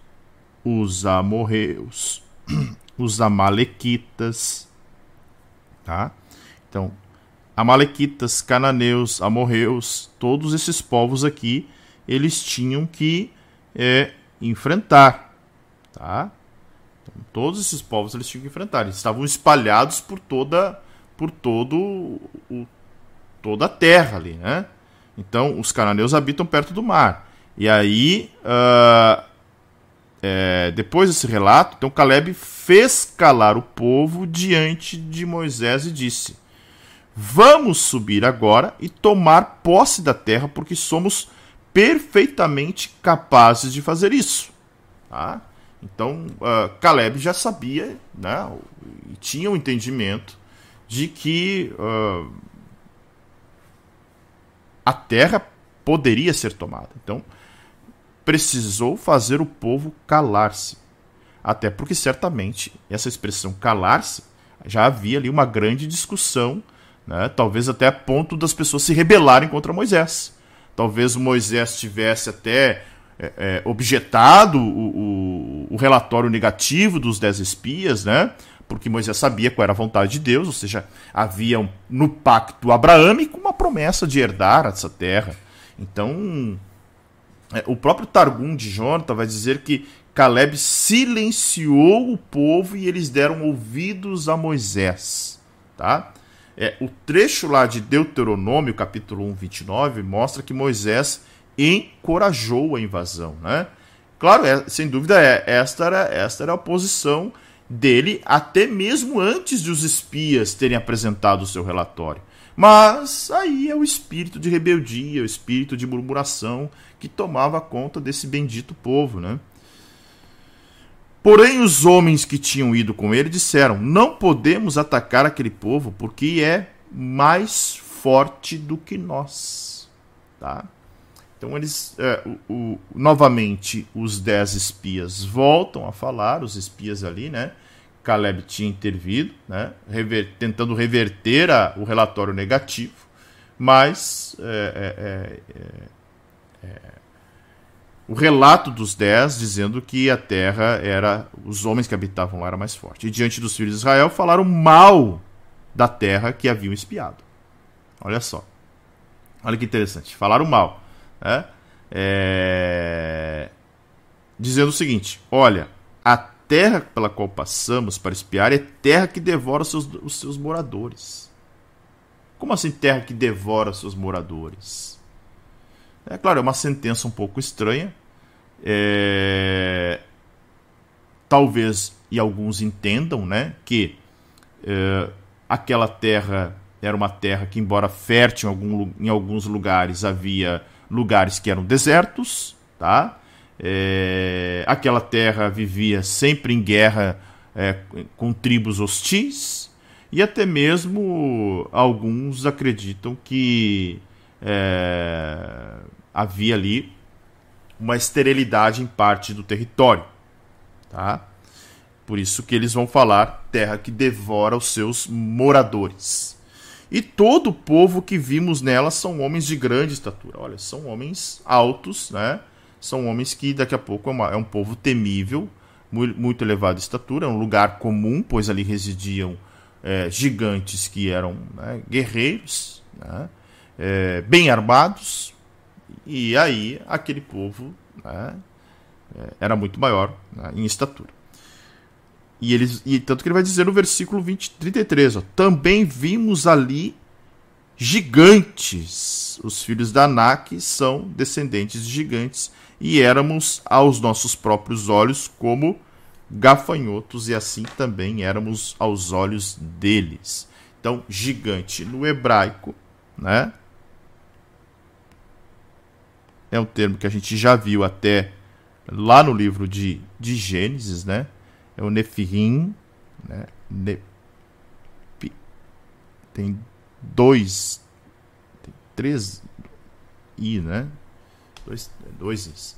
os amorreus, os amalequitas, tá? Então, Amalequitas, Cananeus, Amorreus, todos esses povos aqui, eles tinham que é, enfrentar, tá? Então, todos esses povos eles tinham que enfrentar. Eles estavam espalhados por toda, por todo o, toda a terra ali, né? Então, os cananeus habitam perto do mar. E aí, uh, é, depois desse relato, então Caleb fez calar o povo diante de Moisés e disse: Vamos subir agora e tomar posse da terra, porque somos perfeitamente capazes de fazer isso. Tá? Então, uh, Caleb já sabia, né, e tinha o um entendimento de que uh, a terra poderia ser tomada. Então, precisou fazer o povo calar-se. Até porque, certamente, essa expressão calar-se já havia ali uma grande discussão né? Talvez até a ponto das pessoas se rebelarem contra Moisés. Talvez Moisés tivesse até é, é, objetado o, o, o, relatório negativo dos dez espias, né? porque Moisés sabia qual era a vontade de Deus, ou seja, havia um, no pacto abraâmico uma promessa de herdar essa terra. Então, é, o próprio Targum de Jonathan vai dizer que Caleb silenciou o povo e eles deram ouvidos a Moisés. Tá? É, o trecho lá de Deuteronômio, capítulo 1, 29, mostra que Moisés encorajou a invasão. Né? Claro, é, sem dúvida, é, esta, era, esta era a posição dele até mesmo antes de os espias terem apresentado o seu relatório. Mas aí é o espírito de rebeldia, o espírito de murmuração que tomava conta desse bendito povo, né? Porém, os homens que tinham ido com ele disseram: Não podemos atacar aquele povo, porque é mais forte do que nós. Tá? Então, eles, é, o, o, novamente, os dez espias voltam a falar, os espias ali, né? Caleb tinha intervido, né? Rever, tentando reverter a, o relatório negativo, mas é, é, é, é o relato dos dez dizendo que a terra era. Os homens que habitavam lá eram mais fortes. E diante dos filhos de Israel falaram mal da terra que haviam espiado. Olha só. Olha que interessante. Falaram mal. Né? É... Dizendo o seguinte: olha, a terra pela qual passamos para espiar é terra que devora os seus, os seus moradores. Como assim terra que devora os seus moradores? É claro, é uma sentença um pouco estranha. É... Talvez e alguns entendam, né, que é, aquela terra era uma terra que, embora fértil em, algum, em alguns lugares, havia lugares que eram desertos, tá? É, aquela terra vivia sempre em guerra é, com tribos hostis e até mesmo alguns acreditam que é, havia ali uma esterilidade em parte do território. Tá? Por isso que eles vão falar terra que devora os seus moradores. E todo o povo que vimos nela são homens de grande estatura. Olha, são homens altos, né? São homens que daqui a pouco é, uma, é um povo temível, muito, elevada estatura, é um lugar comum, pois ali residiam é, gigantes que eram né, guerreiros, né? é, bem armados, e aí aquele povo né, é, era muito maior né, em estatura. E, eles, e tanto que ele vai dizer no versículo 20, 33, ó, também vimos ali gigantes. Os filhos da Anak são descendentes de gigantes e éramos aos nossos próprios olhos como gafanhotos e assim também éramos aos olhos deles. Então, gigante no hebraico, né? É um termo que a gente já viu até lá no livro de, de Gênesis, né? É o Nefirim, né? Ne... Tem dois, tem três i, né? Dois, dois is.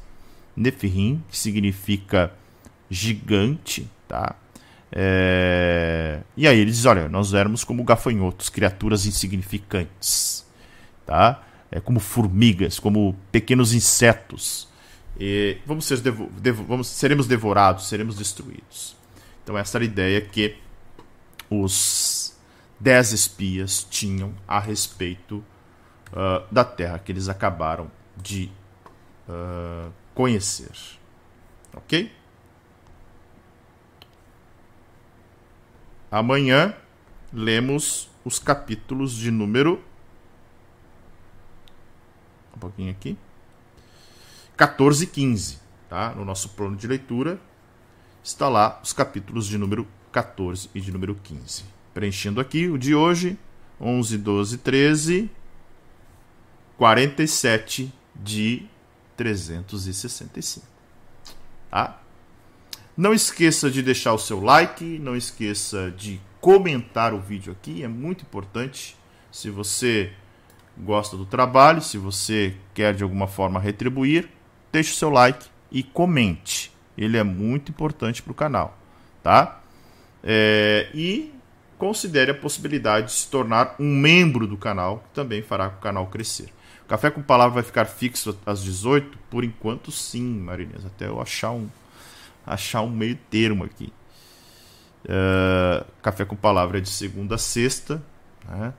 Nefirim, que significa gigante, tá? É... E aí ele diz, olha, nós éramos como gafanhotos, criaturas insignificantes, tá? É como formigas, como pequenos insetos. E vamos, ser devo... Devo... vamos seremos devorados, seremos destruídos. Então essa era a ideia que os dez espias tinham a respeito uh, da Terra que eles acabaram de uh, conhecer. Ok? Amanhã lemos os capítulos de número. Um pouquinho aqui. 14 e 15. Tá? No nosso plano de leitura está lá os capítulos de número 14 e de número 15. Preenchendo aqui o de hoje: 11, 12, 13, 47 de 365. Tá? Não esqueça de deixar o seu like, não esqueça de comentar o vídeo aqui, é muito importante. Se você gosta do trabalho, se você quer de alguma forma retribuir, deixe o seu like e comente. Ele é muito importante para o canal, tá? É, e considere a possibilidade de se tornar um membro do canal, que também fará o canal crescer. O Café com Palavra vai ficar fixo às 18? Por enquanto, sim, Marinês. Até eu achar um, achar um meio termo aqui. Uh, Café com Palavra é de segunda a sexta. Né?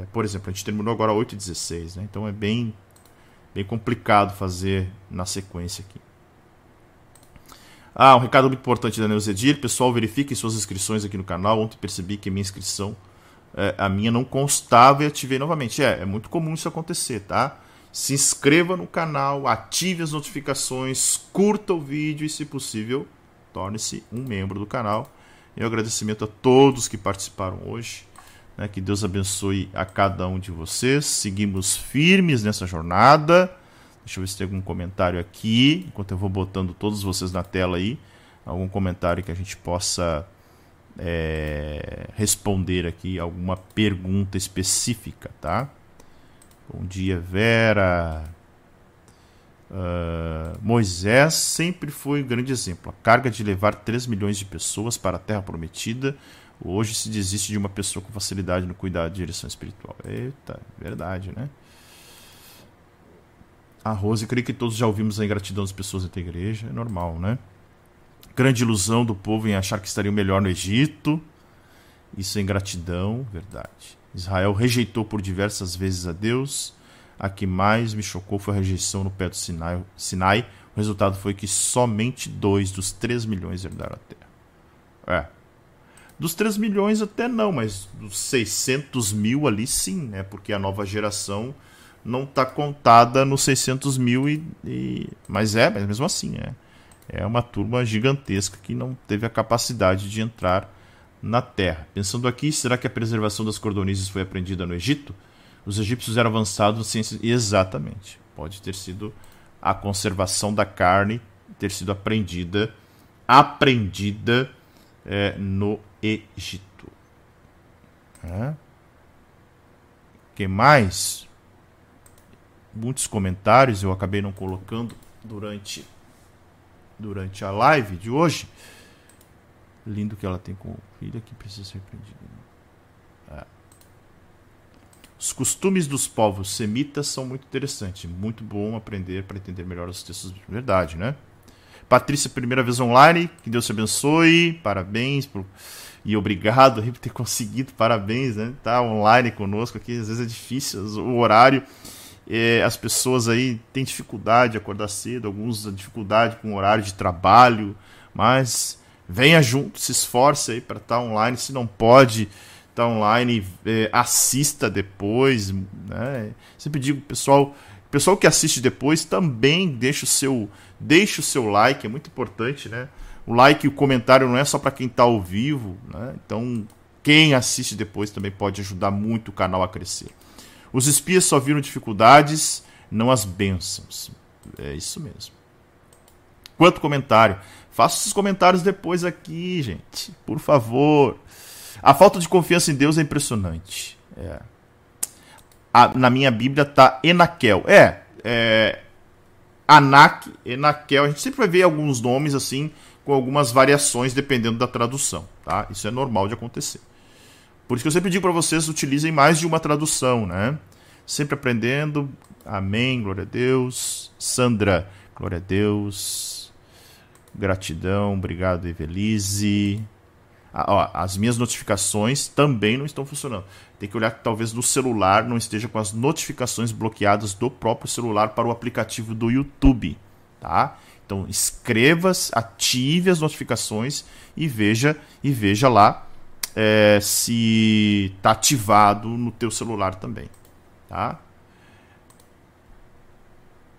É, por exemplo, a gente terminou agora 8 e 16, né? então é bem, bem complicado fazer na sequência aqui. Ah, um recado muito importante da Neuzedir. Pessoal, verifiquem suas inscrições aqui no canal. Ontem percebi que a minha inscrição, é, a minha não constava e ativei novamente. É, é muito comum isso acontecer, tá? se inscreva no canal, ative as notificações, curta o vídeo e, se possível, torne-se um membro do canal. Um agradecimento a todos que participaram hoje. Né? Que Deus abençoe a cada um de vocês. Seguimos firmes nessa jornada. Deixa eu ver se tem algum comentário aqui, enquanto eu vou botando todos vocês na tela aí. Algum comentário que a gente possa é, responder aqui, alguma pergunta específica, tá? Bom dia, Vera. Uh, Moisés sempre foi um grande exemplo. A carga de levar 3 milhões de pessoas para a Terra Prometida. Hoje se desiste de uma pessoa com facilidade no cuidado de direção espiritual. Eita, verdade, né? A Rose, creio que todos já ouvimos a ingratidão das pessoas da igreja. É normal, né? Grande ilusão do povo em achar que estariam melhor no Egito. Isso é ingratidão, verdade. Israel rejeitou por diversas vezes a Deus. A que mais me chocou foi a rejeição no pé do Sinai. Sinai. O resultado foi que somente dois dos 3 milhões herdaram a terra. É. Dos 3 milhões até não, mas dos 600 mil ali sim, né? Porque a nova geração não está contada nos 600 mil e, e, mas é, mas mesmo assim é é uma turma gigantesca que não teve a capacidade de entrar na terra. Pensando aqui, será que a preservação das cordonizes foi aprendida no Egito? Os egípcios eram avançados na ciência. Exatamente. Pode ter sido a conservação da carne ter sido aprendida aprendida é, no Egito. É. que mais? Muitos comentários eu acabei não colocando durante durante a live de hoje. Lindo que ela tem com o filho que precisa ser aprendido. Né? É. Os costumes dos povos semitas são muito interessantes. Muito bom aprender para entender melhor os textos de verdade, né? Patrícia, primeira vez online. Que Deus te abençoe. Parabéns por... e obrigado por ter conseguido. Parabéns, né? Tá online conosco aqui. Às vezes é difícil o horário. É, as pessoas aí têm dificuldade de acordar cedo, alguns dificuldade com o horário de trabalho, mas venha junto, se esforce aí para estar tá online. Se não pode estar tá online, é, assista depois. Né? Sempre digo, pessoal, pessoal que assiste depois também deixa o seu, deixa o seu like, é muito importante, né? O like e o comentário não é só para quem está ao vivo, né? Então, quem assiste depois também pode ajudar muito o canal a crescer. Os espias só viram dificuldades, não as bênçãos. É isso mesmo. Quanto comentário? Faça esses comentários depois aqui, gente. Por favor. A falta de confiança em Deus é impressionante. É. A, na minha Bíblia tá Enaquel. É, é Anak, Enaquel. A gente sempre vai ver alguns nomes assim, com algumas variações dependendo da tradução. Tá? Isso é normal de acontecer. Por isso que eu sempre digo para vocês, utilizem mais de uma tradução, né? Sempre aprendendo. Amém, glória a Deus. Sandra, glória a Deus. Gratidão, obrigado, Evelise. Ah, ó, as minhas notificações também não estão funcionando. Tem que olhar que talvez no celular não esteja com as notificações bloqueadas do próprio celular para o aplicativo do YouTube, tá? Então escreva, ative as notificações e veja e veja lá é, se está ativado no teu celular também, tá?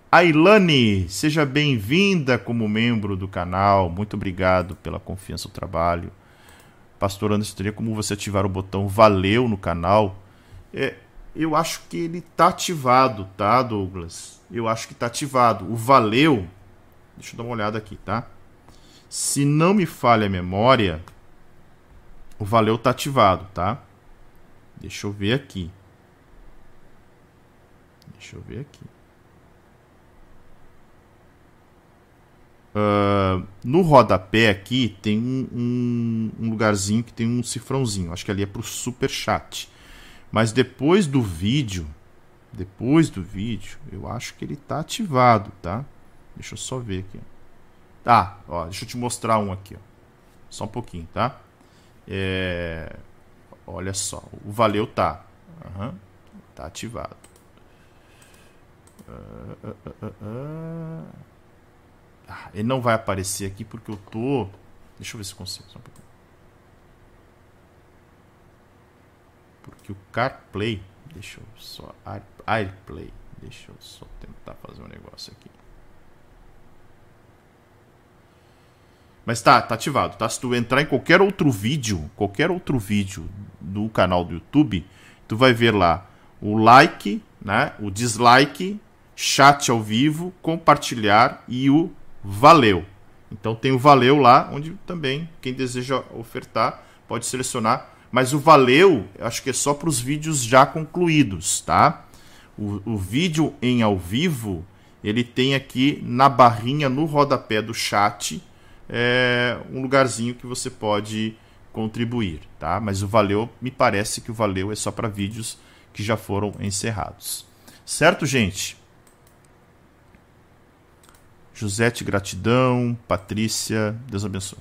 Ailane, seja bem-vinda como membro do canal. Muito obrigado pela confiança no trabalho. Pastor Anderson, teria como você ativar o botão valeu no canal? É, eu acho que ele está ativado, tá, Douglas? Eu acho que está ativado. O valeu, deixa eu dar uma olhada aqui, tá? Se não me falha a memória, o valeu está ativado, tá? Deixa eu ver aqui. Deixa eu ver aqui. Uh, no rodapé aqui tem um, um, lugarzinho que tem um cifrãozinho. Acho que ali é para o super chat. Mas depois do vídeo, depois do vídeo, eu acho que ele está ativado, tá? Deixa eu só ver aqui. Tá, ó, deixa eu te mostrar um aqui, ó. Só um pouquinho, tá? É... Olha só, o valeu tá. Uhum. Tá ativado. Uh, uh, uh, ah, ele não vai aparecer aqui porque eu tô. Deixa eu ver se consigo. Só um pouquinho. Porque o CarPlay. Deixa eu só. AirPlay. Deixa eu só tentar fazer um negócio aqui. Mas tá, tá ativado, tá? Se tu entrar em qualquer outro vídeo, qualquer outro vídeo do canal do YouTube, tu vai ver lá o like, né? O dislike, chat ao vivo, compartilhar e o valeu. Então tem o valeu lá, onde também quem deseja ofertar pode selecionar. Mas o valeu, acho que é só para os vídeos já concluídos, tá? O, o vídeo em ao vivo, ele tem aqui na barrinha, no rodapé do chat, é, um lugarzinho que você pode contribuir, tá? Mas o valeu, me parece que o valeu é só para vídeos que já foram encerrados. Certo, gente? Josete, gratidão. Patrícia, Deus abençoe.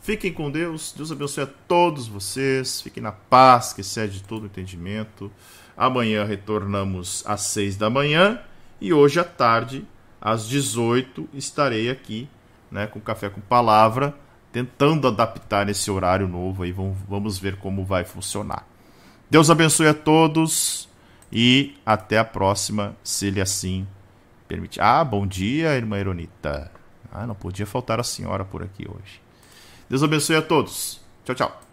Fiquem com Deus, Deus abençoe a todos vocês. Fiquem na paz, que excede todo entendimento. Amanhã retornamos às seis da manhã e hoje à tarde, às 18, estarei aqui né, com Café com Palavra, tentando adaptar esse horário novo aí. Vamos ver como vai funcionar. Deus abençoe a todos e até a próxima, se ele assim permitir. Ah, bom dia, irmã Ironita. Ah, não podia faltar a senhora por aqui hoje. Deus abençoe a todos. Tchau, tchau.